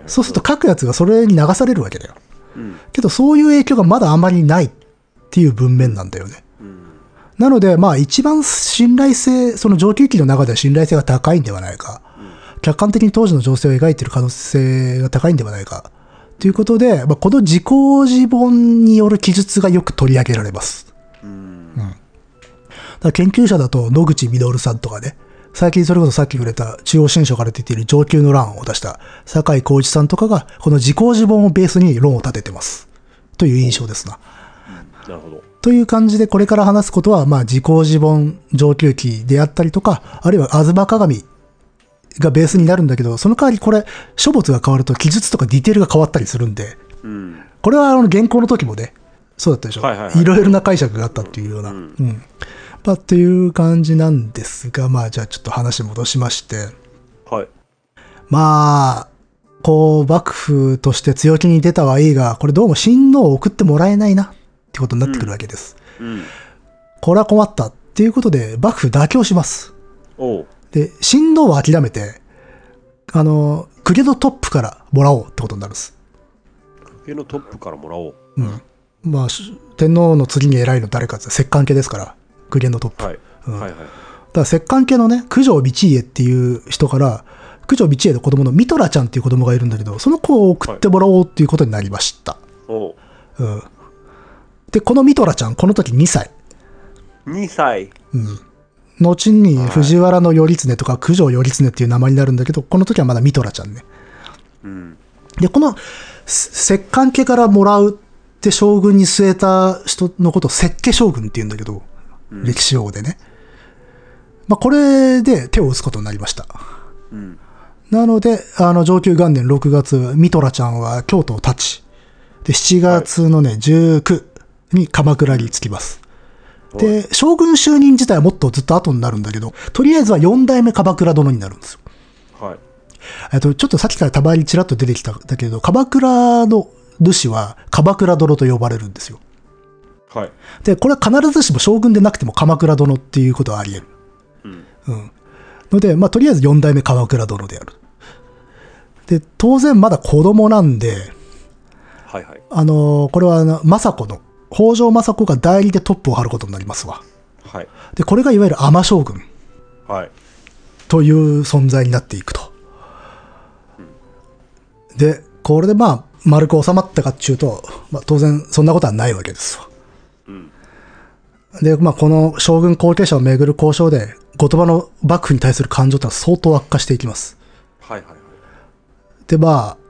そうすると書くやつがそれに流されるわけだよ。けどそういう影響がまだあまりないっていう文面なんだよね。なので、まあ一番信頼性、その上級期の中では信頼性が高いんではないか。客観的に当時の情勢を描いている可能性が高いんではないか。ということで、まあ、この時効時本による記述がよく取り上げられます。うんだ研究者だと野口実さんとかね、最近それこそさっき触れた中央新書から出ている上級の欄を出した酒井浩一さんとかが、この時効時本をベースに論を立ててます。という印象ですな。なるほどという感じで、これから話すことは、まあ、時効時本上級期であったりとか、あるいは吾妻鏡がベースになるんだけど、その代わりこれ、書物が変わると記述とかディテールが変わったりするんで、うんこれはあの原稿の時もね、そうだったでしょ。はいはいはいろいろな解釈があったっていうような。ううんん。まあ、っていう感じなんですが、まあ、じゃあちょっと話戻しまして、はいまあ、こう、幕府として強気に出たはいいが、これどうも親王を送ってもらえないなってことになってくるわけです。うんこれは困ったっていうことで、幕府妥協します。おうで、親王は諦めて、あの、公家のトップからもらおうってことになるんです。家のトップからもらおううん。まあ、し天皇の次に偉いの誰かって摂関家ですから、公家のトップ。はいうんはいはいだから摂関家のね、九条道家っていう人から、九条道家の子供のミトラちゃんっていう子供がいるんだけど、その子を送ってもらおうっていうことになりました。おううん。で、このミトラちゃん、この時2歳。2歳うん。後に藤原の頼経とか九条頼経っていう名前になるんだけど、この時はまだミトラちゃんね。うんで、このせ摂関家からもらうって将軍に据えた人のことを摂家将軍って言うんだけど、歴史用語でね。まあ、これで手を打つことになりました。うんなので、あの、上級元年6月、ミトラちゃんは京都を立ち、で、7月のね、19に鎌倉に着きます。で、将軍就任自体はもっとずっと後になるんだけど、とりあえずは4代目鎌倉殿になるんですよ。はいえっと、ちょっとさっきからたまにちらっと出てきたんだけど、鎌倉の主は鎌倉殿と呼ばれるんですよ。はいで、これは必ずしも将軍でなくても鎌倉殿っていうことはあり得る。うんうん。ので、まあ、とりあえず4代目鎌倉殿である。で、当然まだ子供なんで、はいはいあのーこれは政子の、北条政子が代理でトップを張ることになりますわ。はいで、これがいわゆる天将軍はいという存在になっていくと。で、これでまあ、丸く収まったかっていうと、まあ、当然そんなことはないわけですわ。うんで、まあ、この将軍後継者をめぐる交渉で、後鳥羽の幕府に対する感情とは相当悪化していきます。はいはいはいで、まあ、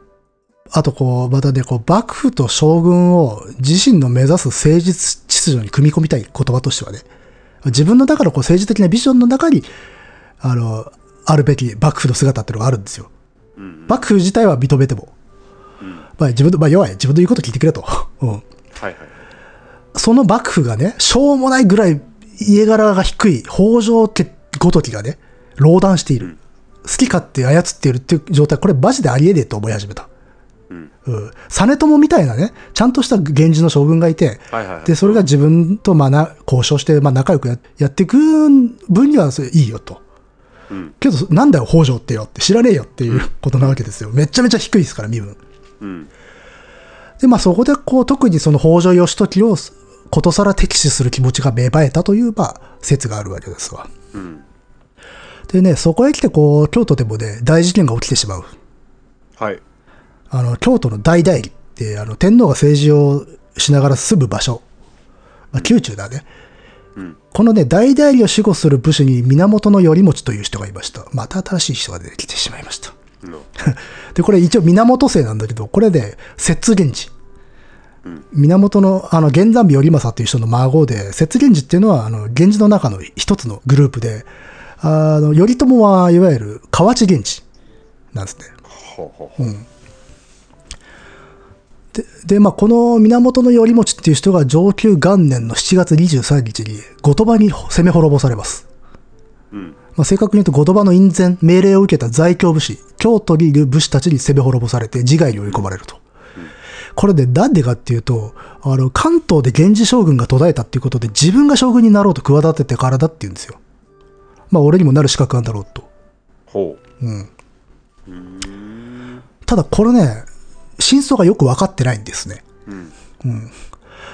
あとこう、またね、こう、幕府と将軍を自身の目指す政治秩序に組み込みたい言葉としてはね、自分の中のこう政治的なビジョンの中に、あの、あるべき幕府の姿っていうのがあるんですよ。うん幕府自体は認めても、うんまあ自分の、まあ弱い、自分の言うこと聞いてくれと。[LAUGHS] うん。はいはいその幕府がね、しょうもないぐらい家柄が低い北条家ごときがね、浪談している。好き勝手操っているっていう状態、これマジでありえねえと思い始めた。うんうん。実朝みたいなね、ちゃんとした源氏の将軍がいて、はいはいはいで、それが自分とまあな交渉して、まあ仲良くややっていく分にはそれいいよと。うんけど、なんだよ、北条ってよって知らねえよっていうことなわけですよ。めちゃめちゃ低いですから、身分。うんで、まあそこでこう、特にその北条義時をことさら敵視する気持ちが芽生えたという、まあ、説があるわけですわ。うんでね、そこへ来てこう、京都でもね、大事件が起きてしまう。はいあの、京都の大代理って、あの、天皇が政治をしながら住む場所。まあ、宮中だね。うんこのね、大代理を守護する武士に源頼持という人がいました。また新しい人が出てきてしまいました。の [LAUGHS] で、これ一応源姓なんだけど、これで、摂津源氏。うん源の、あの、源山美頼政っていう人の孫で、摂源氏っていうのは、あの、源氏の中の一つのグループで、あの、頼朝はいわゆる河内源氏なんですね。ほうほうほうで、でまあ、この源頼持っていう人が上級元年の7月23日に後鳥羽に攻め滅ぼされます。うんまあ、正確に言うと後鳥羽の院宣、命令を受けた在京武士、京都にいる武士たちに攻め滅ぼされて自害に追い込まれると。これでなんでかっていうと、あの、関東で源氏将軍が途絶えたっていうことで自分が将軍になろうと企ててからだって言うんですよ。まあ、俺にもなる資格なんだろうと。ほうん。うんただこれね、真相がよく分かってないんですね。うん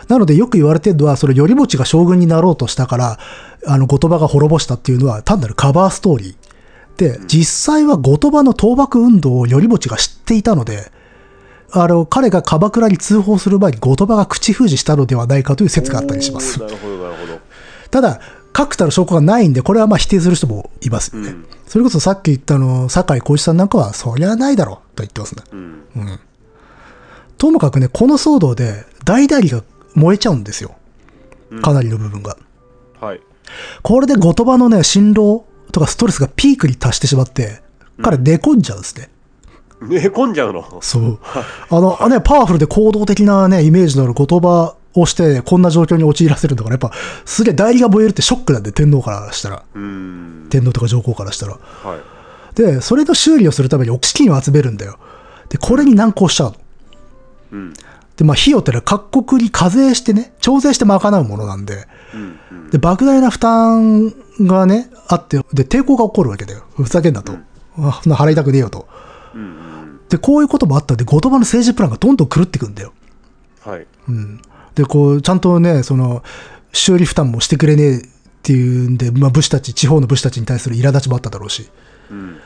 なのでよく言われてるのは、それ頼持が将軍になろうとしたから、あの、後鳥羽が滅ぼしたっていうのは単なるカバーストーリー。で、実際は後鳥羽の倒幕運動を頼持が知っていたので、あの、彼が鎌倉に通報する前に後鳥羽が口封じしたのではないかという説があったりしますなるほどなるほどただ、確たる証拠がないんで、これはまあ否定する人もいますよね。うんそれこそさっき言ったあの、酒井浩一さんなんかは、そりゃないだろうと言ってますね。うんともかくね、この騒動で大々が燃えちゃうんですよ。かなりの部分が。はいこれで後鳥羽のね、心労とかストレスがピークに達してしまって、彼寝込んじゃうんですね。寝込んじゃうの？そう。あの、ね、パワフルで行動的なね、イメージのある言葉をして、こんな状況に陥らせるんだから、やっぱ、すげえ代理が燃えるってショックなんで、天皇からしたら。うん天皇とか上皇からしたら。はいで、それの修理をするために資金を集めるんだよ。で、これに難航しちゃうの。うんで、まあ、費用ってのは各国に課税してね、徴税して賄うものなんで、うんうんで、莫大な負担がね、あって、で、抵抗が起こるわけだよ。ふざけんなと。あそんな払いたくねえよと。うんうんで、こういうこともあったんで、後鳥羽の政治プランがどんどん狂ってくんだよ。はいうん。で、こう、ちゃんとね、その、修理負担もしてくれねえっていうんで、まあ、武士たち、地方の武士たちに対する苛立ちもあっただろうし。うんで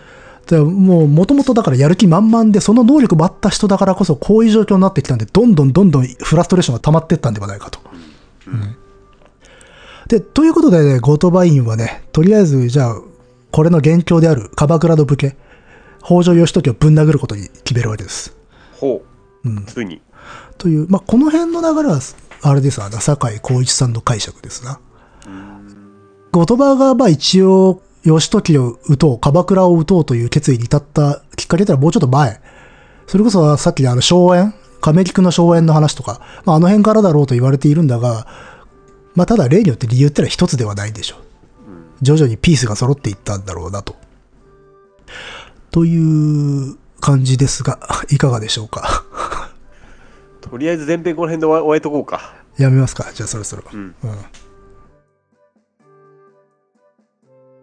もう、もともとだからやる気満々で、その能力もあった人だからこそ、こういう状況になってきたんで、どんどんどんどんフラストレーションが溜まっていったんではないかと。うんで、ということでね、後鳥羽院はね、とりあえず、じゃあ、これの元凶である鎌倉の武家、北条義時をぶん殴ることに決めるわけです。ほううん。ついにという、まあ、この辺の流れは、あれですわな、酒井光一さんの解釈ですな。後鳥羽が、まあ一応、義時を撃とう、鎌倉を撃とうという決意に至ったきっかけってのはもうちょっと前。それこそさっきのあの荘園、亀菊の荘園の話とか、まああの辺からだろうと言われているんだが、まあただ例によって理由ってのは一つではないんでしょう。徐々にピースが揃っていったんだろうなと。という感じですが、いかがでしょうか？[LAUGHS] とりあえず前編この辺で終わ終えとこうかやめますか？じゃあそろそろ。うんうん